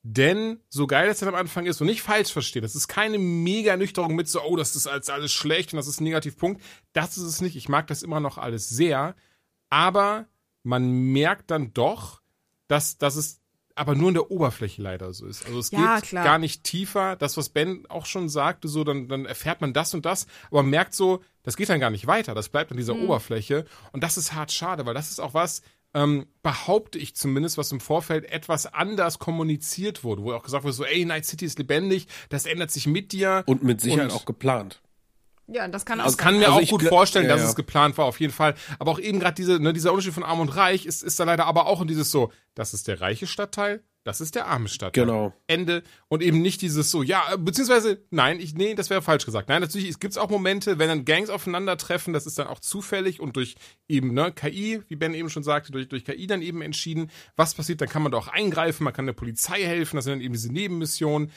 Denn so geil das dann am Anfang ist und nicht falsch verstehen, das ist keine mega Ernüchterung mit so, oh, das ist alles, alles schlecht und das ist ein Negativpunkt. Das ist es nicht. Ich mag das immer noch alles sehr. Aber man merkt dann doch, dass, dass es aber nur in der Oberfläche leider so ist. Also es ja, geht klar. gar nicht tiefer. Das, was Ben auch schon sagte, so, dann, dann erfährt man das und das, aber man merkt so, das geht dann gar nicht weiter. Das bleibt an dieser mhm. Oberfläche. Und das ist hart schade, weil das ist auch was, ähm, behaupte ich zumindest, was im Vorfeld etwas anders kommuniziert wurde, wo auch gesagt wurde, so, ey, Night City ist lebendig, das ändert sich mit dir. Und mit Sicherheit Und- auch geplant. Ja, das kann auch Also sein. kann mir Also auch gut vorstellen, ja, dass ja. es geplant war, auf jeden Fall. Aber auch eben gerade diese, ne, dieser Unterschied von Arm und Reich ist, ist da leider aber auch in dieses so, das ist der reiche Stadtteil, das ist der arme Stadtteil. Genau. Ende. Und eben nicht dieses so, ja, äh, beziehungsweise, nein, ich, nee, das wäre falsch gesagt. Nein, natürlich, es gibt auch Momente, wenn dann Gangs aufeinandertreffen, das ist dann auch zufällig und durch eben, ne, KI, wie Ben eben schon sagte, durch, durch KI dann eben entschieden, was passiert, dann kann man da auch eingreifen, man kann der Polizei helfen, das sind dann eben diese Nebenmissionen.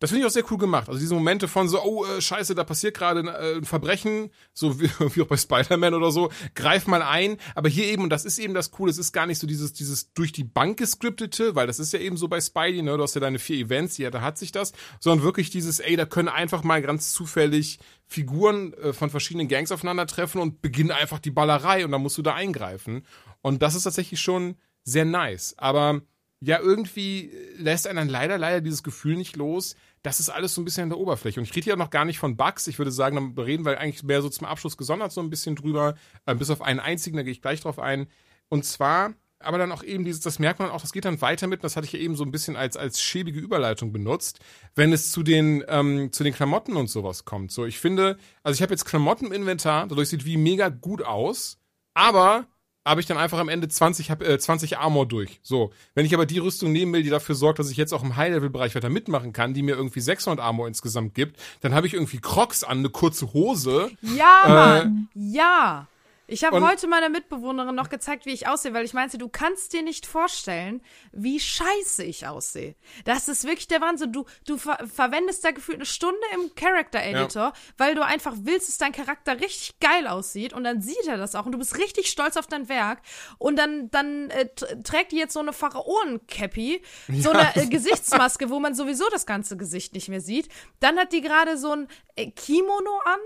Das finde ich auch sehr cool gemacht. Also diese Momente von so, oh, äh, scheiße, da passiert gerade ein, äh, ein Verbrechen, so wie, wie auch bei Spider-Man oder so, greif mal ein. Aber hier eben, und das ist eben das Coole, es ist gar nicht so dieses, dieses durch die Bank gescriptete, weil das ist ja eben so bei Spidey, ne, du hast ja deine vier Events, ja, da hat sich das, sondern wirklich dieses, ey, da können einfach mal ganz zufällig Figuren äh, von verschiedenen Gangs aufeinandertreffen und beginnen einfach die Ballerei und dann musst du da eingreifen. Und das ist tatsächlich schon sehr nice. Aber ja, irgendwie lässt einen dann leider, leider dieses Gefühl nicht los. Das ist alles so ein bisschen an der Oberfläche. Und ich rede hier noch gar nicht von Bugs. Ich würde sagen, da reden wir eigentlich mehr so zum Abschluss gesondert so ein bisschen drüber. Äh, bis auf einen einzigen, da gehe ich gleich drauf ein. Und zwar, aber dann auch eben dieses, das merkt man auch, das geht dann weiter mit, das hatte ich ja eben so ein bisschen als, als schäbige Überleitung benutzt, wenn es zu den, ähm, zu den Klamotten und sowas kommt. So, ich finde, also ich habe jetzt Klamotten im Inventar, dadurch sieht wie mega gut aus, aber habe ich dann einfach am Ende 20, hab, äh, 20 Armor durch. So, wenn ich aber die Rüstung nehmen will, die dafür sorgt, dass ich jetzt auch im High-Level-Bereich weiter mitmachen kann, die mir irgendwie 600 Armor insgesamt gibt, dann habe ich irgendwie Crocs an, eine kurze Hose. Ja, Mann. Ja. Ich habe heute meiner Mitbewohnerin noch gezeigt, wie ich aussehe, weil ich meinte, du kannst dir nicht vorstellen, wie scheiße ich aussehe. Das ist wirklich der Wahnsinn. Du, du ver verwendest da gefühlt eine Stunde im Character Editor, weil du einfach willst, dass dein Charakter richtig geil aussieht und dann sieht er das auch und du bist richtig stolz auf dein Werk und dann, dann äh, trägt die jetzt so eine Pharaonen-Cappy, so eine äh, Gesichtsmaske, wo man sowieso das ganze Gesicht nicht mehr sieht. Dann hat die gerade so ein äh, Kimono an.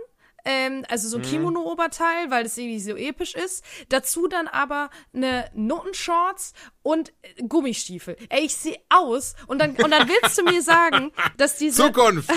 Ähm, also so ein Kimono-Oberteil, weil das irgendwie so episch ist. Dazu dann aber eine Nuttenshorts und äh, Gummistiefel. Ey, ich sehe aus und dann, und dann willst du mir sagen, dass diese, Zukunft!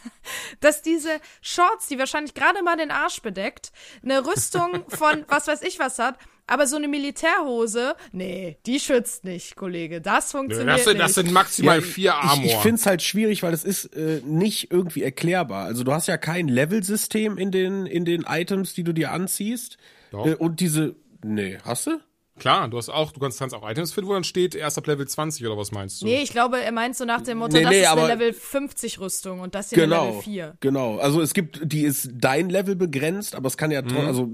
dass diese Shorts, die wahrscheinlich gerade mal den Arsch bedeckt, eine Rüstung von was weiß ich was hat, aber so eine Militärhose, nee, die schützt nicht, Kollege. Das funktioniert Das sind, nicht. das sind maximal Ja, vier Armor. Ich, ich finde es halt schwierig, weil es ist äh, nicht irgendwie erklärbar. Also du hast ja kein Level-System in den, in den Items, die du dir anziehst. Doch. Äh, und diese. Nee, hast du? Klar, du hast auch, du kannst, kannst auch Items finden, wo dann steht, erst ab Level 20 oder was meinst du? Nee, ich glaube, er meint so nach dem Motto, Nee, das nee, ist eine aber- Level 50 Rüstung und das hier eine Genau, Level 4. genau. Also es gibt, die ist dein Level begrenzt, aber es kann ja, Mhm. also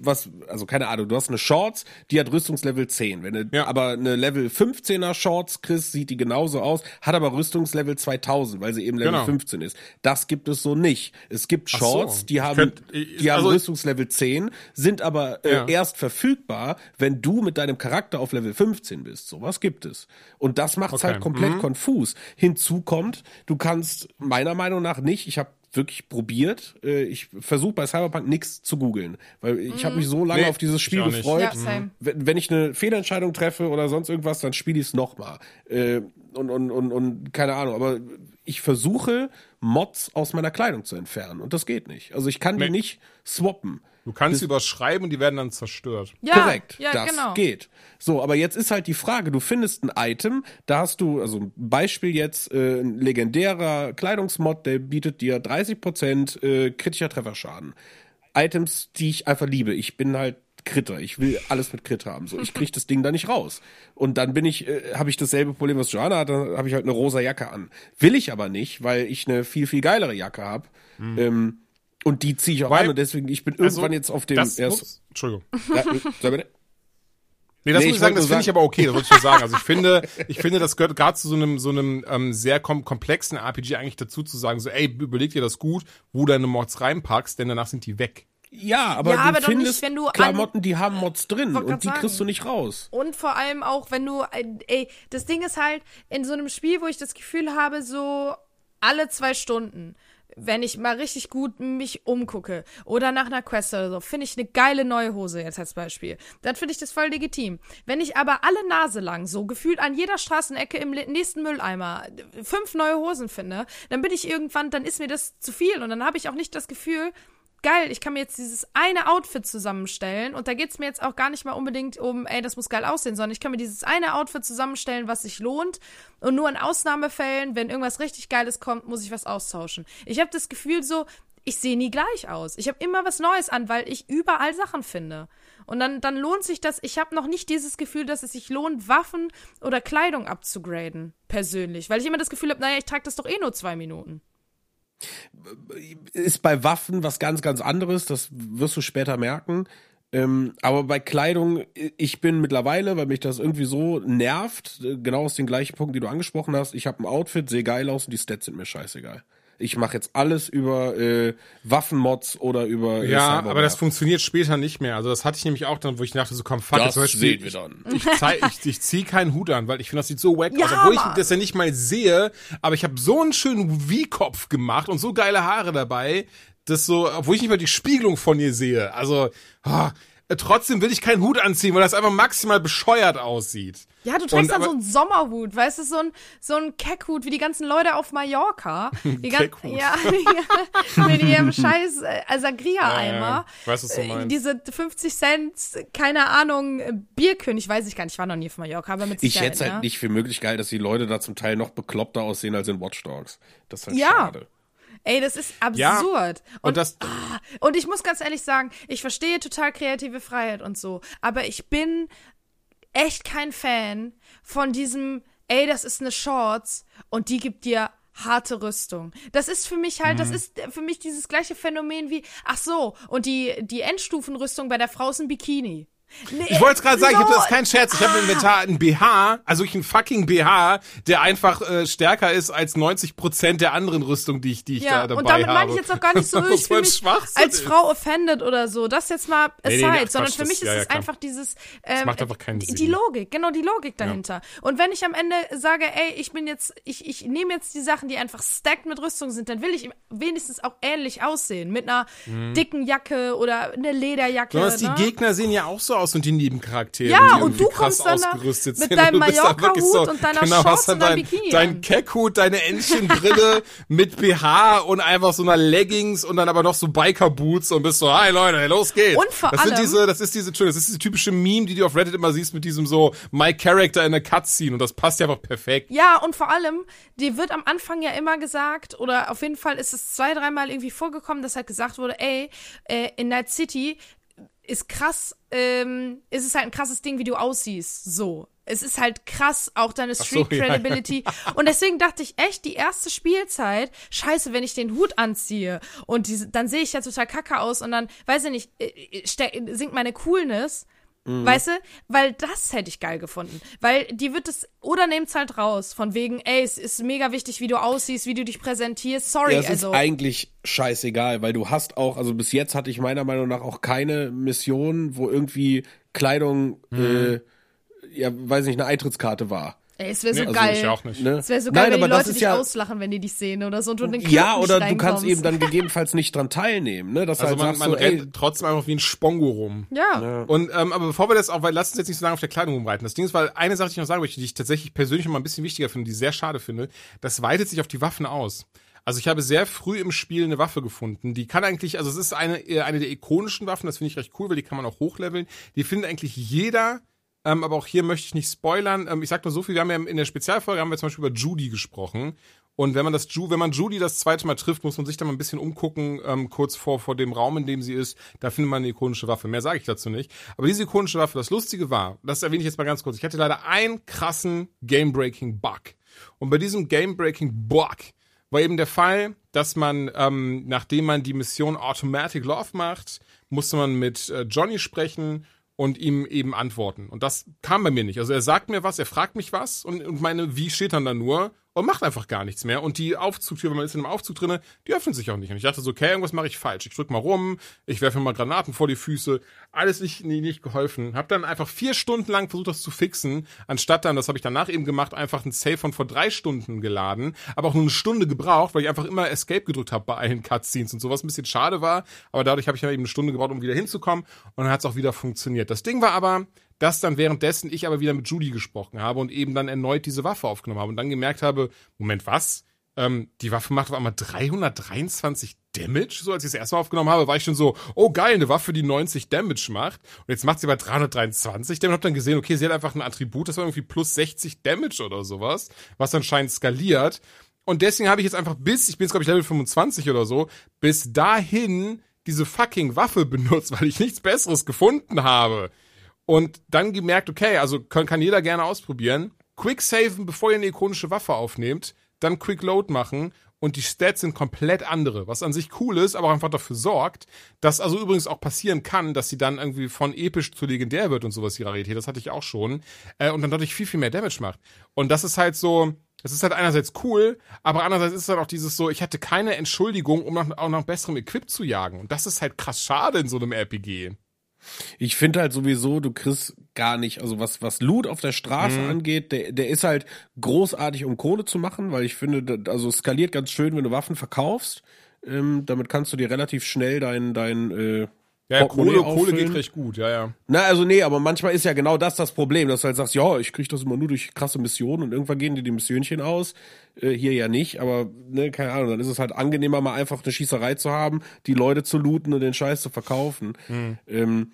was, also keine Ahnung. Du hast eine Shorts, die hat Rüstungslevel 10. Wenn du Ja. aber eine Level 15er Shorts kriegst, sieht die genauso aus, hat aber Rüstungslevel 2000, weil sie eben Level Genau. 15 ist. Das gibt es so nicht. Es gibt Ach so. Shorts, die haben, könnt- ich- die haben also- Rüstungslevel 10, sind aber äh, Ja. erst verfügbar, wenn du mit deinem Charakter auf Level 15 bist. Sowas gibt es. Und das macht es Okay. halt komplett Mhm. konfus. Hinzu kommt, du kannst meiner Meinung nach nicht, ich habe wirklich probiert, äh, ich versuche bei Cyberpunk nichts zu googeln, weil ich habe mich so lange Nee, auf dieses Spiel gefreut. Ja. Wenn, wenn ich eine Fehlentscheidung treffe oder sonst irgendwas, dann spiele ich es nochmal. Äh, und, und, und, und keine Ahnung, aber ich versuche, Mods aus meiner Kleidung zu entfernen und das geht nicht. Also ich kann Nee. die nicht swappen. Du kannst sie überschreiben und die werden dann zerstört. Ja, Korrekt, ja, das genau. geht. So, aber jetzt ist halt die Frage, du findest ein Item, da hast du, also ein Beispiel jetzt, äh, ein legendärer Kleidungsmod, der bietet dir 30% äh, kritischer Trefferschaden. Items, die ich einfach liebe. Ich bin halt Kritter. Ich will alles mit Crit haben. So, ich krieg das Ding da nicht raus. Und dann bin ich, äh, habe ich dasselbe Problem, was Joanna hat, dann habe ich halt eine rosa Jacke an. Will ich aber nicht, weil ich eine viel, viel geilere Jacke habe. Ähm, und die ziehe ich auch Weil- an und deswegen, ich bin Also, irgendwann jetzt auf dem das, erst. ups, Entschuldigung. Ja, bitte. Nee, das Nee, muss ich sagen, das finde ich aber okay, das wollte ich nur sagen. Also ich finde, ich finde, das gehört gerade zu so einem, so einem ähm, sehr kom komplexen RPG eigentlich dazu zu sagen, so, ey, überleg dir das gut, wo deine Mods reinpackst, denn danach sind die weg. Ja, aber Ja, du aber doch nicht, findest wenn du an- Klamotten, die haben Mods drin und die sagen. kriegst du nicht raus. Und vor allem auch, wenn du, äh, ey, das Ding ist halt, in so einem Spiel, wo ich das Gefühl habe, so alle zwei Stunden, wenn ich mal richtig gut mich umgucke oder nach einer Quest oder so, finde ich eine geile neue Hose jetzt als Beispiel. Dann finde ich das voll legitim. Wenn ich aber alle Nase lang so gefühlt an jeder Straßenecke im nächsten Mülleimer fünf neue Hosen finde, dann bin ich irgendwann, dann ist mir das zu viel und dann habe ich auch nicht das Gefühl, geil, ich kann mir jetzt dieses eine Outfit zusammenstellen und da geht's mir jetzt auch gar nicht mal unbedingt um, ey, das muss geil aussehen, sondern ich kann mir dieses eine Outfit zusammenstellen, was sich lohnt und nur in Ausnahmefällen, wenn irgendwas richtig Geiles kommt, muss ich was austauschen. Ich habe das Gefühl so, ich sehe nie gleich aus. Ich habe immer was Neues an, weil ich überall Sachen finde. Und dann, dann lohnt sich das. Ich habe noch nicht dieses Gefühl, dass es sich lohnt, Waffen oder Kleidung abzugraden, persönlich. Weil ich immer das Gefühl habe, naja, ich trage das doch eh nur zwei Minuten. Ist bei Waffen was ganz, ganz anderes, das wirst du später merken. Ähm, aber bei Kleidung, ich bin mittlerweile, weil mich das irgendwie so nervt, genau aus den gleichen Punkten, die du angesprochen hast, ich habe ein Outfit, sehe geil aus und die Stats sind mir scheißegal. Ich mache jetzt alles über äh, Waffenmods oder über äh, Ja, Cyberware. aber das funktioniert später nicht mehr. Also das hatte ich nämlich auch dann, wo ich dachte so, komm, fuck, Das zum Beispiel, sehen wir dann. Ich, zeig, ich, ich zieh keinen Hut an, weil ich finde, das sieht so wack Ja, aus, obwohl ich Mann. das ja nicht mal sehe. Aber ich habe so einen schönen V-Kopf gemacht und so geile Haare dabei, dass so, obwohl ich nicht mal die Spiegelung von ihr sehe. Also, äh, trotzdem will ich keinen Hut anziehen, weil das einfach maximal bescheuert aussieht. Ja, du Und trägst dann aber- so einen Sommerhut, weißt du, so ein, so ein Keckhut wie die ganzen Leute auf Mallorca. Die gan- Keckhut. Ja, mit ihrem scheiß äh, Sangria-Eimer. Ja, ich weiß, was du Äh, meinst. Diese 50 Cent, keine Ahnung, Bierkönig, weiß ich gar nicht, ich war noch nie auf Mallorca, aber mit Ich Sicherheit, hätte es halt ne? nicht für möglich geil, dass die Leute da zum Teil noch bekloppter aussehen als in Watch Dogs. Das ist halt Ja. schade. Ey, das ist Ja, absurd. Und das, Und ich muss ganz ehrlich sagen, ich verstehe total kreative Freiheit und so, aber ich bin echt kein Fan von diesem, ey, das ist eine Shorts und die gibt dir harte Rüstung. Das ist für mich halt, das ist für mich dieses gleiche Phänomen wie, ach so, und die, die Endstufenrüstung bei der Frau ist ein Bikini. Nee, Ich wollte es gerade sagen, ich so, hab, das ist kein Scherz. Ich habe im Inventar einen BH, also ich einen fucking BH, der einfach äh, stärker ist als 90 Prozent der anderen Rüstung, die ich, die ich Ja, da dabei und damit habe. meine ich jetzt auch gar nicht so, ich fühle mich als. Frau offended oder so. Das jetzt mal aside, Nee, nee, nee, sondern Quatsch, für mich das- ist ja, ja, es klar. einfach dieses ähm, macht einfach keinen die, Sinn. die Logik, genau die Logik dahinter. Und wenn ich am Ende sage, ey, ich bin jetzt, ich, ich nehme jetzt die Sachen, die einfach stacked mit Rüstung sind, dann will ich wenigstens auch ähnlich aussehen. Mit einer dicken Jacke oder einer Lederjacke. Besonders ne? Mhm. die Gegner sehen ja auch so aus und die Nebencharaktere. Ja, die und du kommst dann da ausgerüstet mit sind. deinem Mallorca-Hut und deiner genau, Shorts und deinem dein, Bikini dein. Keckhut, deine Entchenbrille mit BH und einfach so einer Leggings und dann aber noch so Biker-Boots und bist so, hi Leute, los geht's. Und vor das sind allem- diese, das ist diese, das ist diese typische Meme, die du auf Reddit immer siehst mit diesem so, my character in a cutscene und das passt ja einfach perfekt. Ja, und vor allem, dir wird am Anfang ja immer gesagt, oder auf jeden Fall ist es zwei, dreimal irgendwie vorgekommen, dass halt gesagt wurde, ey, äh, in Night City ist krass, ähm, ist es halt ein krasses Ding, wie du aussiehst. So. Es ist halt krass, auch deine so, Street ja. Credibility. Und deswegen dachte ich echt, die erste Spielzeit, scheiße, wenn ich den Hut anziehe und diese, dann sehe ich ja total kacke aus und dann, weiß ich nicht, äh, äh, sinkt meine Coolness. Weißt du? Weil das hätte ich geil gefunden. Weil die wird es, oder nehmt's halt raus, von wegen, ey, es ist mega wichtig, wie du aussiehst, wie du dich präsentierst. Sorry, Ja, es also. ist eigentlich scheißegal, weil du hast auch, also bis jetzt hatte ich meiner Meinung nach auch keine Mission, wo irgendwie Kleidung, Mhm. äh, ja, weiß nicht, eine Eintrittskarte war. Ey, es wäre so Nee, also geil. ich auch nicht. Ne? Es wäre so geil, Nein, wenn die aber das Leute ist dich ja, auslachen, wenn die dich sehen oder so und du in den Club ja, nicht oder du kannst eben dann gegebenenfalls nicht dran teilnehmen, ne? Dass Also halt man, sagst man so, ey, rennt trotzdem einfach wie ein Spongo rum. Ja. Und ähm, aber bevor wir das auch, weil lass uns jetzt nicht so lange auf der Kleidung rumreiten. Das Ding ist, weil eine Sache, die ich noch sagen möchte, die ich tatsächlich persönlich noch mal ein bisschen wichtiger finde, die ich sehr schade finde, das weitet sich auf die Waffen aus. Also ich habe sehr früh im Spiel eine Waffe gefunden. Die kann eigentlich, also es ist eine äh, eine der ikonischen Waffen. Das finde ich recht cool, weil die kann man auch hochleveln. Die findet eigentlich jeder. Ähm, aber auch hier möchte ich nicht spoilern. Ähm, ich sag nur so viel, wir haben ja in der Spezialfolge haben wir zum Beispiel über Judy gesprochen. Und wenn man das Ju, wenn man Judy das zweite Mal trifft, muss man sich da mal ein bisschen umgucken, ähm, kurz vor, vor dem Raum, in dem sie ist. Da findet man eine ikonische Waffe. Mehr sage ich dazu nicht. Aber diese ikonische Waffe, das Lustige war, das erwähne ich jetzt mal ganz kurz. Ich hatte leider einen krassen Game-Breaking-Bug. Und bei diesem Game-Breaking-Bug war eben der Fall, dass man, ähm, nachdem man die Mission Automatic Love macht, musste man mit äh, Johnny sprechen und ihm eben antworten. Und das kam bei mir nicht. Also er sagt mir was, er fragt mich was und, und meine, wie steht dann da nur und macht einfach gar nichts mehr. Und die Aufzugtür, wenn man ist in einem Aufzug drinne, die öffnet sich auch nicht. Und ich dachte so, okay, irgendwas mache ich falsch. Ich drück mal rum, ich werfe mal Granaten vor die Füße. Alles nicht, nie, nicht geholfen. Hab dann einfach vier Stunden lang versucht, das zu fixen, anstatt dann, das habe ich danach eben gemacht, einfach ein Save von vor drei Stunden geladen, aber auch nur eine Stunde gebraucht, weil ich einfach immer Escape gedrückt habe bei allen Cutscenes und sowas ein bisschen schade war. Aber dadurch habe ich dann eben eine Stunde gebraucht, um wieder hinzukommen. Und dann hat es auch wieder funktioniert. Das Ding war aber, dass dann währenddessen ich aber wieder mit Judy gesprochen habe und eben dann erneut diese Waffe aufgenommen habe und dann gemerkt habe, Moment, was? Ähm, die Waffe macht auf einmal 323 Damage? So, als ich das erste Mal aufgenommen habe, war ich schon so, oh geil, eine Waffe, die 90 Damage macht. Und jetzt macht sie aber 323 Damage. Hab dann gesehen, okay, sie hat einfach ein Attribut, das war irgendwie plus 60 Damage oder sowas, was anscheinend skaliert. Und deswegen habe ich jetzt einfach bis, ich bin jetzt glaube ich Level 25 oder so, bis dahin diese fucking Waffe benutzt, weil ich nichts Besseres gefunden habe. Und dann gemerkt, okay, also kann, kann jeder gerne ausprobieren. Quick saven, bevor ihr eine ikonische Waffe aufnehmt, dann Quick Load machen und die Stats sind komplett andere, was an sich cool ist, aber einfach dafür sorgt, dass also übrigens auch passieren kann, dass sie dann irgendwie von episch zu legendär wird und sowas, die Rarität, das hatte ich auch schon, äh, und dann dadurch viel, viel mehr Damage macht. Und das ist halt so, das ist halt einerseits cool, aber andererseits ist halt auch dieses so, ich hatte keine Entschuldigung, um nach, auch nach besserem Equip zu jagen. Und das ist halt krass schade in so einem RPG. Ich finde halt sowieso, du kriegst gar nicht, also was, was Loot auf der Straße Mhm. angeht, der, der ist halt großartig, um Kohle zu machen, weil ich finde, also es skaliert ganz schön, wenn du Waffen verkaufst. Ähm, damit kannst du dir relativ schnell dein, dein äh, Ja, Portemonnaie Kohle, Kohle geht recht gut, ja, ja. Na, also nee, aber manchmal ist ja genau das das Problem, dass du halt sagst, ja, ich krieg das immer nur durch krasse Missionen und irgendwann gehen dir die Missionchen aus. Äh, hier ja nicht, aber ne, keine Ahnung, dann ist es halt angenehmer, mal einfach eine Schießerei zu haben, die Leute zu looten und den Scheiß zu verkaufen. Ähm,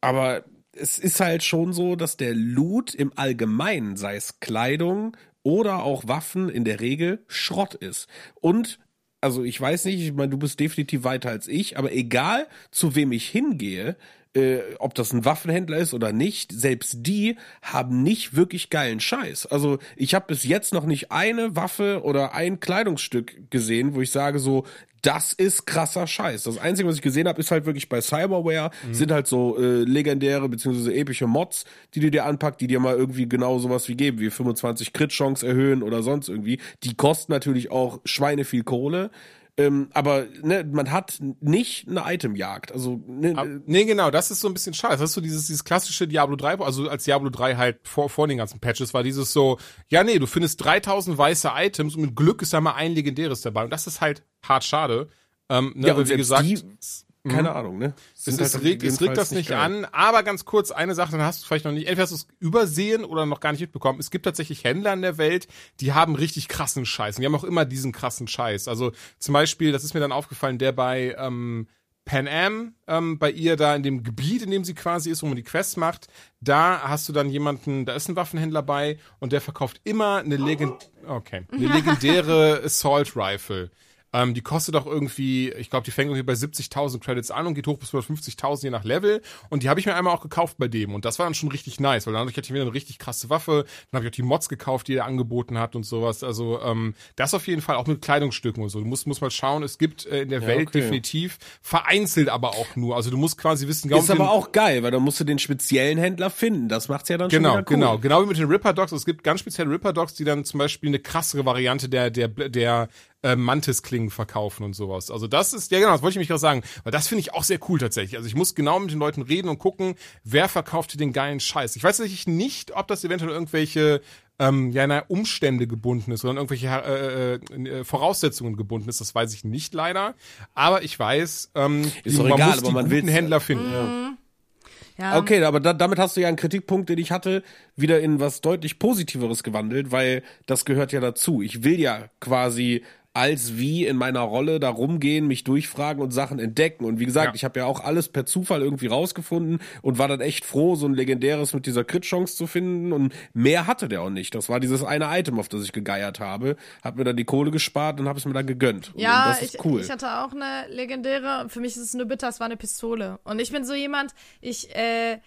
aber es ist halt schon so, dass der Loot im Allgemeinen, sei es Kleidung oder auch Waffen, in der Regel Schrott ist. Und also ich weiß nicht, ich meine, du bist definitiv weiter als ich, aber egal zu wem ich hingehe, äh, ob das ein Waffenhändler ist oder nicht, selbst die haben nicht wirklich geilen Scheiß. Also ich habe bis jetzt noch nicht eine Waffe oder ein Kleidungsstück gesehen, wo ich sage so, das ist krasser Scheiß. Das Einzige, was ich gesehen habe, ist halt wirklich bei Cyberware, sind halt so äh, legendäre beziehungsweise epische Mods, die du dir anpackt, die dir mal irgendwie genau sowas wie geben, wie 25 Crit-Chance erhöhen oder sonst irgendwie. Die kosten natürlich auch Schweine viel Kohle. Ähm, aber ne, man hat nicht eine Itemjagd. Also ne, Nee, genau, das ist so ein bisschen schade. Das ist so dieses, dieses klassische Diablo 3, also als Diablo 3 halt vor, vor den ganzen Patches war dieses so, ja nee, du findest 3000 weiße Items und mit Glück ist da mal ein legendäres dabei. Und das ist halt hart schade. Ähm, ne, ja, aber wie gesagt, die, keine Ahnung, ne? es, halt regt, es regt das nicht geil. an, aber ganz kurz eine Sache, dann hast du vielleicht noch nicht, entweder hast du es übersehen oder noch gar nicht mitbekommen. Es gibt tatsächlich Händler in der Welt, die haben richtig krassen Scheiß. Und die haben auch immer diesen krassen Scheiß. Also zum Beispiel, das ist mir dann aufgefallen, der bei ähm, Pan Am, ähm, bei ihr da in dem Gebiet, in dem sie quasi ist, wo man die Quest macht, da hast du dann jemanden, da ist ein Waffenhändler bei und der verkauft immer eine, Legend okay, eine legendäre Assault Rifle. Ähm, die kostet auch irgendwie, ich glaube, die fängt irgendwie bei 70.000 Credits an und geht hoch bis 150.000 je nach Level. Und die habe ich mir einmal auch gekauft bei dem. Und das war dann schon richtig nice, weil dann hatte ich wieder eine richtig krasse Waffe. Dann habe ich auch die Mods gekauft, die er angeboten hat und sowas. Also ähm, das auf jeden Fall auch mit Kleidungsstücken und so. Du musst, musst mal schauen, es gibt äh, in der Welt okay. definitiv vereinzelt aber auch nur. Also du musst quasi wissen, Ist aber auch geil, weil dann musst du den speziellen Händler finden. Das macht's ja dann Genau, schon wieder cool. genau. Genau wie mit den Ripper Dogs. Es gibt ganz spezielle Ripper Dogs, die dann zum Beispiel eine krassere Variante der, der, der äh, Mantis-Klingen verkaufen und sowas. Also das ist, ja genau, das wollte ich mich gerade sagen. Weil das finde ich auch sehr cool tatsächlich. Also ich muss genau mit den Leuten reden und gucken, wer verkauft hier den geilen Scheiß. Ich weiß tatsächlich nicht, ob das eventuell irgendwelche ähm, ja, na, Umstände gebunden ist oder an irgendwelche äh, äh, äh, Voraussetzungen gebunden ist. Das weiß ich nicht leider. Aber ich weiß, ähm, Ist die, doch man egal, muss aber die man guten Händler finden. Ja. Okay, aber da, damit hast du ja einen Kritikpunkt, den ich hatte, wieder in was deutlich Positiveres gewandelt, weil das gehört ja dazu. Ich will ja quasi als wie in meiner Rolle da rumgehen, mich durchfragen und Sachen entdecken. Und wie gesagt, Ja. ich habe ja auch alles per Zufall irgendwie rausgefunden und war dann echt froh, so ein legendäres mit dieser Crit-Chance zu finden. Und mehr hatte der auch nicht. Das war dieses eine Item, auf das ich gegeiert habe. Hab mir dann die Kohle gespart und habe es mir dann gegönnt. Und Ja, das ist ich, cool. ich hatte auch eine legendäre. Für mich ist es nur bitter, es war eine Pistole. Und ich bin so jemand, ich äh,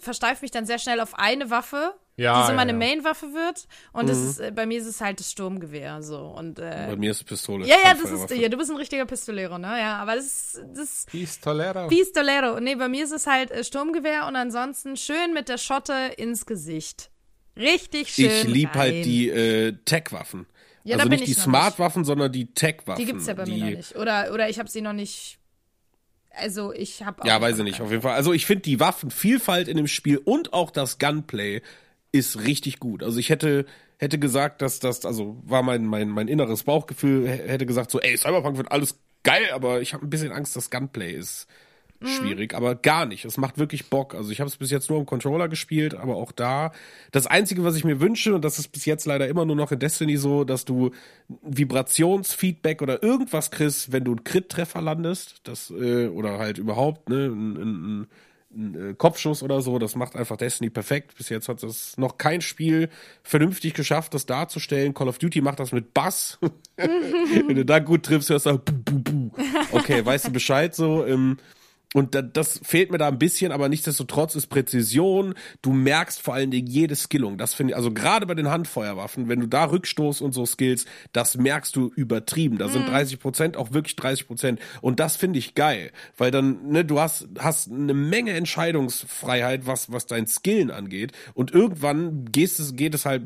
versteife mich dann sehr schnell auf eine Waffe, Ja, die so meine ja. Main-Waffe wird. Und das Mhm. ist, äh, bei mir ist es halt das Sturmgewehr. So. Und, äh, Bei mir ist Pistole. ja, ja, das ist, ja, du bist ein richtiger Pistolero, ne? Ja, aber das ist, das ist Pistolero. Pistolero. Nee, bei mir ist es halt äh, Sturmgewehr und ansonsten schön mit der Schotte ins Gesicht. Richtig schön. Ich lieb rein. halt die äh, Tech-Waffen. Ja, da also nicht die Smart-Waffen, sondern die Tech-Waffen. Die gibt's ja bei die, mir noch nicht. Oder, oder ich habe sie noch nicht. Also ich habe Ja, weiß ich nicht, auf jeden Fall. Also ich finde die Waffenvielfalt in dem Spiel und auch das Gunplay ist richtig gut. Also ich hätte hätte gesagt, dass das, also war mein mein mein inneres Bauchgefühl, hätte gesagt so, ey, Cyberpunk wird alles geil, aber ich habe ein bisschen Angst, das Gunplay ist schwierig, aber gar nicht. Es macht wirklich Bock. Also ich habe es bis jetzt nur im Controller gespielt, aber auch da. Das Einzige, was ich mir wünsche, und das ist bis jetzt leider immer nur noch in Destiny so, dass du Vibrationsfeedback oder irgendwas kriegst, wenn du einen Crit-Treffer landest, das, äh, oder halt überhaupt, ne, ein, ein, ein äh, Kopfschuss oder so, das macht einfach Destiny perfekt. Bis jetzt hat das noch kein Spiel vernünftig geschafft, das darzustellen. Call of Duty macht das mit Bass. Wenn du da gut triffst, hörst du buh, buh, buh. Okay, weißt du Bescheid so. Ähm, und da, das fehlt mir da ein bisschen, aber nichtsdestotrotz ist Präzision. Du merkst vor allen Dingen jede Skillung. Das finde ich, also gerade bei den Handfeuerwaffen, wenn du da Rückstoß und so skills, das merkst du übertrieben. Da sind 30 Prozent auch wirklich 30 Prozent. Und das finde ich geil, weil dann, ne, du hast, hast eine Menge Entscheidungsfreiheit, was, was dein Skillen angeht. Und irgendwann gehst es, geht es halt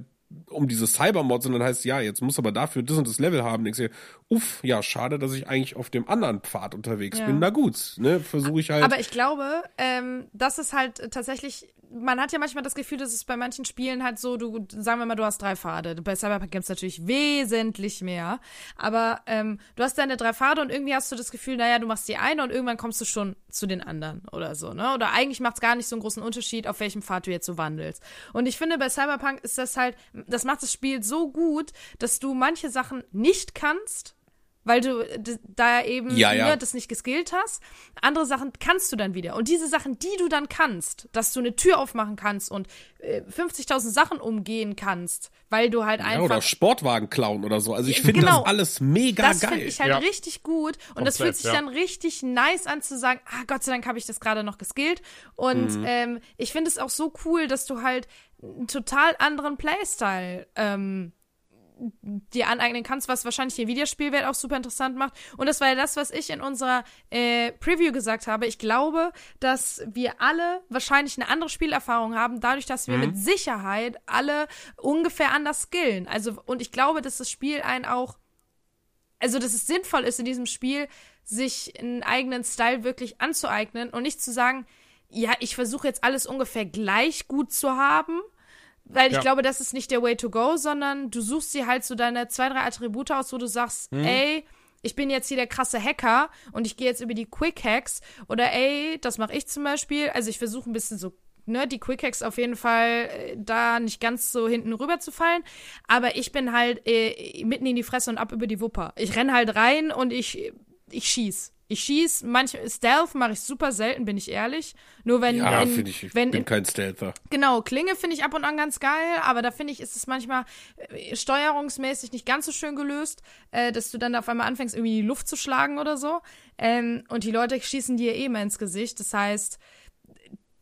um diese Cybermods und dann heißt ja, jetzt muss aber dafür das und das Level haben. Denkst du, uff, ja, schade, dass ich eigentlich auf dem anderen Pfad unterwegs Ja. bin. Na gut, ne, versuche ich halt. Aber ich glaube, ähm, das ist halt tatsächlich, man hat ja manchmal das Gefühl, dass es bei manchen Spielen halt so, du, sagen wir mal, du hast drei Pfade. Bei Cyberpunk gibt es natürlich wesentlich mehr. Aber ähm, du hast deine drei Pfade und irgendwie hast du das Gefühl, naja, du machst die eine und irgendwann kommst du schon zu den anderen oder so, ne? Oder eigentlich macht es gar nicht so einen großen Unterschied, auf welchem Pfad du jetzt so wandelst. Und ich finde, bei Cyberpunk ist das halt, das macht das Spiel so gut, dass du manche Sachen nicht kannst, weil du d- da eben Ja, ja. Ne, das nicht geskillt hast. Andere Sachen kannst du dann wieder. Und diese Sachen, die du dann kannst, dass du eine Tür aufmachen kannst und äh, 50.000 Sachen umgehen kannst, weil du halt ja, einfach oder Sportwagen klauen oder so. Also ich finde Genau. das alles mega das finde geil. ich halt Ja. richtig gut und das fühlt Komplett, sich ja. dann richtig nice an zu sagen, ah Gott sei Dank habe ich das gerade noch geskillt und Mhm. ähm, ich finde es auch so cool, dass du halt einen total anderen Playstyle ähm, dir aneignen kannst, was wahrscheinlich die Videospielwelt auch super interessant macht. Und das war ja das, was ich in unserer äh, Preview gesagt habe. Ich glaube, dass wir alle wahrscheinlich eine andere Spielerfahrung haben, dadurch, dass wir mit Sicherheit alle ungefähr anders skillen. Also, und ich glaube, dass das Spiel einen auch also dass es sinnvoll ist in diesem Spiel, sich einen eigenen Style wirklich anzueignen und nicht zu sagen, ja, ich versuche jetzt alles ungefähr gleich gut zu haben, weil ich Ja. glaube, das ist nicht der Way to go, sondern du suchst dir halt so deine zwei, drei Attribute aus, wo du sagst, ey, ich bin jetzt hier der krasse Hacker und ich gehe jetzt über die Quick Hacks oder ey, das mache ich zum Beispiel. Also ich versuche ein bisschen so ne, die Quick Hacks auf jeden Fall äh, da nicht ganz so hinten rüber zu fallen. Aber ich bin halt äh, mitten in die Fresse und ab über die Wupper. Ich renn halt rein und ich, ich schieß. Ich schieß, manche Stealth mache ich super selten, bin ich ehrlich. Nur wenn, ja, wenn, finde ich. Ich wenn bin kein Stealther. Genau, Klinge finde ich ab und an ganz geil, aber da finde ich, ist es manchmal äh, steuerungsmäßig nicht ganz so schön gelöst, äh, dass du dann auf einmal anfängst, irgendwie in die Luft zu schlagen oder so. Ähm, und die Leute schießen dir eh immer ins Gesicht. Das heißt,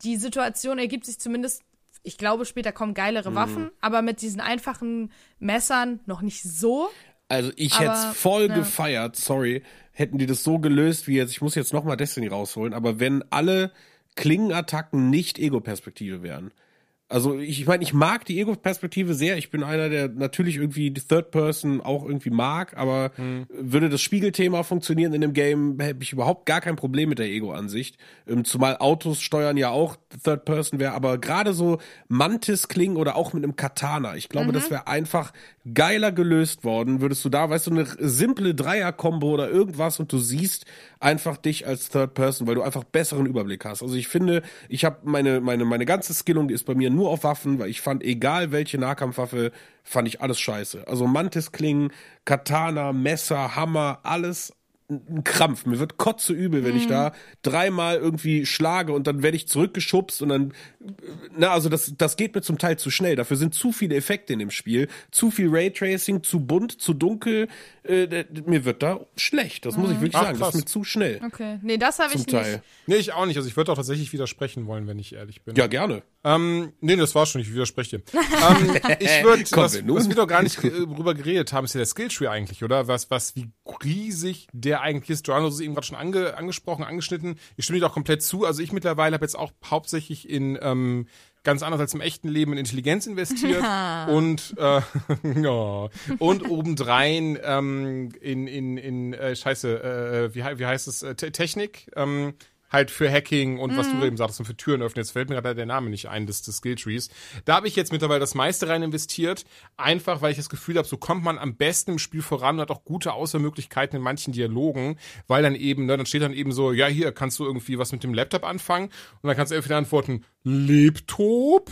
die Situation ergibt sich zumindest, ich glaube, später kommen geilere Mhm. Waffen, aber mit diesen einfachen Messern noch nicht so. Also ich hätte es voll ja. gefeiert, sorry, hätten die das so gelöst wie jetzt, ich muss jetzt nochmal Destiny rausholen, aber wenn alle Klingenattacken nicht Ego-Perspektive wären. Also ich meine, ich mag die Ego-Perspektive sehr. Ich bin einer, der natürlich irgendwie die Third Person auch irgendwie mag, aber würde das Spiegelthema funktionieren in dem Game, hätte ich überhaupt gar kein Problem mit der Ego-Ansicht. Ähm, Zumal Autos steuern ja auch Third Person wäre, aber gerade so Mantis-Klingen oder auch mit einem Katana. Ich glaube, das wäre einfach geiler gelöst worden. Würdest du da, weißt du, eine simple Dreier-Kombo oder irgendwas und du siehst einfach dich als Third Person, weil du einfach besseren Überblick hast. Also ich finde, ich habe meine, meine, meine ganze Skillung, die ist bei mir nur auf Waffen, weil ich fand, egal welche Nahkampfwaffe, fand ich alles scheiße. Also Mantis-Klingen, Katana, Messer, Hammer, alles ein Krampf. Mir wird kotze übel, wenn ich da dreimal irgendwie schlage und dann werde ich zurückgeschubst und dann, na, also das, das geht mir zum Teil zu schnell. Dafür sind zu viele Effekte in dem Spiel, zu viel Raytracing, zu bunt, zu dunkel. Äh, mir wird da schlecht. Das muss ich wirklich Ach, sagen. Das krass. ist mir zu schnell. Okay. Nee, das habe ich Zum Teil. nicht. Nee, ich auch nicht. Also ich würde auch tatsächlich widersprechen wollen, wenn ich ehrlich bin. Ja, gerne. Ähm, nee, das war schon, ich widerspreche. ähm, ich würde, was, was wir doch gar nicht äh, drüber geredet haben, ist ja der Skilltree eigentlich, oder? Was, was, wie riesig der eigentlich ist. Joanna, du hast es eben gerade schon ange, angesprochen, angeschnitten. Ich stimme dir auch komplett zu. Also ich mittlerweile habe jetzt auch hauptsächlich in, ähm, ganz anders als im echten Leben in Intelligenz investiert und äh, ja, und obendrein ähm, in in in äh, Scheiße äh, wie hei- wie heißt es äh, Te- Technik ähm, halt für Hacking und was Mhm. du eben sagst und für Türen öffnen. Jetzt fällt mir gerade der Name nicht ein des, des Skilltrees. Da habe ich jetzt mittlerweile das meiste rein investiert, einfach weil ich das Gefühl habe, so kommt man am besten im Spiel voran und hat auch gute Auswahlmöglichkeiten in manchen Dialogen, weil dann eben, ne, dann steht dann eben so, ja, hier kannst du irgendwie was mit dem Laptop anfangen und dann kannst du entweder antworten, Lebtop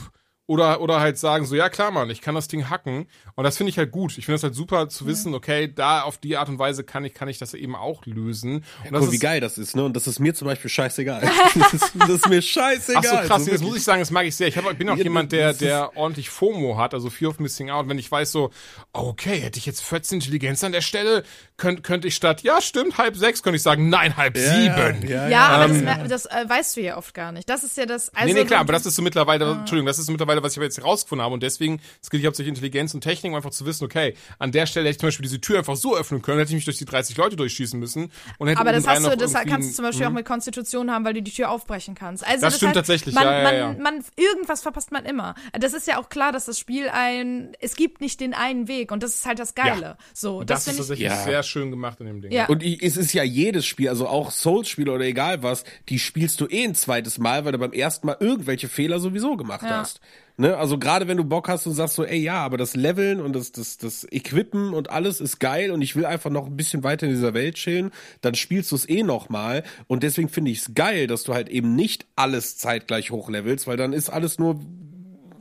oder, oder halt sagen so, ja klar, Mann, ich kann das Ding hacken. Und das finde ich halt gut. Ich finde das halt super zu wissen, okay, da auf die Art und Weise kann ich, kann ich das eben auch lösen. Und das Guck, wie ist, geil das ist, ne? Und das ist mir zum Beispiel scheißegal. das, ist, das ist mir scheißegal. Ach so krass, So das muss ich sagen, das mag ich sehr. Ich, hab, ich bin auch jemand, der, das der ordentlich FOMO hat, also Fear of Missing Out. Wenn ich weiß so, okay, hätte ich jetzt 14 Intelligenz an der Stelle, könnte könnte ich statt, ja stimmt, halb sechs, könnte ich sagen, nein, halb Ja, sieben. Ja, Ja, ja. aber das, mer- das äh, weißt du ja oft gar nicht. Das ist ja das. Also nee, nee, klar, du- aber das ist so mittlerweile, Entschuldigung, das ist so mittlerweile, was ich aber jetzt herausgefunden habe. Und deswegen, es gilt hauptsächlich Intelligenz und Technik, um einfach zu wissen, okay, an der Stelle hätte ich zum Beispiel diese Tür einfach so öffnen können, hätte ich mich durch die 30 Leute durchschießen müssen und hätte Aber das hast du, das kannst du zum Beispiel auch mit Konstitution haben, weil du die Tür aufbrechen kannst. Also Das stimmt heißt, tatsächlich, man, ja, ja, man, ja. man, irgendwas verpasst man immer. Das ist ja auch klar, dass das Spiel ein, es gibt nicht den einen Weg und das ist halt das Geile. So, Und das, das, ist finde ich. tatsächlich Ja. sehr schön gemacht in dem Ding. Ja. Und ich, es ist ja jedes Spiel, also auch Souls-Spiele oder egal was, die spielst du eh ein zweites Mal, weil du beim ersten Mal irgendwelche Fehler sowieso gemacht Ja. hast. Ne? Also gerade wenn du Bock hast und sagst so, ey ja, aber das Leveln und das, das, das Equippen und alles ist geil und ich will einfach noch ein bisschen weiter in dieser Welt chillen, dann spielst du es eh noch mal. Und deswegen finde ich es geil, dass du halt eben nicht alles zeitgleich hochlevelst, weil dann ist alles nur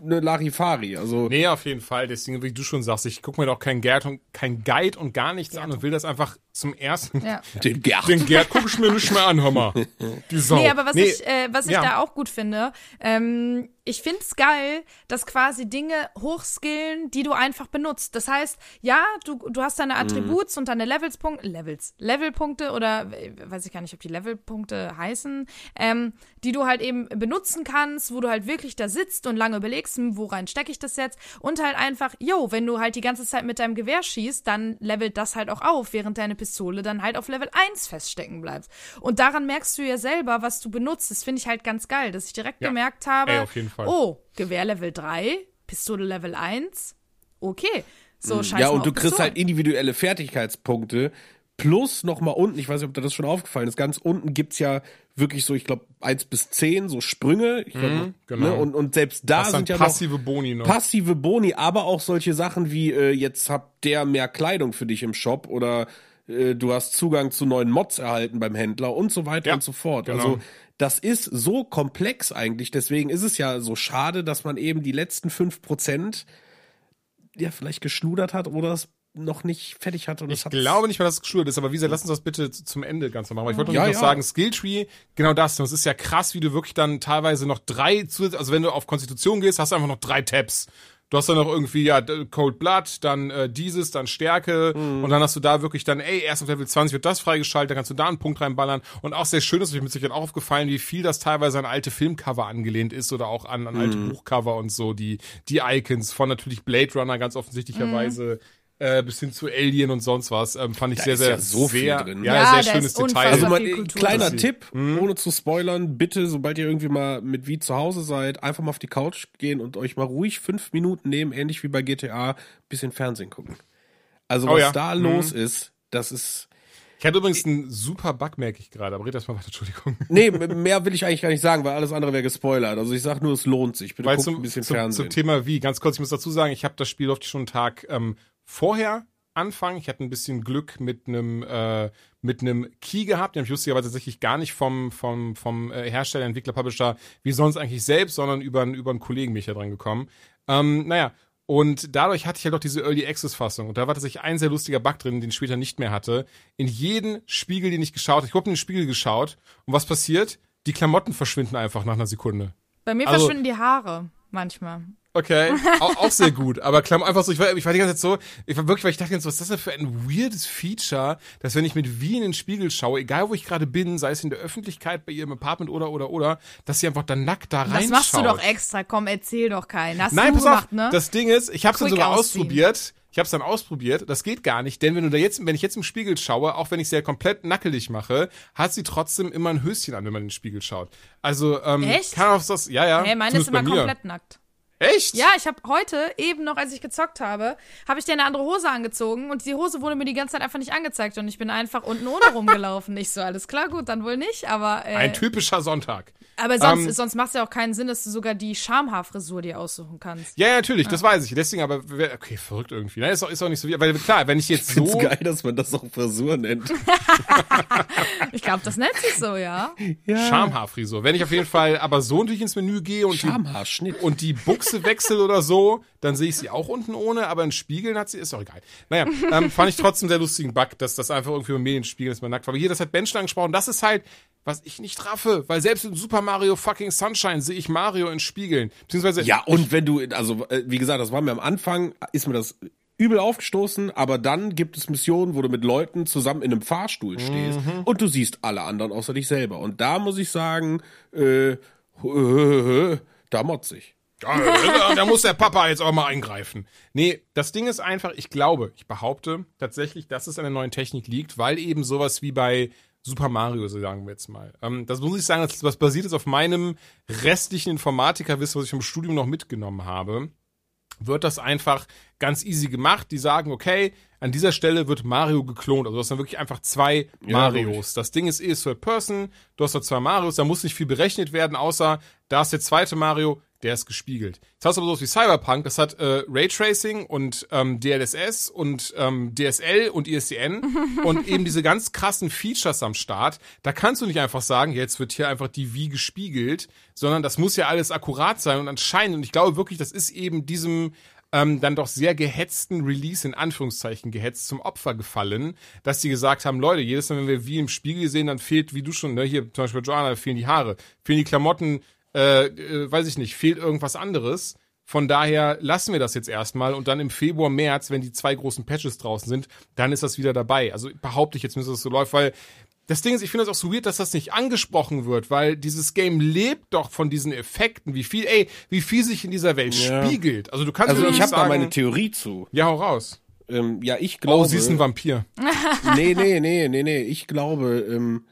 eine Larifari. Also Nee, auf jeden Fall. Deswegen, wie du schon sagst, ich gucke mir doch kein Guide und, kein Guide und gar nichts an und will das einfach zum ersten. Ja. den Gerd. Den Gerd gucke ich mir nicht mehr an, hör mal. Die Sau. Nee, aber was Nee, ich, äh, was ich ja. da auch gut finde, ähm, ich find's geil, dass quasi Dinge hochskillen, die du einfach benutzt. Das heißt, ja, du, du hast deine Attributs und deine Levelspunkte, Levels, Levelpunkte oder äh, weiß ich gar nicht, ob die Levelpunkte heißen, ähm, die du halt eben benutzen kannst, wo du halt wirklich da sitzt und lange überlegst, hm, wo rein stecke ich das jetzt und halt einfach, yo, wenn du halt die ganze Zeit mit deinem Gewehr schießt, dann levelt das halt auch auf, während deine Pistole dann halt auf Level 1 feststecken bleibt. Und daran merkst du ja selber, was du benutzt. Das finde ich halt ganz geil, dass ich direkt Ja. gemerkt habe, Ey, auf jeden Fall. oh, Gewehr Level 3, Pistole Level 1, okay. So, scheiß Ja, und du kriegst Pistolen. halt individuelle Fertigkeitspunkte. Plus noch mal unten, ich weiß nicht, ob dir das schon aufgefallen ist, ganz unten gibt's ja wirklich so, ich glaube, eins bis zehn so Sprünge. Ich glaub, genau. ne, und, und selbst da sind ja passive Boni noch. noch passive Boni, aber auch solche Sachen wie, äh, jetzt habt der mehr Kleidung für dich im Shop oder äh, du hast Zugang zu neuen Mods erhalten beim Händler und so weiter Ja, und so fort. genau. Also das ist so komplex eigentlich, deswegen ist es ja so schade, dass man eben die letzten fünf Prozent ja vielleicht geschludert hat oder es noch nicht fertig hat. Und es Ich glaube nicht, weil das geschult ist, aber wie gesagt, lass uns das bitte zum Ende ganz normal machen. Ich wollte Ja, noch ja. sagen, Skilltree, genau das. Es ist ja krass, wie du wirklich dann teilweise noch drei, also wenn du auf Konstitution gehst, hast du einfach noch drei Tabs. Du hast dann noch irgendwie, ja, Cold Blood, dann äh, dieses, dann Stärke Mhm. und dann hast du da wirklich dann, ey, erst auf Level 20 wird das freigeschaltet, dann kannst du da einen Punkt reinballern. Und auch sehr schön, ist mir mit Sicherheit auch aufgefallen, wie viel das teilweise an alte Filmcover angelehnt ist oder auch an, an alte Mhm. Buchcover und so, die, die Icons von natürlich Blade Runner ganz offensichtlicherweise. Äh, bis hin zu Alien und sonst was, ähm, fand ich Da sehr, ist sehr, ja so viel sehr, drin. Ja, Ja, sehr da schönes ist Detail. Also mal, kleiner. Tipp, Mhm. ohne zu spoilern, bitte, sobald ihr irgendwie mal mit wie zu Hause seid, einfach mal auf die Couch gehen und euch mal ruhig fünf Minuten nehmen, ähnlich wie bei GTA, bisschen Fernsehen gucken. Also Oh was ja. da Mhm. los ist, das ist. Ich hatte übrigens einen super Bug, merke ich gerade, aber red erst mal weiter, Entschuldigung. Nee, mehr will ich eigentlich gar nicht sagen, weil alles andere wäre gespoilert. Also ich sag nur, es lohnt sich. Bitte Weil guckt zum, ein bisschen zum, Fernsehen. zum Thema wie, ganz kurz, ich muss dazu sagen, ich habe das Spiel durfte ich schon einen Tag ähm, vorher anfangen. Ich hatte ein bisschen Glück mit einem äh, mit einem Key gehabt, den habe ich lustigerweise tatsächlich gar nicht vom vom vom äh, Hersteller, Entwickler, Publisher, wie sonst eigentlich selbst, sondern über einen über einen Kollegen bin ich da dran gekommen. Ähm, naja, und dadurch hatte ich halt auch diese Early Access Fassung. Und da war tatsächlich ein sehr lustiger Bug drin, den ich später nicht mehr hatte. In jeden Spiegel, den ich geschaut habe, ich habe in den Spiegel geschaut. Und was passiert? Die Klamotten verschwinden einfach nach einer Sekunde. Bei mir Also- verschwinden die Haare manchmal. Okay, auch, auch sehr gut. Aber Klamm einfach so, ich war, ich war die ganze Zeit so, ich war wirklich, weil ich dachte jetzt, was ist das denn für ein weirdes Feature, dass wenn ich mit Wie in den Spiegel schaue, egal wo ich gerade bin, sei es in der Öffentlichkeit, bei ihrem Apartment oder, oder, oder, dass sie einfach dann nackt da reinschaut. Das machst du doch extra. Komm, erzähl doch keinen. Hast Nein, du pass gemacht, auf, ne? das Ding ist, ich habe es dann Quick sogar ausziehen. ausprobiert. Ich habe es dann ausprobiert. Das geht gar nicht, denn wenn du da jetzt, wenn ich jetzt im Spiegel schaue, auch wenn ich sie ja komplett nackelig mache, hat sie trotzdem immer ein Höschen an, wenn man in den Spiegel schaut. Also ähm, Echt? kann auch das, ja ja. hey, meine ist immer komplett nackt. Echt? Ja, ich habe heute eben noch, als ich gezockt habe, habe ich dir eine andere Hose angezogen und die Hose wurde mir die ganze Zeit einfach nicht angezeigt und ich bin einfach unten ohne rumgelaufen. Ich so, alles klar, gut, dann wohl nicht, aber äh, Ein typischer Sonntag. aber sonst, ähm, sonst macht es ja auch keinen Sinn, dass du sogar die Schamhaarfrisur dir aussuchen kannst. Ja, ja, natürlich, das weiß ich. Deswegen aber, okay, verrückt irgendwie. Ne? Ist, auch, ist auch nicht so wie, weil klar, wenn ich jetzt Ich so. geil, dass man das auch Frisur nennt. Ich glaube, das nennt sich so, ja. Schamhaarfrisur. Wenn ich auf jeden Fall aber so natürlich ins Menü gehe und die, Schamhaarschnitt. und die Buchse wechsel oder so, dann sehe ich sie auch unten ohne, aber in Spiegeln hat sie, ist doch egal. Naja, ähm, fand ich trotzdem sehr lustigen Bug, dass das einfach irgendwie im Medienspiegel ist, man nackt war. Aber hier, das hat Ben schon angesprochen, das ist halt, was ich nicht raffe, weil selbst in Super Mario fucking Sunshine sehe ich Mario in Spiegeln. Beziehungsweise, Ja, und wenn du, also äh, wie gesagt, das war mir am Anfang, ist mir das übel aufgestoßen, aber dann gibt es Missionen, wo du mit Leuten zusammen in einem Fahrstuhl stehst und du siehst alle anderen außer dich selber. Und da muss ich sagen, äh, da motz ich. da, muss der Papa jetzt auch mal eingreifen. Nee, das Ding ist einfach, ich glaube, ich behaupte tatsächlich, dass es an der neuen Technik liegt, weil eben sowas wie bei Super Mario, so sagen wir jetzt mal. Ähm, das muss ich sagen, das, was basiert ist auf meinem restlichen Informatikerwissen, was ich vom Studium noch mitgenommen habe, wird das einfach ganz easy gemacht. Die sagen, okay, an dieser Stelle wird Mario geklont. Also du hast dann wirklich einfach zwei Marios. Das Ding ist eh Third Person, du hast da zwei Marios, da muss nicht viel berechnet werden, außer da ist der zweite Mario, der ist gespiegelt. Jetzt hast du aber sowas wie Cyberpunk, das hat äh, Raytracing und ähm, DLSS und ähm, DSL und ISDN und eben diese ganz krassen Features am Start. Da kannst du nicht einfach sagen, jetzt wird hier einfach die Wie gespiegelt, sondern das muss ja alles akkurat sein und anscheinend, und ich glaube wirklich, das ist eben diesem ähm, dann doch sehr gehetzten Release, in Anführungszeichen gehetzt, zum Opfer gefallen, dass die gesagt haben, Leute, jedes Mal, wenn wir wie im Spiegel sehen, dann fehlt, wie du schon, ne, hier zum Beispiel Joanna, fehlen die Haare, fehlen die Klamotten, äh, äh, weiß ich nicht, fehlt irgendwas anderes. Von daher lassen wir das jetzt erstmal und dann im Februar, März, wenn die zwei großen Patches draußen sind, dann ist das wieder dabei. Also behaupte ich jetzt, dass das so läuft, weil das Ding ist, ich finde das auch so weird, dass das nicht angesprochen wird, weil dieses Game lebt doch von diesen Effekten, wie viel, ey, wie viel sich in dieser Welt Ja. spiegelt. Also du kannst Also ich habe da meine Theorie zu. Ja, hau raus. Ähm, ja, ich glaube. Oh, sie ist ein Vampir. nee, nee, nee, nee, nee. Ich glaube, ähm,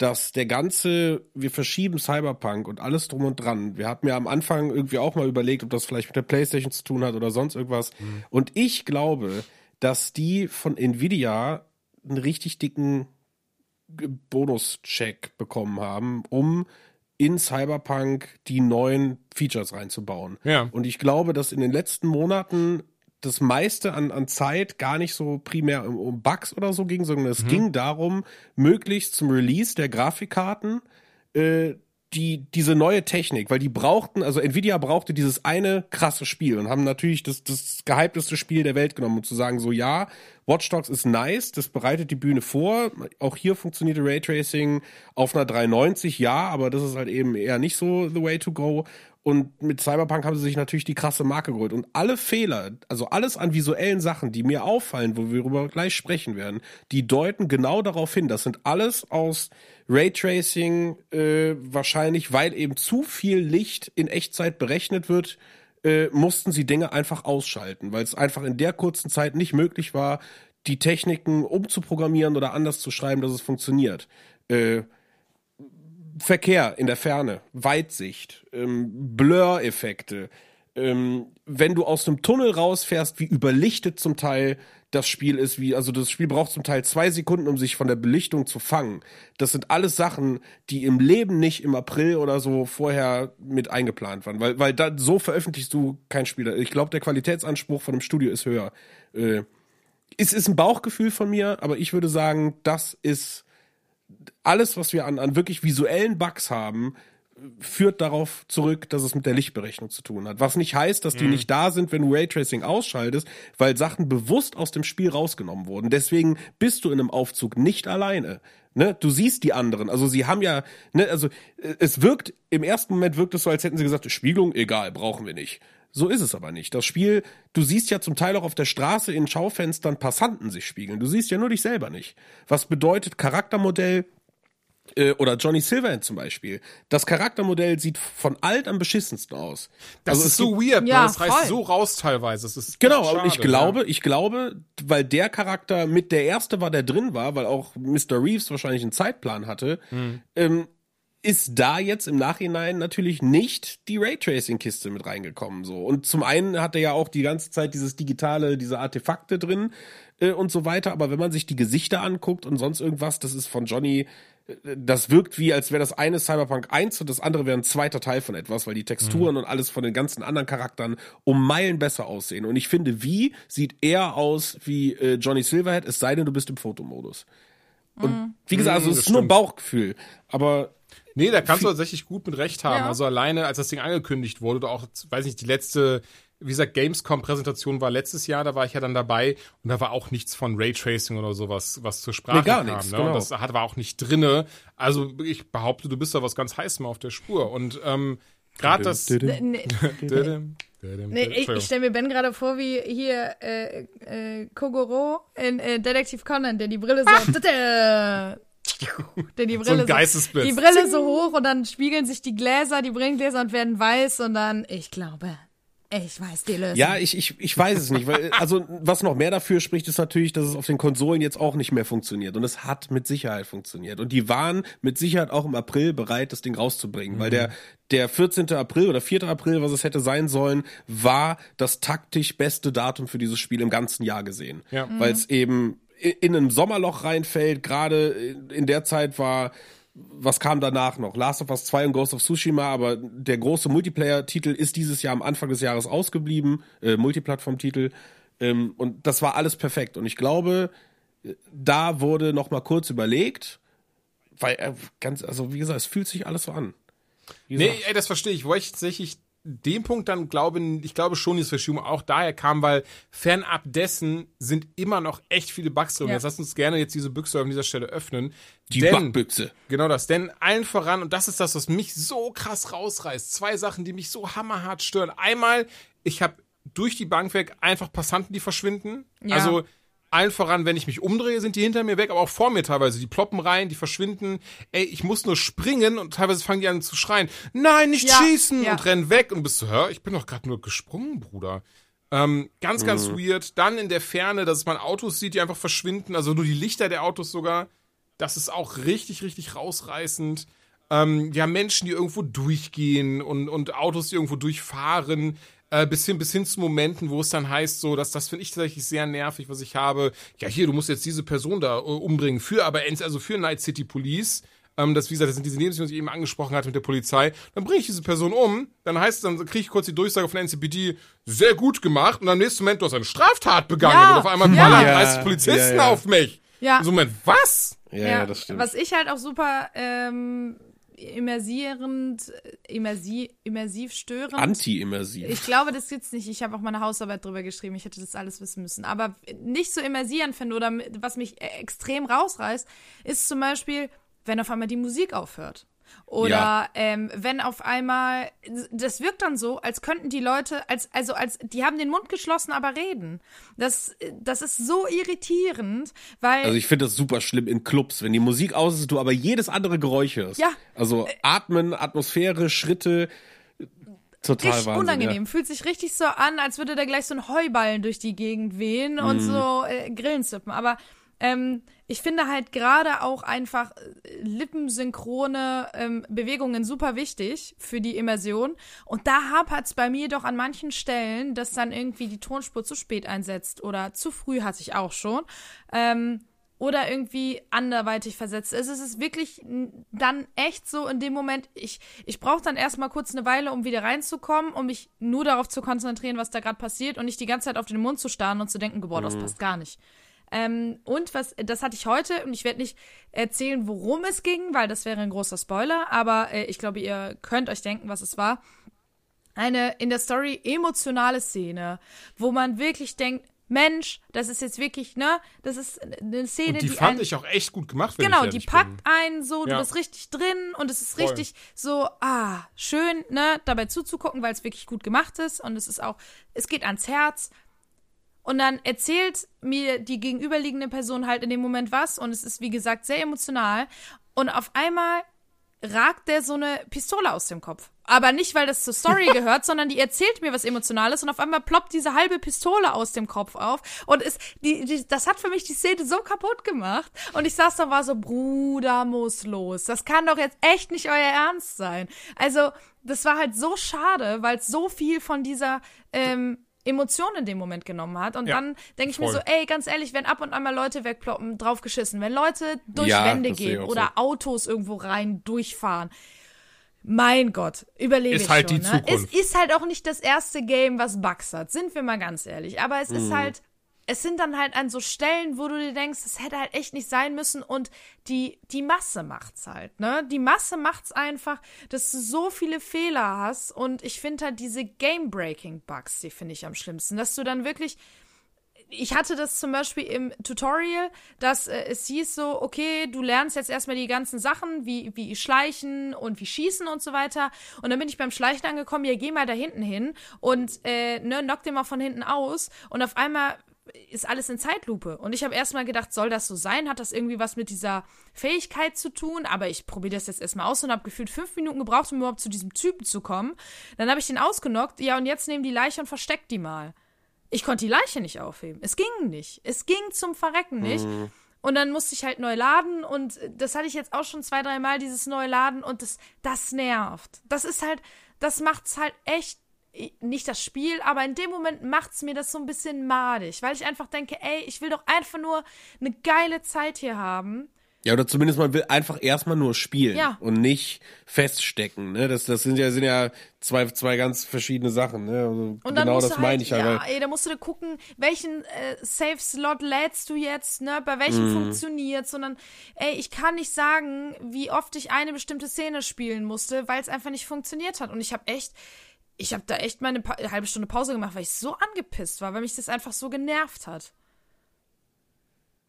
dass der ganze, wir verschieben Cyberpunk und alles drum und dran. Wir hatten ja am Anfang irgendwie auch mal überlegt, ob das vielleicht mit der Playstation zu tun hat oder sonst irgendwas. Und ich glaube, dass die von Nvidia einen richtig dicken Bonuscheck bekommen haben, um in Cyberpunk die neuen Features reinzubauen. Ja. Und ich glaube, dass in den letzten Monaten das meiste an, an Zeit gar nicht so primär um, um Bugs oder so ging, sondern es ging darum, möglichst zum Release der Grafikkarten äh, die, diese neue Technik, weil die brauchten, also Nvidia brauchte dieses eine krasse Spiel und haben natürlich das, das gehypteste Spiel der Welt genommen, um zu sagen, so ja, Watch Dogs ist nice, das bereitet die Bühne vor. Auch hier funktionierte Raytracing auf einer 390, ja, aber das ist halt eben eher nicht so the way to go. Und mit Cyberpunk haben sie sich natürlich die krasse Marke geholt. Und alle Fehler, also alles an visuellen Sachen, die mir auffallen, wo wir darüber gleich sprechen werden, die deuten genau darauf hin. Das sind alles aus Raytracing, äh, wahrscheinlich, weil eben zu viel Licht in Echtzeit berechnet wird, äh, mussten sie Dinge einfach ausschalten, weil es einfach in der kurzen Zeit nicht möglich war, die Techniken umzuprogrammieren oder anders zu schreiben, dass es funktioniert. Äh, Verkehr in der Ferne, Weitsicht, ähm, Blur-Effekte. Ähm, wenn du aus einem Tunnel rausfährst, wie überlichtet zum Teil das Spiel ist, wie, also das Spiel braucht zum Teil zwei Sekunden, um sich von der Belichtung zu fangen. Das sind alles Sachen, die im Leben nicht im April oder so vorher mit eingeplant waren, weil, weil da, so veröffentlichst du kein Spiel. Ich glaube, der Qualitätsanspruch von dem Studio ist höher. Äh, es ist ein Bauchgefühl von mir, aber ich würde sagen, das ist alles, was wir an, an wirklich visuellen Bugs haben, führt darauf zurück, dass es mit der Lichtberechnung zu tun hat. Was nicht heißt, dass die nicht da sind, wenn du Raytracing ausschaltest, weil Sachen bewusst aus dem Spiel rausgenommen wurden. Deswegen bist du in einem Aufzug nicht alleine. Ne? Du siehst die anderen. Also sie haben ja, ne, also äh, es wirkt, im ersten Moment wirkt es so, als hätten sie gesagt, Spiegelung, egal, brauchen wir nicht. So ist es aber nicht. Das Spiel, du siehst ja zum Teil auch auf der Straße in Schaufenstern Passanten sich spiegeln. Du siehst ja nur dich selber nicht. Was bedeutet Charaktermodell äh, oder Johnny Silverhand zum Beispiel? Das Charaktermodell sieht von alt am beschissensten aus. Das Also ist so weird, Ja? Das reißt so raus teilweise. Das ist Genau, echt aber ich schade, glaube, ja. ich glaube, weil der Charakter mit der erste war, der drin war, weil auch Mr. Reeves wahrscheinlich einen Zeitplan hatte, Hm. ähm, ist da jetzt im Nachhinein natürlich nicht die Raytracing-Kiste mit reingekommen. So. Und zum einen hat er ja auch die ganze Zeit dieses digitale, diese Artefakte drin äh, und so weiter. Aber wenn man sich die Gesichter anguckt und sonst irgendwas, das ist von Johnny, äh, das wirkt wie, als wäre das eine Cyberpunk 1 und das andere wäre ein zweiter Teil von etwas, weil die Texturen und alles von den ganzen anderen Charakteren um Meilen besser aussehen. Und ich finde, wie sieht eher aus wie äh, Johnny Silverhead, es sei denn, du bist im Fotomodus. Und wie gesagt, also Mm, es ist nur stimmt. Bauchgefühl. Aber Nee, da kannst du tatsächlich gut mit Recht haben. Ja. Also alleine, als das Ding angekündigt wurde, oder auch, weiß nicht, die letzte, wie gesagt, Gamescom-Präsentation war letztes Jahr, da war ich ja dann dabei und da war auch nichts von Raytracing oder sowas, was zur Sprache Nee, gar kam. nichts, ne? genau. Und das hat, war auch nicht drinne. Also ich behaupte, du bist da was ganz Heißem auf der Spur. Und ähm, gerade das. Nee, ich, ich stelle mir Ben gerade vor, wie hier äh, äh, Kogoro in äh, Detektiv Conan, der die Brille so. der die Brille So ein Geistesblitz. die Brille so hoch und dann spiegeln sich die Gläser, die Brillengläser und werden weiß und dann, ich glaube, ich weiß die Lösung. Ja, ich, ich, ich weiß es nicht. Weil, also, was noch mehr dafür spricht, ist natürlich, dass es auf den Konsolen jetzt auch nicht mehr funktioniert. Und es hat mit Sicherheit funktioniert. Und die waren mit Sicherheit auch im April bereit, das Ding rauszubringen. Weil der, der 14. April oder 4. April, was es hätte sein sollen, war das taktisch beste Datum für dieses Spiel im ganzen Jahr gesehen. Ja. Weil es eben in, in ein Sommerloch reinfällt. Gerade in der Zeit war was kam danach noch? Last of Us 2 und Ghost of Tsushima, aber der große Multiplayer-Titel ist dieses Jahr am Anfang des Jahres ausgeblieben, äh, Multiplattform-Titel. Ähm, und das war alles perfekt. Und ich glaube, äh, da wurde noch mal kurz überlegt, weil äh, ganz, also wie gesagt, es fühlt sich alles so an. Nee, ey, das verstehe ich. Wo ich tatsächlich den Punkt dann glaube, ich glaube schon, die Verschiebung auch daher kam, weil fernab dessen sind immer noch echt viele Bugs drin. Ja. Jetzt lass uns gerne jetzt diese Büchse an dieser Stelle öffnen. die denn, Backbüchse. Genau das. Denn allen voran, und das ist das, was mich so krass rausreißt, zwei Sachen, die mich so hammerhart stören. Einmal, ich habe durch die Bank weg einfach Passanten, die verschwinden. Ja. Also allen voran, wenn ich mich umdrehe, sind die hinter mir weg, aber auch vor mir teilweise. Die ploppen rein, die verschwinden. Ey, ich muss nur springen und teilweise fangen die an zu schreien. Nein, nicht Ja, schießen! ja. Und rennen weg. Und du bist so, hör, ich bin doch gerade nur gesprungen, Bruder. Ähm, ganz, ganz weird. Dann in der Ferne, dass man Autos sieht, die einfach verschwinden. Also nur die Lichter der Autos sogar. Das ist auch richtig, richtig rausreißend. Ähm, wir haben Menschen, die irgendwo durchgehen und, und Autos, die irgendwo durchfahren. Äh, bis, hin, bis hin zu Momenten, wo es dann heißt, so, dass das finde ich tatsächlich sehr nervig, was ich habe. Ja, hier, du musst jetzt diese Person da äh, umbringen. Für aber also für Night City Police. Ähm, das, wie gesagt, das sind diese Nebenmissionen, die ich eben angesprochen hatte mit der Polizei. Dann bringe ich diese Person um. Dann heißt es, dann kriege ich kurz die Durchsage von NCPD, sehr gut gemacht. Und am nächsten Moment, du hast eine Straftat begangen. Ja, und auf einmal ja. ballern Ja, 30 Polizisten ja, ja. auf mich. Ja. So Moment, was? Ja, ja, das stimmt. Was ich halt auch super ähm, immersierend, immersiv, immersiv störend. Anti-immersiv. Ich glaube, das gibt's nicht. Ich habe auch meine Hausarbeit drüber geschrieben. Ich hätte das alles wissen müssen. Aber nicht so immersierend finde oder was mich äh, extrem rausreißt, ist zum Beispiel, wenn auf einmal die Musik aufhört. Oder Ja. ähm, wenn auf einmal, das wirkt dann so, als könnten die Leute, als, also als, die haben den Mund geschlossen, aber reden. Das, das ist so irritierend, weil. Also ich finde das super schlimm in Clubs, wenn die Musik aus ist, du aber jedes andere Geräusch hörst. Ja. Also Atmen, Atmosphäre, Schritte, total richtig Wahnsinn. unangenehm. Fühlt sich richtig so an, als würde da gleich so ein Heuballen durch die Gegend wehen Mhm. und so äh, Grillen zippen. Aber ähm, ich finde halt gerade auch einfach äh, lippensynchrone ähm, Bewegungen super wichtig für die Immersion. Und da hapert's bei mir doch an manchen Stellen, dass dann irgendwie die Tonspur zu spät einsetzt oder zu früh hatte ich auch schon. Ähm, oder irgendwie anderweitig versetzt. Es ist wirklich dann echt so in dem Moment, ich, ich brauche dann erstmal kurz eine Weile, um wieder reinzukommen, um mich nur darauf zu konzentrieren, was da gerade passiert und nicht die ganze Zeit auf den Mund zu starren und zu denken, boah, das passt gar nicht. Ähm, und was, das hatte ich heute und ich werde nicht erzählen, worum es ging, weil das wäre ein großer Spoiler, aber äh, ich glaube, ihr könnt euch denken, was es war. Eine in der Story emotionale Szene, wo man wirklich denkt, Mensch, das ist jetzt wirklich, ne, das ist eine Szene, Und die, die fand einen- ich auch echt gut gemacht, wenn Genau, ich die packt bin. einen so, du Ja. bist richtig drin und es ist Voll. richtig so, ah, schön, ne, dabei zuzugucken, weil es wirklich gut gemacht ist und es ist auch, es geht ans Herz. Und dann erzählt mir die gegenüberliegende Person halt in dem Moment was und es ist, wie gesagt, sehr emotional. Und auf einmal ragt der so eine Pistole aus dem Kopf. Aber nicht, weil das zur Story gehört, sondern die erzählt mir was Emotionales und auf einmal ploppt diese halbe Pistole aus dem Kopf auf. Und ist, die, die, das hat für mich die Szene so kaputt gemacht. Und ich saß da und war so, Bruder muss los. Das kann doch jetzt echt nicht euer Ernst sein. Also, das war halt so schade, weil es so viel von dieser ähm, Emotion in dem Moment genommen hat. Und Ja, dann denke ich mir voll. so, ey, ganz ehrlich, wenn ab und an mal Leute wegploppen, draufgeschissen, wenn Leute durch Ja, Wände gehen oder Autos irgendwo rein durchfahren. Mein Gott, überlebe Ist ich halt schon. die ne? Zukunft. Es ist halt auch nicht das erste Game, was Bugs hat, sind wir mal ganz ehrlich. Aber es Mhm. ist halt, es sind dann halt an so Stellen, wo du dir denkst, das hätte halt echt nicht sein müssen und die, die Masse macht's halt, ne? Die Masse macht's einfach, dass du so viele Fehler hast und ich finde halt diese Game-Breaking-Bugs, die finde ich am schlimmsten, dass du dann wirklich, ich hatte das zum Beispiel im Tutorial, dass äh, es hieß so, okay, du lernst jetzt erstmal die ganzen Sachen, wie, wie Schleichen und wie Schießen und so weiter. Und dann bin ich beim Schleichen angekommen, ja, geh mal da hinten hin und äh, ne, knock den mal von hinten aus. Und auf einmal ist alles in Zeitlupe. Und ich habe erstmal gedacht, soll das so sein? Hat das irgendwie was mit dieser Fähigkeit zu tun? Aber ich probiere das jetzt erstmal aus und habe gefühlt fünf Minuten gebraucht, um überhaupt zu diesem Typen zu kommen. Dann habe ich den ausgenockt. Ja, und jetzt nehmen die Leiche und versteckt die mal. Ich konnte die Leiche nicht aufheben. Es ging nicht. Es ging zum Verrecken nicht. Und dann musste ich halt neu laden und das hatte ich jetzt auch schon zwei, dreimal, dieses neue Laden und das, das nervt. Das ist halt, das macht's halt echt nicht das Spiel, aber in dem Moment macht's mir das so ein bisschen madig, weil ich einfach denke, ey, ich will doch einfach nur eine geile Zeit hier haben. Ja, oder zumindest man will einfach erstmal nur spielen Ja. und nicht feststecken. Ne? Das, das sind ja, sind ja zwei, zwei ganz verschiedene Sachen. Ne? Also Und dann genau das du halt, meine ich ja. ja, ey, da musst du da gucken, welchen äh, Safe-Slot lädst du jetzt, ne, bei welchem funktioniert, sondern, ey, ich kann nicht sagen, wie oft ich eine bestimmte Szene spielen musste, weil es einfach nicht funktioniert hat. Und ich habe echt, ich habe da echt mal eine pa halbe Stunde Pause gemacht, weil ich so angepisst war, weil mich das einfach so genervt hat.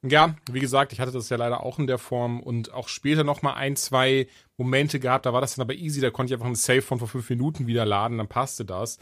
Ja, wie gesagt, ich hatte das ja leider auch in der Form und auch später noch mal ein, zwei Momente gehabt, da war das dann aber easy, da konnte ich einfach einen Save von vor fünf Minuten wieder laden, dann passte das.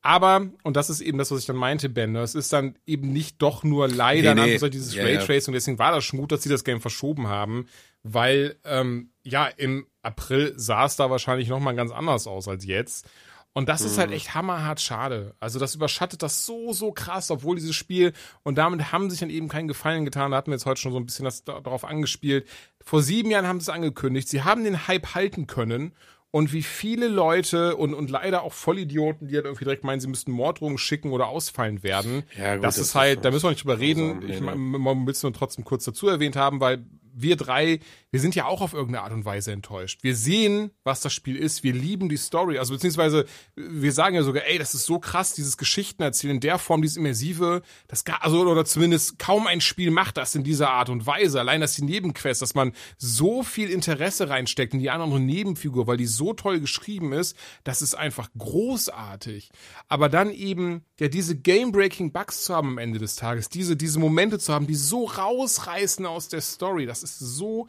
Aber, und das ist eben das, was ich dann meinte, Ben, ne, es ist dann eben nicht doch nur leider Nee, nee. dieses ja. Raytracing, deswegen war das schon gut, dass sie das Game verschoben haben, weil, ähm, ja, im April sah es da wahrscheinlich noch mal ganz anders aus als jetzt. Und das ist halt Mhm. echt hammerhart schade. Also das überschattet das so, so krass, obwohl dieses Spiel, und damit haben sich dann eben keinen Gefallen getan, da hatten wir jetzt heute schon so ein bisschen das da- darauf angespielt. Vor sieben Jahren haben sie es angekündigt, sie haben den Hype halten können. Und wie viele Leute und, und leider auch Vollidioten, die halt irgendwie direkt meinen, sie müssten Morddrohungen schicken oder ausfallen werden. Ja, gut, das, das ist halt, da müssen wir nicht drüber reden. Ich nee. man will es nur trotzdem kurz dazu erwähnt haben, weil wir drei, wir sind ja auch auf irgendeine Art und Weise enttäuscht. Wir sehen, was das Spiel ist. Wir lieben die Story. Also beziehungsweise, wir sagen ja sogar, ey, das ist so krass, dieses Geschichten erzählen in der Form, dieses Immersive, das gar, also, oder zumindest kaum ein Spiel macht das in dieser Art und Weise. Allein das die Nebenquests, dass man so viel Interesse reinsteckt in die andere Nebenfigur, weil die so toll geschrieben ist, das ist einfach großartig. Aber dann eben, ja, diese Game-Breaking Bugs zu haben am Ende des Tages, diese, diese Momente zu haben, die so rausreißen aus der Story, das ist so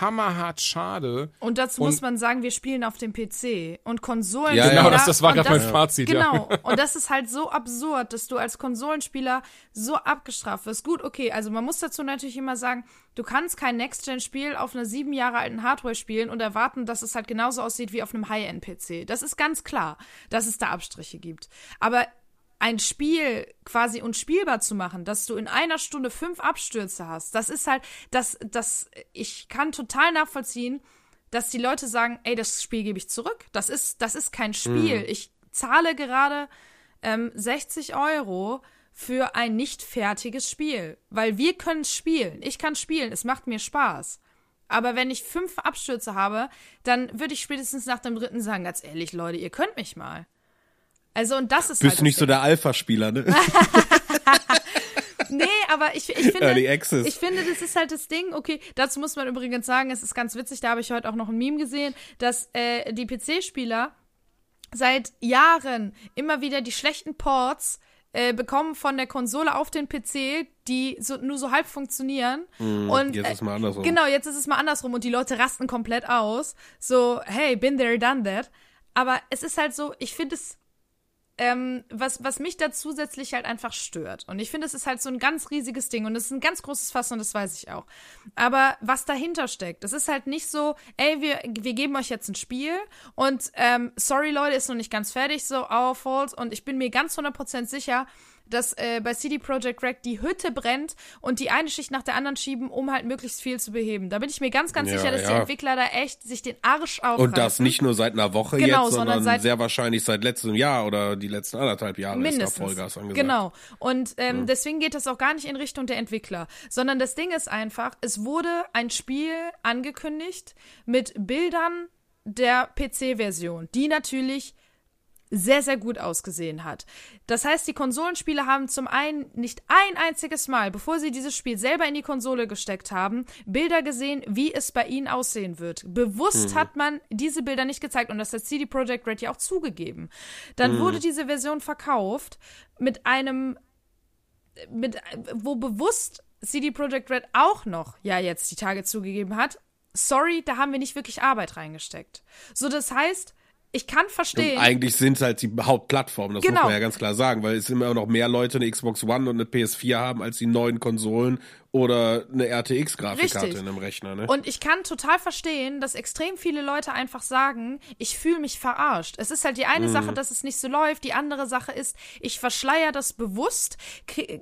hammerhart schade. Und dazu Und- muss man sagen, wir spielen auf dem PC und Konsolen. Ja, Genau, das- das war grad mein Fazit, ja. Genau. Und das ist halt so absurd, dass du als Konsolenspieler so abgestraft wirst. Gut, okay, also man muss dazu natürlich immer sagen, du kannst kein Next-Gen-Spiel auf einer sieben Jahre alten Hardware spielen und erwarten, dass es halt genauso aussieht wie auf einem High-End-PC. Das ist ganz klar, dass es da Abstriche gibt. Aber ein Spiel quasi unspielbar zu machen, dass du in einer Stunde fünf Abstürze hast, das ist halt, das, das, ich kann total nachvollziehen, dass die Leute sagen, ey, das Spiel gebe ich zurück. Das ist, das ist kein Spiel. Ich zahle gerade ähm, 60 Euro für ein nicht fertiges Spiel. Weil wir können spielen. Ich kann spielen. Es macht mir Spaß. Aber wenn ich fünf Abstürze habe, dann würde ich spätestens nach dem dritten sagen, ganz ehrlich, Leute, ihr könnt mich mal. Also, und das ist Bist halt du nicht so der Alpha-Spieler, ne? Nee, aber ich, ich finde. Ich finde, das ist halt das Ding. Okay, dazu muss man übrigens sagen, es ist ganz witzig, da habe ich heute auch noch ein Meme gesehen, dass äh, die PC-Spieler seit Jahren immer wieder die schlechten Ports äh, bekommen von der Konsole auf den PC, die so, nur so halb funktionieren. und jetzt äh, ist mal andersrum. Genau, jetzt ist es mal andersrum und die Leute rasten komplett aus. So, hey, been there, done that. Aber es ist halt so, ich finde es ähm, was, was mich da zusätzlich halt einfach stört. Und ich finde, es ist halt so ein ganz riesiges Ding und es ist ein ganz großes Fass und das weiß ich auch. Aber was dahinter steckt, das ist halt nicht so, ey, wir, wir geben euch jetzt ein Spiel und ähm, sorry Leute, ist noch nicht ganz fertig, so our fault und ich bin mir ganz 100% sicher, dass äh, bei CD Projekt Red die Hütte brennt und die eine Schicht nach der anderen schieben, um halt möglichst viel zu beheben. Da bin ich mir ganz, ganz Ja, sicher, dass die ja. Entwickler da echt sich den Arsch aufreißen. Und das nicht nur seit einer Woche Genau, jetzt, sondern sondern sehr wahrscheinlich seit letztem Jahr oder die letzten anderthalb Jahre Mindestens. ist da Vollgas angesagt. Genau. Und ähm, deswegen geht das auch gar nicht in Richtung der Entwickler, sondern das Ding ist einfach, es wurde ein Spiel angekündigt mit Bildern der PC-Version, die natürlich sehr, sehr gut ausgesehen hat. Das heißt, die Konsolenspiele haben zum einen nicht ein einziges Mal, bevor sie dieses Spiel selber in die Konsole gesteckt haben, Bilder gesehen, wie es bei ihnen aussehen wird. Bewusst hat man diese Bilder nicht gezeigt und das hat CD Projekt Red ja auch zugegeben. Dann wurde diese Version verkauft mit einem mit, wo bewusst CD Projekt Red auch noch ja jetzt die Tage zugegeben hat, sorry, da haben wir nicht wirklich Arbeit reingesteckt. So, das heißt, ich kann verstehen. Und eigentlich sind es halt die Hauptplattformen, das Genau. muss man ja ganz klar sagen, weil es immer noch mehr Leute eine Xbox One und eine PS4 haben als die neuen Konsolen oder eine RTX-Grafikkarte in einem Rechner. Ne? Und ich kann total verstehen, dass extrem viele Leute einfach sagen, ich fühle mich verarscht. Es ist halt die eine Sache, dass es nicht so läuft, die andere Sache ist, ich verschleier das bewusst,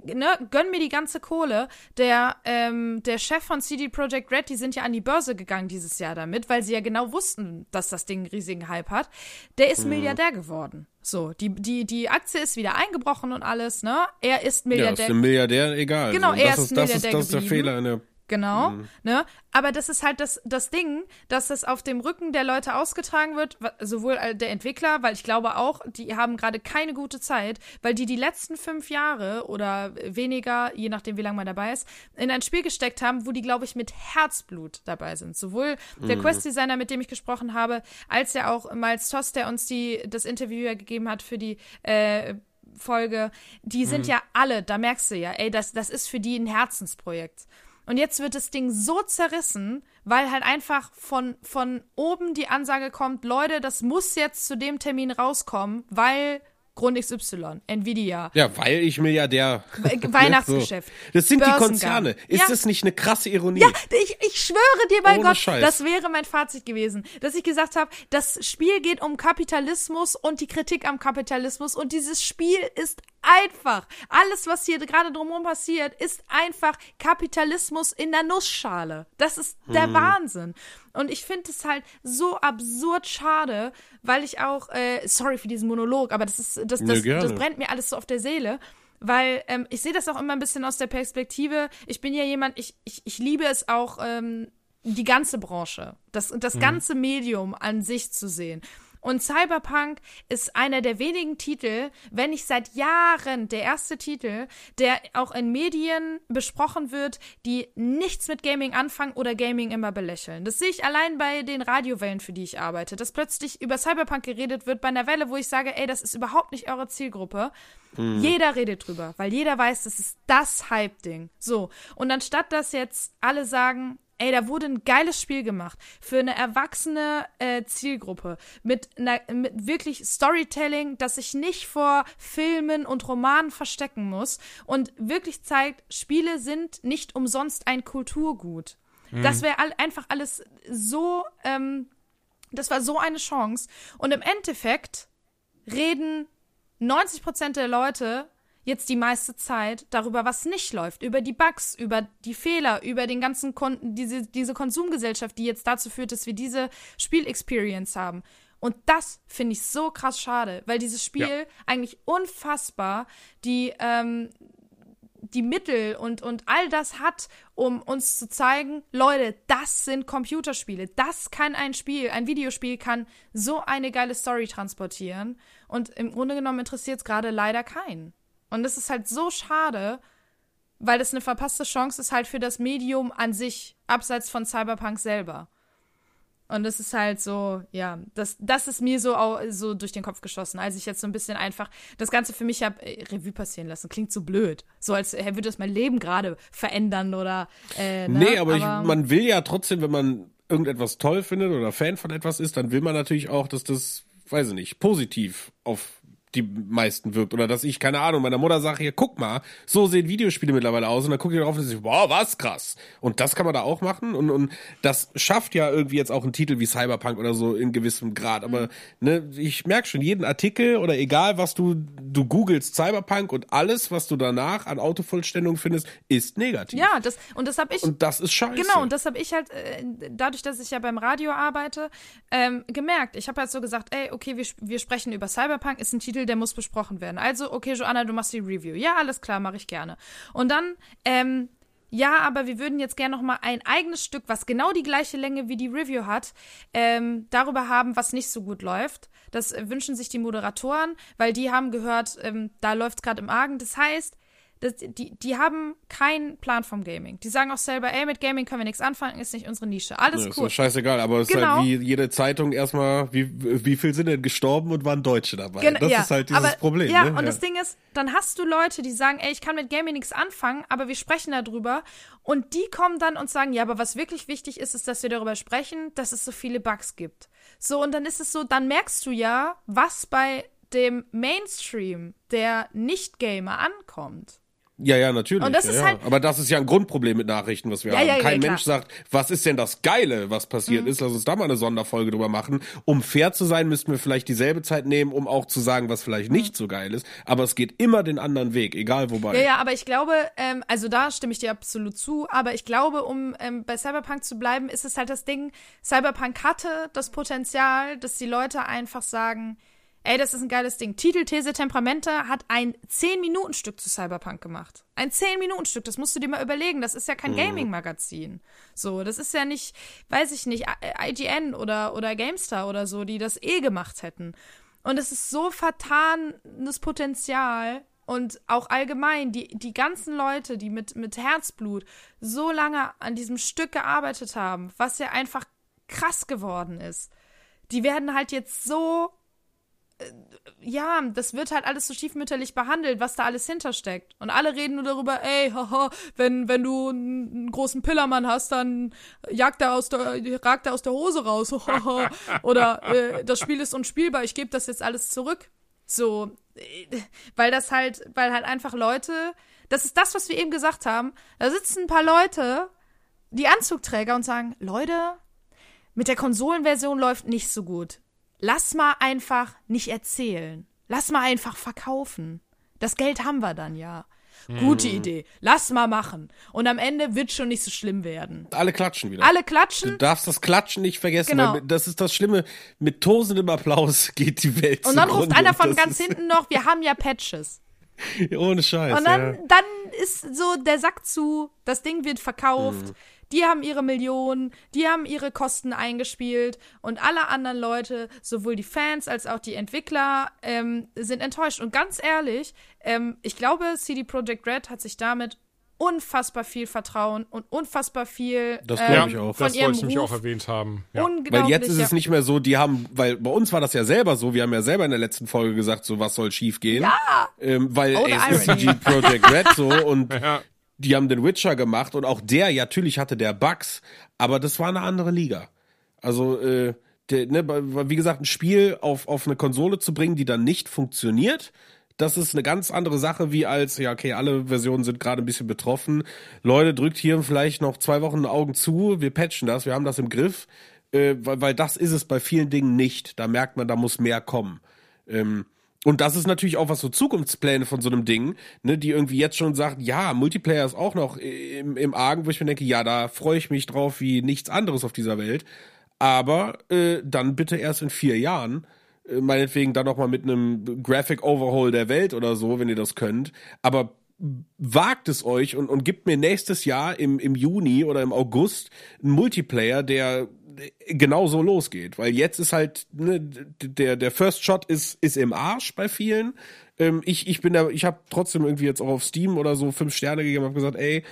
ne, gönn mir die ganze Kohle. Der, ähm, der Chef von CD Projekt Red, die sind ja an die Börse gegangen dieses Jahr damit, weil sie ja genau wussten, dass das Ding einen riesigen Hype hat. Der ist Milliardär geworden. So, die, die, die Aktie ist wieder eingebrochen und alles, ne? Er ist ja, Milliardär. ist dem Milliardär egal. Genau, Und er das ist ist, das ist, Milliardär das ist der. Fehler in der Genau, Mhm. ne? Aber das ist halt das, das Ding, dass das auf dem Rücken der Leute ausgetragen wird, sowohl der Entwickler, weil ich glaube auch, die haben gerade keine gute Zeit, weil die die letzten fünf Jahre oder weniger, je nachdem wie lange man dabei ist, in ein Spiel gesteckt haben, wo die, glaube ich, mit Herzblut dabei sind. Sowohl der Mhm. Quest-Designer, mit dem ich gesprochen habe, als ja auch Miles Toss, der uns die, das Interview ja gegeben hat für die äh, Folge, die sind ja alle, da merkst du ja, ey, das, das ist für die ein Herzensprojekt. Und jetzt wird das Ding so zerrissen, weil halt einfach von, von oben die Ansage kommt, Leute, das muss jetzt zu dem Termin rauskommen, weil Grund XY, Nvidia, Ja, weil ich Milliardär. We- Weihnachtsgeschäft, So. Das sind die. Konzerne. Ist Ja. das nicht eine krasse Ironie? Ja, ich, ich schwöre dir bei Ohne Gott, Scheiß. das wäre mein Fazit gewesen, dass ich gesagt habe, das Spiel geht um Kapitalismus und die Kritik am Kapitalismus und dieses Spiel ist einfach. Alles, was hier gerade drumherum passiert, ist einfach Kapitalismus in der Nussschale. Das ist der Hm. Wahnsinn. Und ich finde es halt so absurd schade, weil ich auch, äh, sorry für diesen Monolog, aber das ist, das, das, gerne. das brennt mir alles so auf der Seele. Weil ähm, ich sehe das auch immer ein bisschen aus der Perspektive. Ich bin ja jemand, ich, ich, ich liebe es auch, ähm, die ganze Branche, das, das ganze Medium an sich zu sehen. Und Cyberpunk ist einer der wenigen Titel, wenn nicht seit Jahren der erste Titel, der auch in Medien besprochen wird, die nichts mit Gaming anfangen oder Gaming immer belächeln. Das sehe ich allein bei den Radiowellen, für die ich arbeite, dass plötzlich über Cyberpunk geredet wird bei einer Welle, wo ich sage, ey, das ist überhaupt nicht eure Zielgruppe. Jeder redet drüber, weil jeder weiß, das ist das Hype-Ding. So. Und anstatt dass jetzt alle sagen, ey, da wurde ein geiles Spiel gemacht für eine erwachsene äh, Zielgruppe mit, einer, mit wirklich Storytelling, das sich nicht vor Filmen und Romanen verstecken muss und wirklich zeigt, Spiele sind nicht umsonst ein Kulturgut. Das wäre all, einfach alles so, ähm, das war so eine Chance. Und im Endeffekt reden 90 Prozent der Leute jetzt die meiste Zeit darüber, was nicht läuft, über die Bugs, über die Fehler, über den ganzen Kon diese, diese Konsumgesellschaft, die jetzt dazu führt, dass wir diese Spielexperience haben. Und das finde ich so krass schade, weil dieses Spiel Ja. eigentlich unfassbar die, ähm, die Mittel und, und all das hat, um uns zu zeigen, Leute, das sind Computerspiele. Das kann ein Spiel, ein Videospiel kann so eine geile Story transportieren. Und im Grunde genommen interessiert es gerade leider keinen. Und das ist halt so schade, weil das eine verpasste Chance ist halt für das Medium an sich, abseits von Cyberpunk selber. Und das ist halt so, ja, das, das ist mir so, so durch den Kopf geschossen, als ich jetzt so ein bisschen einfach das Ganze für mich habe äh, Revue passieren lassen. Klingt so blöd. So als äh, würde das mein Leben gerade verändern oder. Äh, ne? Nee, aber, ich, man will ja trotzdem, wenn man irgendetwas toll findet oder Fan von etwas ist, dann will man natürlich auch, dass das, weiß ich nicht, positiv auf die meisten wirkt. Oder dass ich, keine Ahnung, meiner Mutter sage, hier, guck mal, so sehen Videospiele mittlerweile aus. Und dann gucke ich drauf und sage, wow, was krass. Und das kann man da auch machen. Und, und das schafft ja irgendwie jetzt auch einen Titel wie Cyberpunk oder so in gewissem Grad. Aber ne, ich merke schon, jeden Artikel oder egal, was du, du googelst Cyberpunk und alles, was du danach an Autovollständigung findest, ist negativ. Ja, das, und das habe ich. Und das ist scheiße. Genau, und das habe ich halt, äh, dadurch, dass ich ja beim Radio arbeite, ähm, gemerkt. Ich habe halt so gesagt, ey, okay, wir, wir sprechen über Cyberpunk, ist ein Titel, der muss besprochen werden. Also, okay, Joanna, du machst die Review. Ja, alles klar, mache ich gerne. Und dann, ähm, ja, aber wir würden jetzt gerne noch mal ein eigenes Stück, was genau die gleiche Länge wie die Review hat, ähm, darüber haben, was nicht so gut läuft. Das äh, wünschen sich die Moderatoren, weil die haben gehört, ähm, da läuft es gerade im Argen. Das heißt, das, die, die haben keinen Plan vom Gaming. Die sagen auch selber, ey, mit Gaming können wir nichts anfangen, ist nicht unsere Nische. Alles Ja, ist cool. doch scheißegal, aber es ist Genau. halt wie jede Zeitung erstmal, wie, wie viel sind denn gestorben und waren Deutsche dabei? Gen- das ja, ist halt dieses aber, Problem. Ja, ne? und das Ding ist, dann hast du Leute, die sagen, ey, ich kann mit Gaming nichts anfangen, aber wir sprechen darüber. Und die kommen dann und sagen, ja, aber was wirklich wichtig ist, ist, dass wir darüber sprechen, dass es so viele Bugs gibt. So, und dann ist es so, dann merkst du ja, was bei dem Mainstream der Nicht-Gamer ankommt. Ja, ja, natürlich. Und das ja, ist ja. halt- Aber das ist ja ein Grundproblem mit Nachrichten, was wir Ja, haben. Kein. Mhm. Mensch sagt, was ist denn das Geile, was passiert ist? Lass uns da mal eine Sonderfolge drüber machen. Um fair zu sein, müssten wir vielleicht dieselbe Zeit nehmen, um auch zu sagen, was vielleicht nicht so geil ist. Aber es geht immer den anderen Weg, egal wobei. Mhm. Ja, ja, aber ich glaube, ähm, also da stimme ich dir absolut zu, aber ich glaube, um ähm, bei Cyberpunk zu bleiben, ist es halt das Ding, Cyberpunk hatte das Potenzial, dass die Leute einfach sagen, ey, das ist ein geiles Ding. Titel, These, Temperamente hat ein 10-Minuten-Stück zu Cyberpunk gemacht. Ein 10-Minuten-Stück, das musst du dir mal überlegen. Das ist ja kein Gaming-Magazin. So, das ist ja nicht, weiß ich nicht, IGN oder, oder GameStar oder so, die das eh gemacht hätten. Und es ist so vertanes Potenzial und auch allgemein die, die ganzen Leute, die mit, mit Herzblut so lange an diesem Stück gearbeitet haben, was ja einfach krass geworden ist, die werden halt jetzt so ja, das wird halt alles so stiefmütterlich behandelt, was da alles hintersteckt. Und alle reden nur darüber, ey, haha, wenn, wenn du einen, einen großen Pillermann hast, dann jagt er aus der, ragt er aus der Hose raus. haha. Oder äh, das Spiel ist unspielbar, ich gebe das jetzt alles zurück. So, äh, weil das halt, weil halt einfach Leute, das ist das, was wir eben gesagt haben, da sitzen ein paar Leute, die Anzugträger und sagen, Leute, mit der Konsolenversion läuft nicht so gut. Lass mal einfach nicht erzählen. Lass mal einfach verkaufen. Das Geld haben wir dann ja. Gute Idee. Lass mal machen. Und am Ende wird schon nicht so schlimm werden. Alle klatschen wieder. Alle Du klatschen darfst das Klatschen nicht vergessen, Genau. das ist das Schlimme. Mit tosendem Applaus geht die Welt und dann ruft einer von ganz hinten noch, wir haben ja Patches. Ohne Scheiß. Und dann, ja. dann ist so der Sack zu, das Ding wird verkauft, Mhm. Die haben ihre Millionen, die haben ihre Kosten eingespielt und alle anderen Leute, sowohl die Fans als auch die Entwickler, ähm, sind enttäuscht. Und ganz ehrlich, ähm, ich glaube, CD Projekt Red hat sich damit unfassbar viel Vertrauen und unfassbar viel Das ähm, glaub ich auch. von Das ihrem wollte ich nämlich auch erwähnt haben. Ja. Weil jetzt ist es nicht mehr so, die haben, weil bei uns war das ja selber so, wir haben ja selber in der letzten Folge gesagt, so was soll schief gehen. Ja. Ähm, weil Oh, es ist irony. CG Project Red so und Ja. Die haben den Witcher gemacht und auch der, ja, natürlich hatte der Bugs, aber das war eine andere Liga. Also, äh, der, ne, wie gesagt, ein Spiel auf, auf eine Konsole zu bringen, die dann nicht funktioniert, das ist eine ganz andere Sache, wie als, ja, okay, alle Versionen sind gerade ein bisschen betroffen. Leute, drückt hier vielleicht noch zwei Wochen Augen zu, wir patchen das, wir haben das im Griff, äh, weil, weil das ist es bei vielen Dingen nicht. Da merkt man, da muss mehr kommen. Ähm, und das ist natürlich auch was so Zukunftspläne von so einem Ding, ne, die irgendwie jetzt schon sagt, ja, Multiplayer ist auch noch im, im Argen, wo ich mir denke, ja, da freue ich mich drauf wie nichts anderes auf dieser Welt. Aber äh, dann bitte erst in vier Jahren, äh, meinetwegen dann noch mal mit einem Graphic Overhaul der Welt oder so, wenn ihr das könnt. Aber wagt es euch und, und gibt mir nächstes Jahr im, im Juni oder im August einen Multiplayer, der genau so losgeht. Weil jetzt ist halt, ne, der, der First Shot ist, ist im Arsch bei vielen. Ähm, ich, ich bin da, ich habe trotzdem irgendwie jetzt auch auf Steam oder so fünf Sterne gegeben, habe gesagt, ey,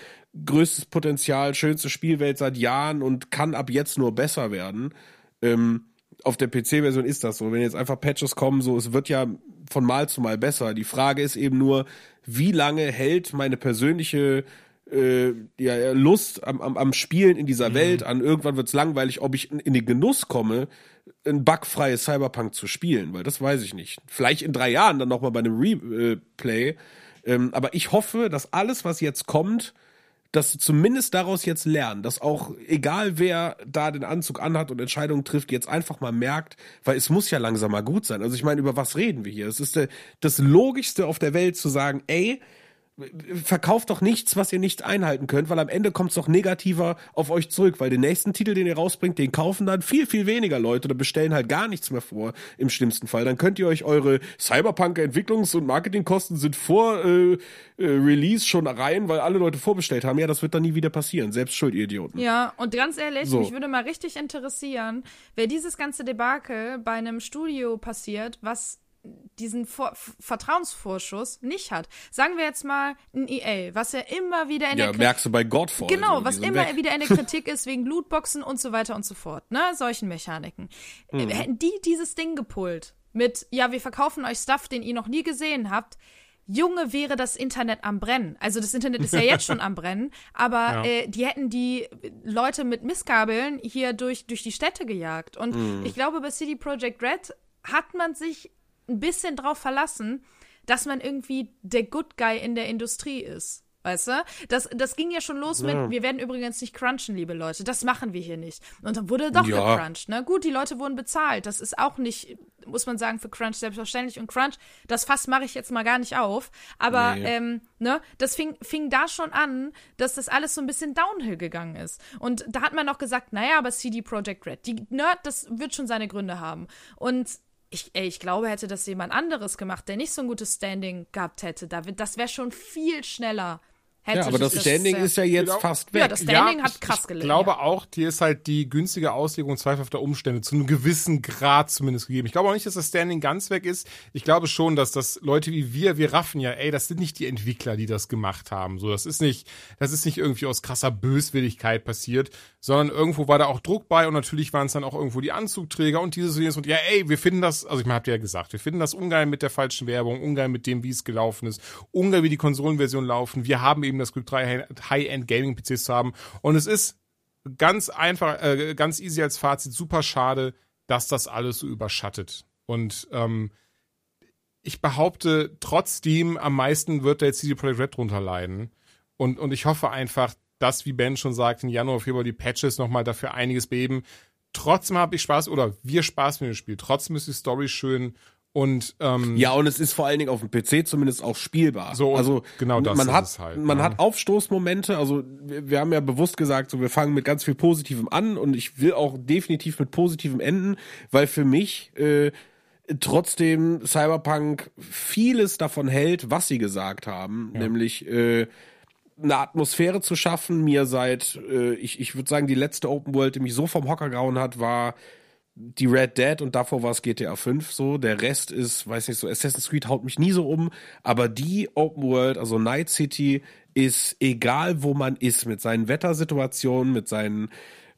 größtes Potenzial, schönste Spielwelt seit Jahren und kann ab jetzt nur besser werden. Ähm, auf der PC-Version ist das so. Wenn jetzt einfach Patches kommen, so, es wird ja von Mal zu Mal besser. Die Frage ist eben nur, wie lange hält meine persönliche äh, ja, Lust am, am, am Spielen in dieser Mhm. Welt an. Irgendwann wird's langweilig, ob ich in, in den Genuss komme, ein bugfreies Cyberpunk zu spielen, weil das weiß ich nicht. Vielleicht in drei Jahren dann nochmal bei einem Replay. Ähm, aber ich hoffe, dass alles, was jetzt kommt, dass sie zumindest daraus jetzt lernen, dass auch egal wer da den Anzug anhat und Entscheidungen trifft, jetzt einfach mal merkt, weil es muss ja langsam mal gut sein. Also ich meine, über was reden wir hier? Es ist der, das Logischste auf der Welt zu sagen, ey, verkauft doch nichts, was ihr nicht einhalten könnt, weil am Ende kommt es doch negativer auf euch zurück, weil den nächsten Titel, den ihr rausbringt, den kaufen dann viel, viel weniger Leute oder bestellen halt gar nichts mehr vor, im schlimmsten Fall. Dann könnt ihr euch eure Cyberpunk-Entwicklungs- und Marketingkosten sind vor äh, äh, Release schon rein, weil alle Leute vorbestellt haben. Ja, das wird dann nie wieder passieren. Selbst schuld, ihr Idioten. Ja, und ganz ehrlich, So. mich würde mal richtig interessieren, wer dieses ganze Debakel bei einem Studio passiert, was diesen Vor Vertrauensvorschuss nicht hat. Sagen wir jetzt mal ein EA, was ja immer wieder in Ja, der Kritik merkst du bei Godfall. Genau, was immer weg. wieder in der Kritik ist wegen Lootboxen und so weiter und so fort, ne? Solchen Mechaniken. Mhm. Äh, Hätten die dieses Ding gepult mit, ja, wir verkaufen euch Stuff, den ihr noch nie gesehen habt, Junge, wäre das Internet am Brennen. Also das Internet ist ja jetzt schon am Brennen, aber äh, die hätten die Leute mit Missgabeln hier durch, durch die Städte gejagt. Und Mhm. ich glaube, bei City Project Red hat man sich ein bisschen drauf verlassen, dass man irgendwie der Good Guy in der Industrie ist. Weißt du? Das, das ging ja schon los mit, wir werden übrigens nicht crunchen, liebe Leute. Das machen wir hier nicht. Und dann wurde doch Ja. gecrunched. Ne? Gut, die Leute wurden bezahlt. Das ist auch nicht, muss man sagen, für Crunch selbstverständlich. Und Crunch, das Fass mache ich jetzt mal gar nicht auf. Aber Nee. ähm, ne, das fing, fing da schon an, dass das alles so ein bisschen downhill gegangen ist. Und da hat man noch gesagt, naja, aber CD Projekt Red, die Nerd, das wird schon seine Gründe haben. Und ich, ey, ich glaube, hätte das jemand anderes gemacht, der nicht so ein gutes Standing gehabt hätte, da das wäre schon viel schneller. Ja, aber das Standing ist ja jetzt Genau. fast weg. Ja, das Standing hat ich, krass ich gelegen. glaube ja. auch, dir ist halt die günstige Auslegung zweifelhafter Umstände zu einem gewissen Grad zumindest gegeben. Ich glaube auch nicht, dass das Standing ganz weg ist. Ich glaube schon, dass das Leute wie wir, wir raffen ja, ey, das sind nicht die Entwickler, die das gemacht haben. So, das ist nicht, das ist nicht irgendwie aus krasser Böswilligkeit passiert, sondern irgendwo war da auch Druck bei und natürlich waren es dann auch irgendwo die Anzugträger und dieses und jenes und ja, ey, wir finden das, also ich meine, habt ihr ja gesagt, wir finden das ungeil mit der falschen Werbung, ungeil mit dem, wie es gelaufen ist, ungeil, wie die Konsolenversion laufen. Wir haben eben das Glück, drei High-End Gaming-PCs zu haben und es ist ganz einfach, äh, ganz easy als Fazit, super schade, dass das alles so überschattet. Und ähm, ich behaupte, trotzdem am meisten wird der CD Projekt Red drunter leiden. Und, und ich hoffe einfach, dass, wie Ben schon sagt, im Januar, Februar die Patches nochmal dafür einiges beheben. Trotzdem habe ich Spaß, oder wir Spaß mit dem Spiel. Trotzdem ist die Story schön und ähm, Ja, und es ist vor allen Dingen auf dem PC zumindest auch spielbar. So, also genau das man ist hat, es halt, man ne? hat Aufstoßmomente. Also wir, wir haben ja bewusst gesagt, so wir fangen mit ganz viel Positivem an und ich will auch definitiv mit Positivem enden, weil für mich äh, trotzdem Cyberpunk vieles davon hält, was sie gesagt haben, nämlich äh, eine Atmosphäre zu schaffen. Mir seit, äh, ich, ich würde sagen, die letzte Open World, die mich so vom Hocker gehauen hat, war die Red Dead und davor war es GTA 5 so. Der Rest ist, weiß nicht so, Assassin's Creed haut mich nie so um, aber die Open World, also Night City, ist egal, wo man ist, mit seinen Wettersituationen, mit seinen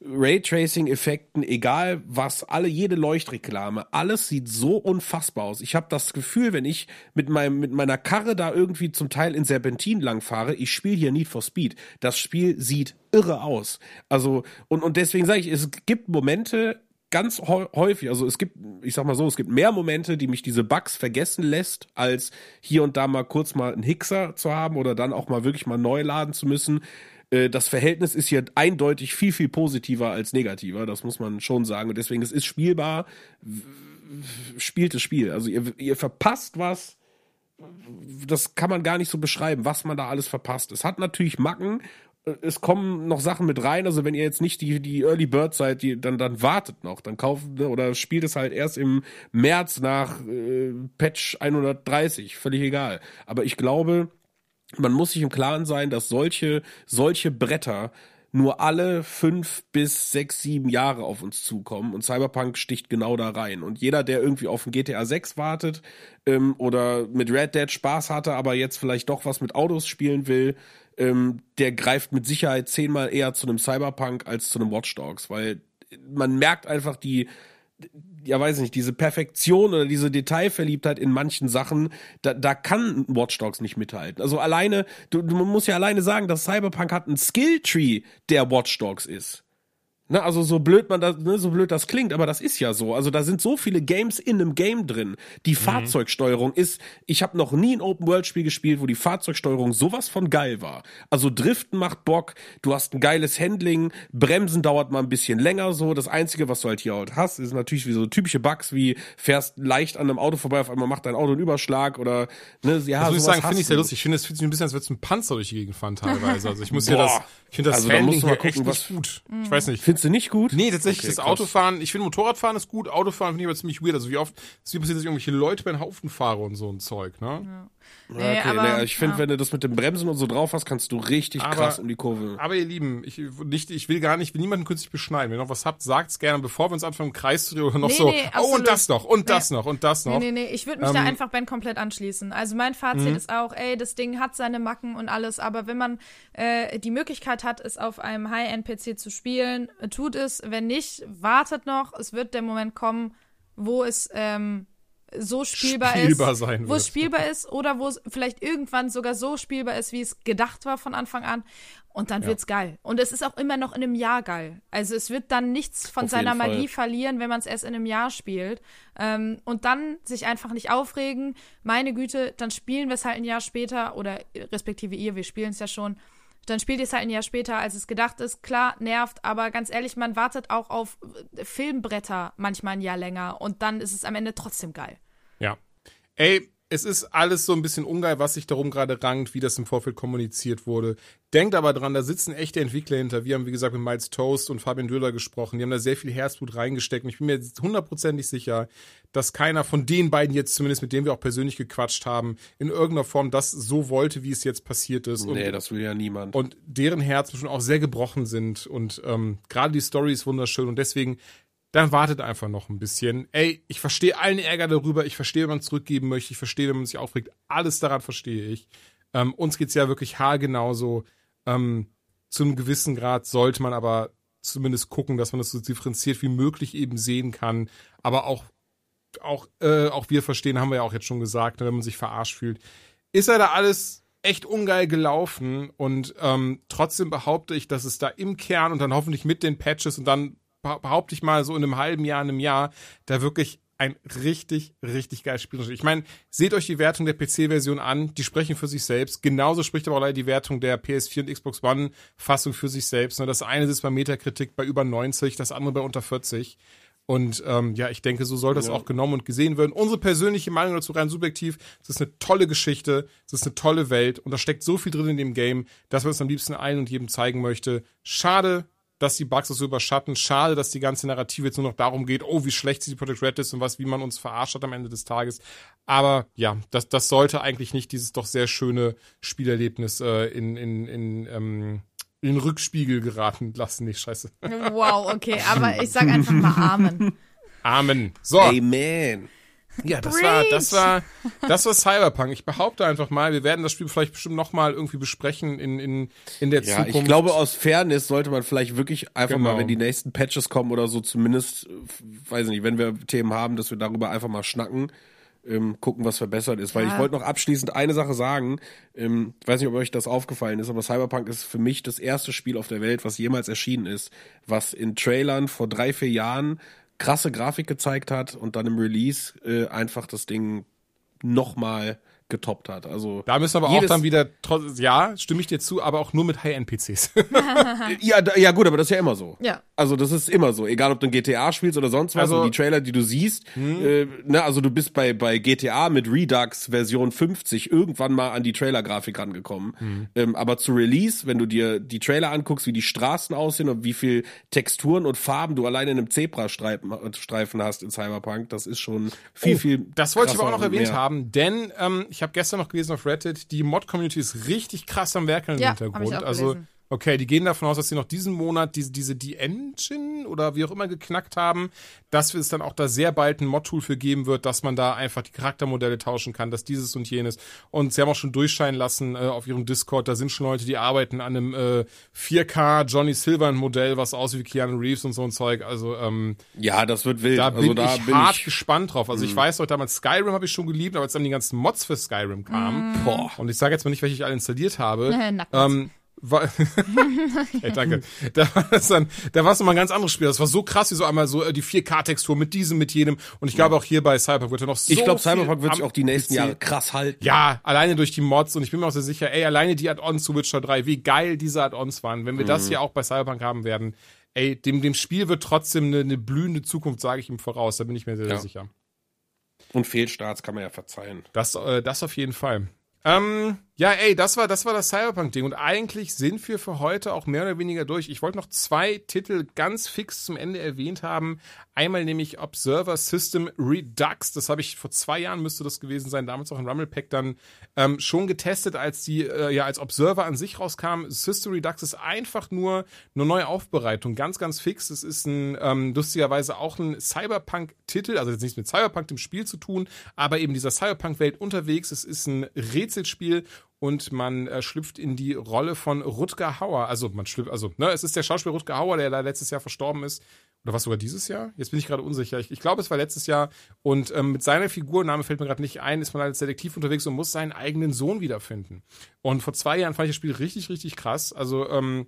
Raytracing-Effekten, egal was, alle, jede Leuchtreklame, alles sieht so unfassbar aus. Ich habe das Gefühl, wenn ich mit meinem, mit meiner Karre da irgendwie zum Teil in Serpentin langfahre, ich spiele hier Need for Speed. Das Spiel sieht irre aus. Also, und, und deswegen sage ich, es gibt Momente, ganz häu- häufig, also es gibt, ich sag mal so, es gibt mehr Momente, die mich diese Bugs vergessen lässt, als hier und da mal kurz mal einen Hickser zu haben oder dann auch mal wirklich mal neu laden zu müssen. Äh, Das Verhältnis ist hier eindeutig viel, viel positiver als negativer, das muss man schon sagen. Und deswegen, es ist spielbar, spielt das Spiel. Also ihr, ihr verpasst was, das kann man gar nicht so beschreiben, was man da alles verpasst. Es hat natürlich Macken. Es kommen noch Sachen mit rein. Also wenn ihr jetzt nicht die, die Early Bird seid, die, dann, dann wartet noch. Dann kauft ne, oder spielt es halt erst im März nach äh, Patch 130. Völlig egal. Aber ich glaube, man muss sich im Klaren sein, dass solche, solche Bretter nur alle fünf bis sechs, sieben Jahre auf uns zukommen und Cyberpunk sticht genau da rein. Und jeder, der irgendwie auf ein GTA 6 wartet ähm, oder mit Red Dead Spaß hatte, aber jetzt vielleicht doch was mit Autos spielen will, ähm, der greift mit Sicherheit zehnmal eher zu einem Cyberpunk als zu einem Watch Dogs, weil man merkt einfach die ja weiß ich nicht, diese Perfektion oder diese Detailverliebtheit in manchen Sachen, da, da kann Watch Dogs nicht mithalten. Also alleine, du, du musst ja alleine sagen, dass Cyberpunk hat einen Skilltree, der Watch Dogs ist. Ne, also so blöd man das, ne, so blöd das klingt, aber das ist ja so. Also da sind so viele Games in einem Game drin. Die Fahrzeugsteuerung ist, ich habe noch nie ein Open World Spiel gespielt, wo die Fahrzeugsteuerung sowas von geil war. Also Driften macht Bock, du hast ein geiles Handling, Bremsen dauert mal ein bisschen länger so. Das einzige, was du halt hier halt hast, ist natürlich wie so typische Bugs wie fährst leicht an einem Auto vorbei, auf einmal macht dein Auto einen Überschlag oder ne, ja, Das muss ich sagen, finde ich sehr du. lustig. Ich finde, es fühlt sich ein bisschen, als würde es ein Panzer durch die Gegend fahren teilweise. Also ich muss hier Boah. das, ich finde das Also da Handling du mal gucken, nicht was- gut. Ich weiß nicht. Findest du nicht gut? Nee, tatsächlich, Okay, das krass. Autofahren, ich finde Motorradfahren ist gut, Autofahren finde ich aber ziemlich weird. Also wie oft, es ist wie passiert, dass ich irgendwelche Leute bei den Haufen fahre und so ein Zeug, ne? Nee, okay, aber- nee, ich finde, ja. wenn du das mit dem Bremsen und so drauf hast, kannst du richtig Aber- krass um die Kurve. Aber ihr Lieben, ich, nicht, ich will gar nicht, ich will niemanden künstlich beschneiden. Wenn ihr noch was habt, sagt's gerne, bevor wir uns anfangen im Kreis zu drehen oder noch Nee, so, nee, oh absolut. und das noch und das Nee. noch und das noch. Nee, nee, nee, ich würde mich da einfach Ben komplett anschließen. Also mein Fazit ist auch, ey, das Ding hat seine Macken und alles, aber wenn man äh, die Möglichkeit hat, es auf einem High-End-PC zu spielen, tut es. Wenn nicht, wartet noch. Es wird der Moment kommen, wo es ähm, so spielbar, Spielbar ist, wo es spielbar ist oder wo es vielleicht irgendwann sogar so spielbar ist, wie es gedacht war von Anfang an. Und dann wird's geil. Und es ist auch immer noch in einem Jahr geil. Also es wird dann nichts von Auf seiner. Magie verlieren, wenn man es erst in einem Jahr spielt. Ähm, und dann sich einfach nicht aufregen. Meine Güte, dann spielen wir es halt ein Jahr später oder äh, respektive ihr, wir spielen es ja schon. Dann spielt ihr es halt ein Jahr später, als es gedacht ist. Klar, nervt, aber ganz ehrlich, man wartet auch auf äh, Filmbretter manchmal ein Jahr länger und dann ist es am Ende trotzdem geil. Ja. Ey, es ist alles so ein bisschen ungeil, was sich darum gerade rankt, wie das im Vorfeld kommuniziert wurde. Denkt aber dran, da sitzen echte Entwickler hinter. Wir haben, wie gesagt, mit Miles Toast und Fabian Döhler gesprochen. Die haben da sehr viel Herzblut reingesteckt. Und ich bin mir jetzt hundertprozentig sicher, dass keiner von den beiden jetzt, zumindest mit denen wir auch persönlich gequatscht haben, in irgendeiner Form das so wollte, wie es jetzt passiert ist. Und Nee, das will ja niemand. und deren Herzen schon auch sehr gebrochen sind und ähm, gerade die Story ist wunderschön und deswegen dann wartet einfach noch ein bisschen. Ey, ich verstehe allen Ärger darüber, ich verstehe, wenn man zurückgeben möchte, ich verstehe, wenn man sich aufregt, alles daran verstehe ich. Ähm, uns geht's ja wirklich haargenauso. Ähm, zu einem gewissen Grad sollte man aber zumindest gucken, dass man das so differenziert wie möglich eben sehen kann, aber auch auch, äh, auch wir verstehen, haben wir ja auch jetzt schon gesagt, ne, wenn man sich verarscht fühlt. Ist ja da alles echt ungeil gelaufen und ähm, trotzdem behaupte ich, dass es da im Kern und dann hoffentlich mit den Patches und dann behaupte ich mal so in einem halben Jahr, in einem Jahr, da wirklich ein richtig, richtig geiles Spiel. Ich meine, seht euch die Wertung der PC-Version an, die sprechen für sich selbst. Genauso spricht aber auch leider die Wertung der PS4 und Xbox One-Fassung für sich selbst. Ne, Das eine sitzt bei Metakritik bei über 90, das andere bei unter 40. Und ähm, ja, ich denke, so soll das auch genommen und gesehen werden. Unsere persönliche Meinung dazu rein subjektiv, es ist eine tolle Geschichte, es ist eine tolle Welt und da steckt so viel drin in dem Game, dass man es am liebsten allen und jedem zeigen möchte. Schade, dass die Bugs das so überschatten. Schade, dass die ganze Narrative jetzt nur noch darum geht, oh, wie schlecht die Project Red ist und was, wie man uns verarscht hat am Ende des Tages. Aber ja, das, das sollte eigentlich nicht dieses doch sehr schöne Spielerlebnis äh, in, in, in, ähm, in den Rückspiegel geraten lassen. Nee, scheiße. Wow, okay, aber ich sag einfach mal Amen. Amen. So. Amen. Ja, das war, das war, das war Cyberpunk. Ich behaupte einfach mal, wir werden das Spiel vielleicht bestimmt noch mal irgendwie besprechen in, in, in der Ja, Zukunft. ich glaube, aus Fairness sollte man vielleicht wirklich einfach Genau. mal, wenn die nächsten Patches kommen oder so, zumindest, weiß nicht, wenn wir Themen haben, dass wir darüber einfach mal schnacken, ähm, gucken, was verbessert ist. Weil Ja. ich wollte noch abschließend eine Sache sagen, ähm, ich weiß nicht, ob euch das aufgefallen ist, aber Cyberpunk ist für mich das erste Spiel auf der Welt, was jemals erschienen ist, was in Trailern vor drei, vier Jahren krasse Grafik gezeigt hat und dann im Release äh, einfach das Ding nochmal getoppt hat. Also da müssen wir aber auch dann wieder, ja, stimme ich dir zu, aber auch nur mit High-End-PCs. Ja, da, ja gut, aber das ist ja immer so. Ja. Also das ist immer so. Egal, ob du ein GTA spielst oder sonst was. Also- und die Trailer, die du siehst, äh, ne, also du bist bei, bei GTA mit Redux Version 50 irgendwann mal an die Trailer-Grafik rangekommen. Ähm, aber zu Release, wenn du dir die Trailer anguckst, wie die Straßen aussehen und wie viel Texturen und Farben du alleine in einem Zebrastreifen Streifen hast in Cyberpunk, das ist schon viel, Oh, viel. Das wollte ich aber auch noch erwähnt mehr. haben, denn ähm, ich habe gestern noch gelesen auf Reddit, die Mod-Community ist richtig krass am Werkeln im Ja, ich Hintergrund. also gelesen. Okay, die gehen davon aus, dass sie noch diesen Monat diese, diese Die-Engine oder wie auch immer geknackt haben, dass es dann auch da sehr bald ein Mod-Tool für geben wird, dass man da einfach die Charaktermodelle tauschen kann, dass dieses und jenes. Und sie haben auch schon durchscheinen lassen äh, auf ihrem Discord, da sind schon Leute, die arbeiten an einem äh, 4K Johnny Silver Modell, was aussieht wie Keanu Reeves und so ein Zeug. Also ähm, Ja, das wird wild. da also bin da ich bin hart ich. gespannt drauf. Also ich weiß noch, damals Skyrim habe ich schon geliebt, aber als dann die ganzen Mods für Skyrim kamen, Boah. und ich sage jetzt mal nicht, welche ich alle installiert habe, Äh, ähm, war, hey, danke. Da war das dann, da war es nochmal ein ganz anderes Spiel. Das war so krass, wie so einmal so äh, die 4K-Textur mit diesem, mit jenem. Und ich glaube auch hier bei Cyberpunk wird er noch so Ich glaube, Cyberpunk wird sich auch die nächsten Jahre krass halten. ja, alleine durch die Mods und ich bin mir auch sehr sicher, ey, alleine die Add-ons zu Witcher 3, wie geil diese Add-ons waren. Wenn wir das hier auch bei Cyberpunk haben werden, ey, dem, dem Spiel wird trotzdem eine, eine blühende Zukunft, sage ich ihm voraus, da bin ich mir sehr, sehr Ja. sicher. Und Fehlstarts kann man ja verzeihen. Das, äh, das auf jeden Fall. Ähm, ja, ey, das war das war das Cyberpunk-Ding. Und eigentlich sind wir für heute auch mehr oder weniger durch. Ich wollte noch zwei Titel ganz fix zum Ende erwähnt haben. Einmal nämlich Observer System Redux. Das habe ich vor zwei Jahren müsste das gewesen sein. Damals auch in Rumble Pack dann ähm, schon getestet, als die äh, ja als Observer an sich rauskam. System Redux ist einfach nur eine neue Aufbereitung, ganz ganz fix. Es ist ein ähm, lustigerweise auch ein Cyberpunk-Titel, also jetzt nichts mit Cyberpunk dem Spiel zu tun, aber eben dieser Cyberpunk-Welt unterwegs. Es ist ein Rätselspiel und man äh, schlüpft in die Rolle von Rutger Hauer. Also man schlüpft, also ne, es ist der Schauspieler Rutger Hauer, der da letztes Jahr verstorben ist. Oder was sogar dieses Jahr? Jetzt bin ich gerade unsicher. Ich, ich glaube, es war letztes Jahr. Und ähm, mit seiner Figurname fällt mir gerade nicht ein, ist man als Detektiv unterwegs und muss seinen eigenen Sohn wiederfinden. Und vor zwei Jahren fand ich das Spiel richtig, richtig krass. Also ähm,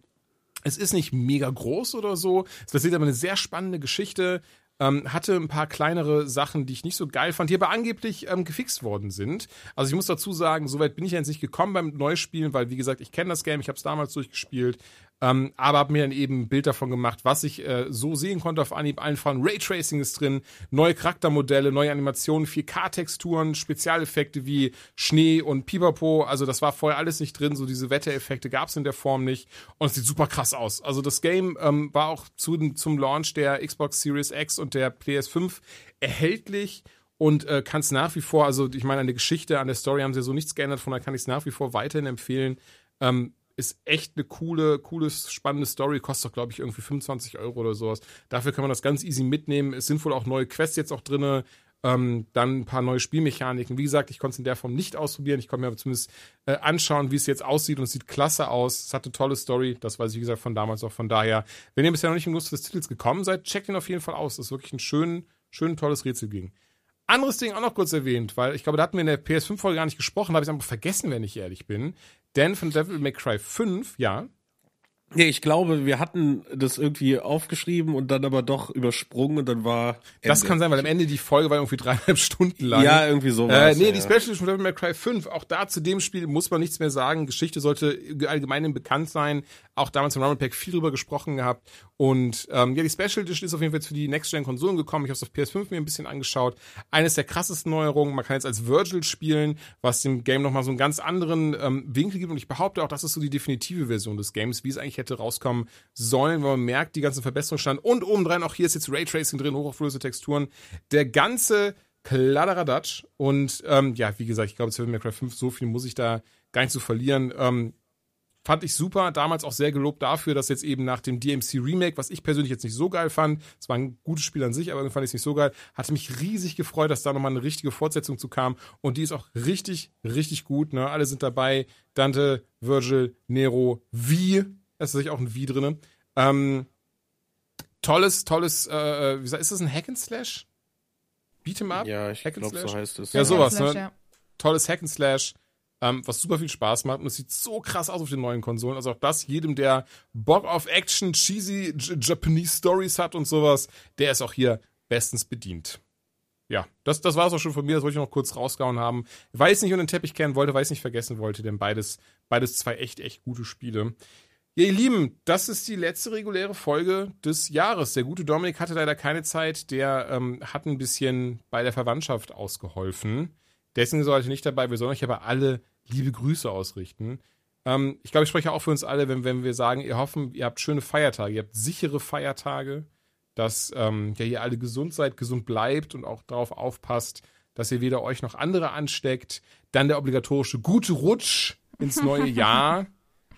es ist nicht mega groß oder so. Es erzählt aber eine sehr spannende Geschichte. Ähm, hatte ein paar kleinere Sachen, die ich nicht so geil fand, die aber angeblich ähm, gefixt worden sind. Also ich muss dazu sagen, soweit bin ich jetzt nicht gekommen beim Neuspielen, weil wie gesagt, ich kenne das Game, ich habe es damals durchgespielt, ähm, aber habe mir dann eben ein Bild davon gemacht, was ich äh, so sehen konnte auf Anhieb. Allen voran Raytracing ist drin, neue Charaktermodelle, neue Animationen, 4K-Texturen, Spezialeffekte wie Schnee und Pipapo. Also das war vorher alles nicht drin, so diese Wettereffekte gab es in der Form nicht. Und es sieht super krass aus. Also das Game ähm, war auch zu, zum Launch der Xbox Series X und der PS5 erhältlich und äh, kann es nach wie vor, also ich meine, an der Geschichte, an der Story haben sie so nichts geändert, von daher kann ich es nach wie vor weiterhin empfehlen. Ähm, ist echt eine coole, coole, spannende Story. Kostet doch, glaube ich, irgendwie 25 Euro oder sowas. Dafür kann man das ganz easy mitnehmen. Es sind wohl auch neue Quests jetzt auch drinne. Ähm, dann ein paar neue Spielmechaniken. Wie gesagt, ich konnte es in der Form nicht ausprobieren. Ich konnte mir aber zumindest äh, anschauen, wie es jetzt aussieht und es sieht klasse aus. Es hat eine tolle Story. Das weiß ich, wie gesagt, von damals auch. Von daher, wenn ihr bisher noch nicht im Lust des Titels gekommen seid, checkt ihn auf jeden Fall aus. Das ist wirklich ein schön, schön tolles Rätsel ging. Anderes Ding auch noch kurz erwähnt, weil ich glaube, da hatten wir in der PS5-Folge gar nicht gesprochen, habe ich einfach vergessen, wenn ich ehrlich bin. Denn von Devil May Cry 5, ja, Nee, ich glaube, wir hatten das irgendwie aufgeschrieben und dann aber doch übersprungen und dann war. das Ende. kann sein, weil am Ende die Folge war irgendwie dreieinhalb Stunden lang. Ja, irgendwie so. Äh, nee, ja. die Special Edition von Devil May Cry 5, auch da zu dem Spiel muss man nichts mehr sagen. Geschichte sollte allgemein bekannt sein. Auch damals im Rumble Pack viel drüber gesprochen gehabt. Und ähm, ja, die Special Edition ist auf jeden Fall jetzt für die Next-Gen-Konsolen gekommen. Ich habe es auf PS5 mir ein bisschen angeschaut. Eines der krassesten Neuerungen, man kann jetzt als Virgil spielen, was dem Game nochmal so einen ganz anderen ähm, Winkel gibt. Und ich behaupte auch, das ist so die definitive Version des Games, wie es eigentlich hätte rauskommen sollen, weil man merkt, die ganzen Verbesserungen stand. Und obendrein auch hier ist jetzt Raytracing drin, hochauflösende Texturen. Der ganze Kladderadatsch. Und ähm, ja, wie gesagt, ich glaube, Devil May Cry 5, so viel muss ich da gar nicht zu verlieren. Ähm, fand ich super. Damals auch sehr gelobt dafür, dass jetzt eben nach dem DMC Remake, was ich persönlich jetzt nicht so geil fand, es war ein gutes Spiel an sich, aber irgendwie fand ich es nicht so geil, hatte mich riesig gefreut, dass da nochmal eine richtige Fortsetzung zu kam. Und die ist auch richtig, richtig gut. Ne? Alle sind dabei. Dante, Virgil, Nero, Wie. Es ist natürlich auch ein Wie drinne. Ähm, tolles, tolles, äh, wie gesagt, ist das ein Hack and Slash? Beat'em Up? Ja, ich glaube, so Slash? heißt es. Ja, sowas, ne? ja. tolles Hack and Slash, ähm, was super viel Spaß macht und es sieht so krass aus auf den neuen Konsolen. Also auch das, jedem, der Bock auf Action, cheesy Japanese Stories hat und sowas, der ist auch hier bestens bedient. Ja, das, das war es auch schon von mir, das wollte ich noch kurz rausgehauen haben. Weil ich nicht unter den Teppich kennen wollte, weil ich nicht vergessen wollte, denn beides, beides zwei echt, echt gute Spiele. Ja, ihr Lieben, das ist die letzte reguläre Folge des Jahres. Der gute Dominik hatte leider keine Zeit, der ähm, hat ein bisschen bei der Verwandtschaft ausgeholfen. Deswegen ist er nicht dabei. Wir sollen euch aber alle liebe Grüße ausrichten. Ähm, ich glaube, ich spreche auch für uns alle, wenn, wenn wir sagen, ihr hoffen, ihr habt schöne Feiertage, ihr habt sichere Feiertage, dass ähm, ja, ihr alle gesund seid, gesund bleibt und auch darauf aufpasst, dass ihr weder euch noch andere ansteckt. Dann der obligatorische gute Rutsch ins neue Jahr.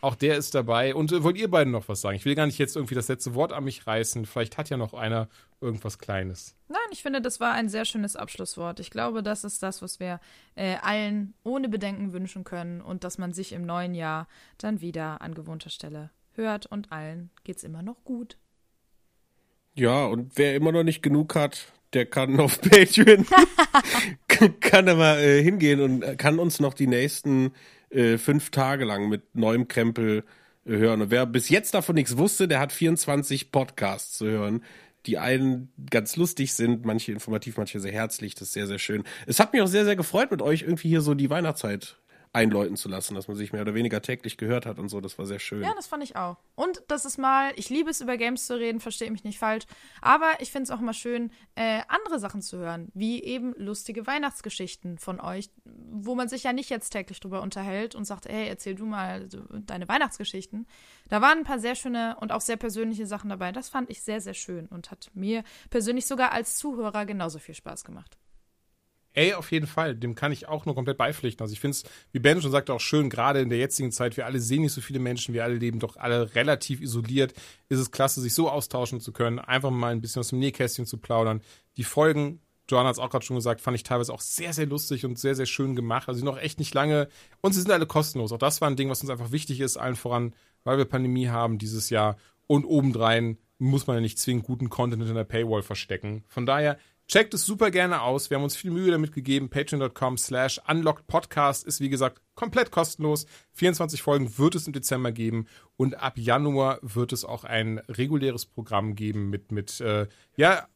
Auch der ist dabei. Und äh, wollt ihr beiden noch was sagen? Ich will gar nicht jetzt irgendwie das letzte Wort an mich reißen. Vielleicht hat ja noch einer irgendwas Kleines. Nein, ich finde, das war ein sehr schönes Abschlusswort. Ich glaube, das ist das, was wir äh, allen ohne Bedenken wünschen können und dass man sich im neuen Jahr dann wieder an gewohnter Stelle hört und allen geht's immer noch gut. Ja, und wer immer noch nicht genug hat, der kann auf Patreon, kann er mal äh, hingehen und kann uns noch die nächsten äh, fünf Tage lang mit neuem Krempel äh, hören. Und wer bis jetzt davon nichts wusste, der hat 24 Podcasts zu hören, die einen ganz lustig sind, manche informativ, manche sehr herzlich. Das ist sehr, sehr schön. Es hat mich auch sehr, sehr gefreut, mit euch irgendwie hier so die Weihnachtszeit einläuten zu lassen, dass man sich mehr oder weniger täglich gehört hat und so. Das war sehr schön. Ja, das fand ich auch. Und das ist mal, ich liebe es, über Games zu reden, verstehe mich nicht falsch. Aber ich finde es auch mal schön, äh, andere Sachen zu hören, wie eben lustige Weihnachtsgeschichten von euch, wo man sich ja nicht jetzt täglich drüber unterhält und sagt, hey, erzähl du mal deine Weihnachtsgeschichten. Da waren ein paar sehr schöne und auch sehr persönliche Sachen dabei. Das fand ich sehr, sehr schön und hat mir persönlich sogar als Zuhörer genauso viel Spaß gemacht. Ey, auf jeden Fall. Dem kann ich auch nur komplett beipflichten. Also ich finde es, wie Ben schon sagte, auch schön, gerade in der jetzigen Zeit, wir alle sehen nicht so viele Menschen, wir alle leben doch alle relativ isoliert, ist es klasse, sich so austauschen zu können, einfach mal ein bisschen aus dem Nähkästchen zu plaudern. Die Folgen, Joanna hat es auch gerade schon gesagt, fand ich teilweise auch sehr, sehr lustig und sehr, sehr schön gemacht. Also noch echt nicht lange und sie sind alle kostenlos. Auch das war ein Ding, was uns einfach wichtig ist, allen voran, weil wir Pandemie haben dieses Jahr und obendrein muss man ja nicht zwingend guten Content in der Paywall verstecken. Von daher Checkt es super gerne aus. Wir haben uns viel Mühe damit gegeben. Patreon.com slash unlockedpodcast ist wie gesagt komplett kostenlos. 24 Folgen wird es im Dezember geben und ab Januar wird es auch ein reguläres Programm geben mit, mit äh, ja,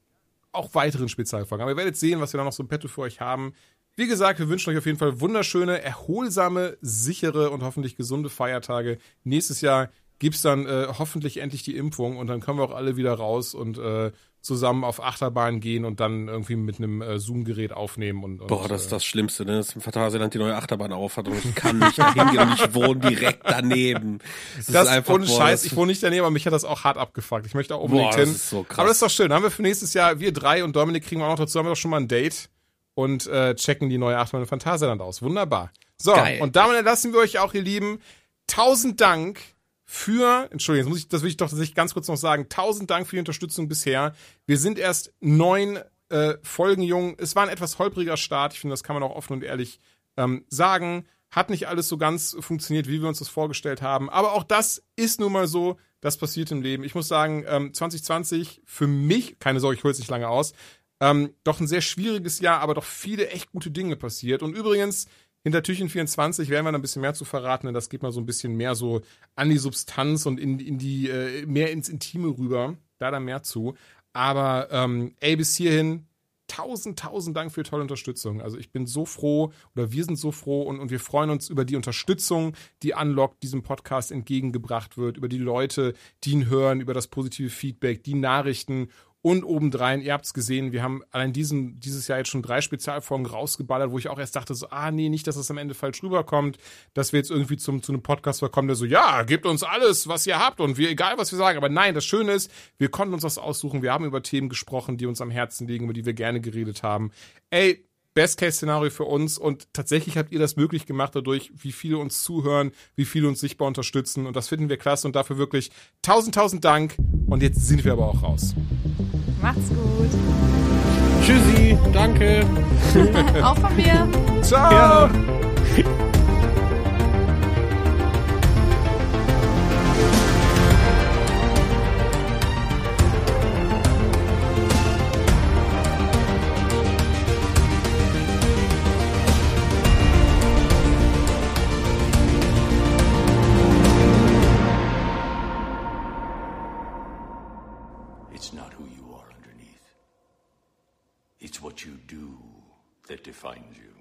auch weiteren Spezialfolgen. Aber ihr werdet sehen, was wir da noch so im Petto für euch haben. Wie gesagt, wir wünschen euch auf jeden Fall wunderschöne, erholsame, sichere und hoffentlich gesunde Feiertage. Nächstes Jahr gibt's dann äh, hoffentlich endlich die Impfung und dann können wir auch alle wieder raus und äh, zusammen auf Achterbahn gehen und dann irgendwie mit einem äh, Zoom-Gerät aufnehmen. Und, und, Boah, das ist das Schlimmste, ne? dass im Phantasialand die neue Achterbahn auf hat und ich kann nicht hingehen und ich wohne direkt daneben. Das, das ist einfach, ohne boah, Scheiß, ich wohne nicht daneben, aber mich hat das auch hart abgefuckt. Ich möchte auch unbedingt boah, hin. So krass. Aber das ist doch schön. Dann haben wir für nächstes Jahr, wir drei und Dominik kriegen wir auch noch dazu, haben wir doch schon mal ein Date und äh, checken die neue Achterbahn in Phantasialand aus. Wunderbar. So, Geil. und damit entlassen wir euch auch, ihr Lieben. Tausend Dank für, Entschuldigung, jetzt muss ich, das will ich doch tatsächlich ganz kurz noch sagen, tausend Dank für die Unterstützung bisher. Wir sind erst neun äh, Folgen jung. Es war ein etwas holpriger Start. Ich finde, das kann man auch offen und ehrlich ähm, sagen. Hat nicht alles so ganz funktioniert, wie wir uns das vorgestellt haben. Aber auch das ist nun mal so. Das passiert im Leben. Ich muss sagen, ähm, 2020 für mich, keine Sorge, ich hole es nicht lange aus, ähm, doch ein sehr schwieriges Jahr, aber doch viele echt gute Dinge passiert. Und übrigens, hinter Türchen 24 werden wir dann ein bisschen mehr zu verraten, denn das geht mal so ein bisschen mehr so an die Substanz und in, in die, äh, mehr ins Intime rüber. Da dann mehr zu. Aber ähm, ey, bis hierhin, tausend, tausend Dank für die tolle Unterstützung. Also ich bin so froh oder wir sind so froh und, und wir freuen uns über die Unterstützung, die Unlock diesem Podcast entgegengebracht wird, über die Leute, die ihn hören, über das positive Feedback, die Nachrichten und obendrein, ihr habt es gesehen, wir haben allein diesen, dieses Jahr jetzt schon drei Spezialfolgen rausgeballert, wo ich auch erst dachte, so, ah nee, nicht, dass das am Ende falsch rüberkommt, dass wir jetzt irgendwie zum, zu einem Podcast verkommen, der so, ja, gebt uns alles, was ihr habt und wir, egal was wir sagen. Aber nein, das Schöne ist, wir konnten uns das aussuchen, wir haben über Themen gesprochen, die uns am Herzen liegen, über die wir gerne geredet haben. Ey, Best-Case-Szenario für uns und tatsächlich habt ihr das möglich gemacht dadurch, wie viele uns zuhören, wie viele uns sichtbar unterstützen und das finden wir klasse und dafür wirklich tausend, tausend Dank und jetzt sind wir aber auch raus. Macht's gut. Tschüssi, danke. auch von mir. Ciao. Ja. defines you.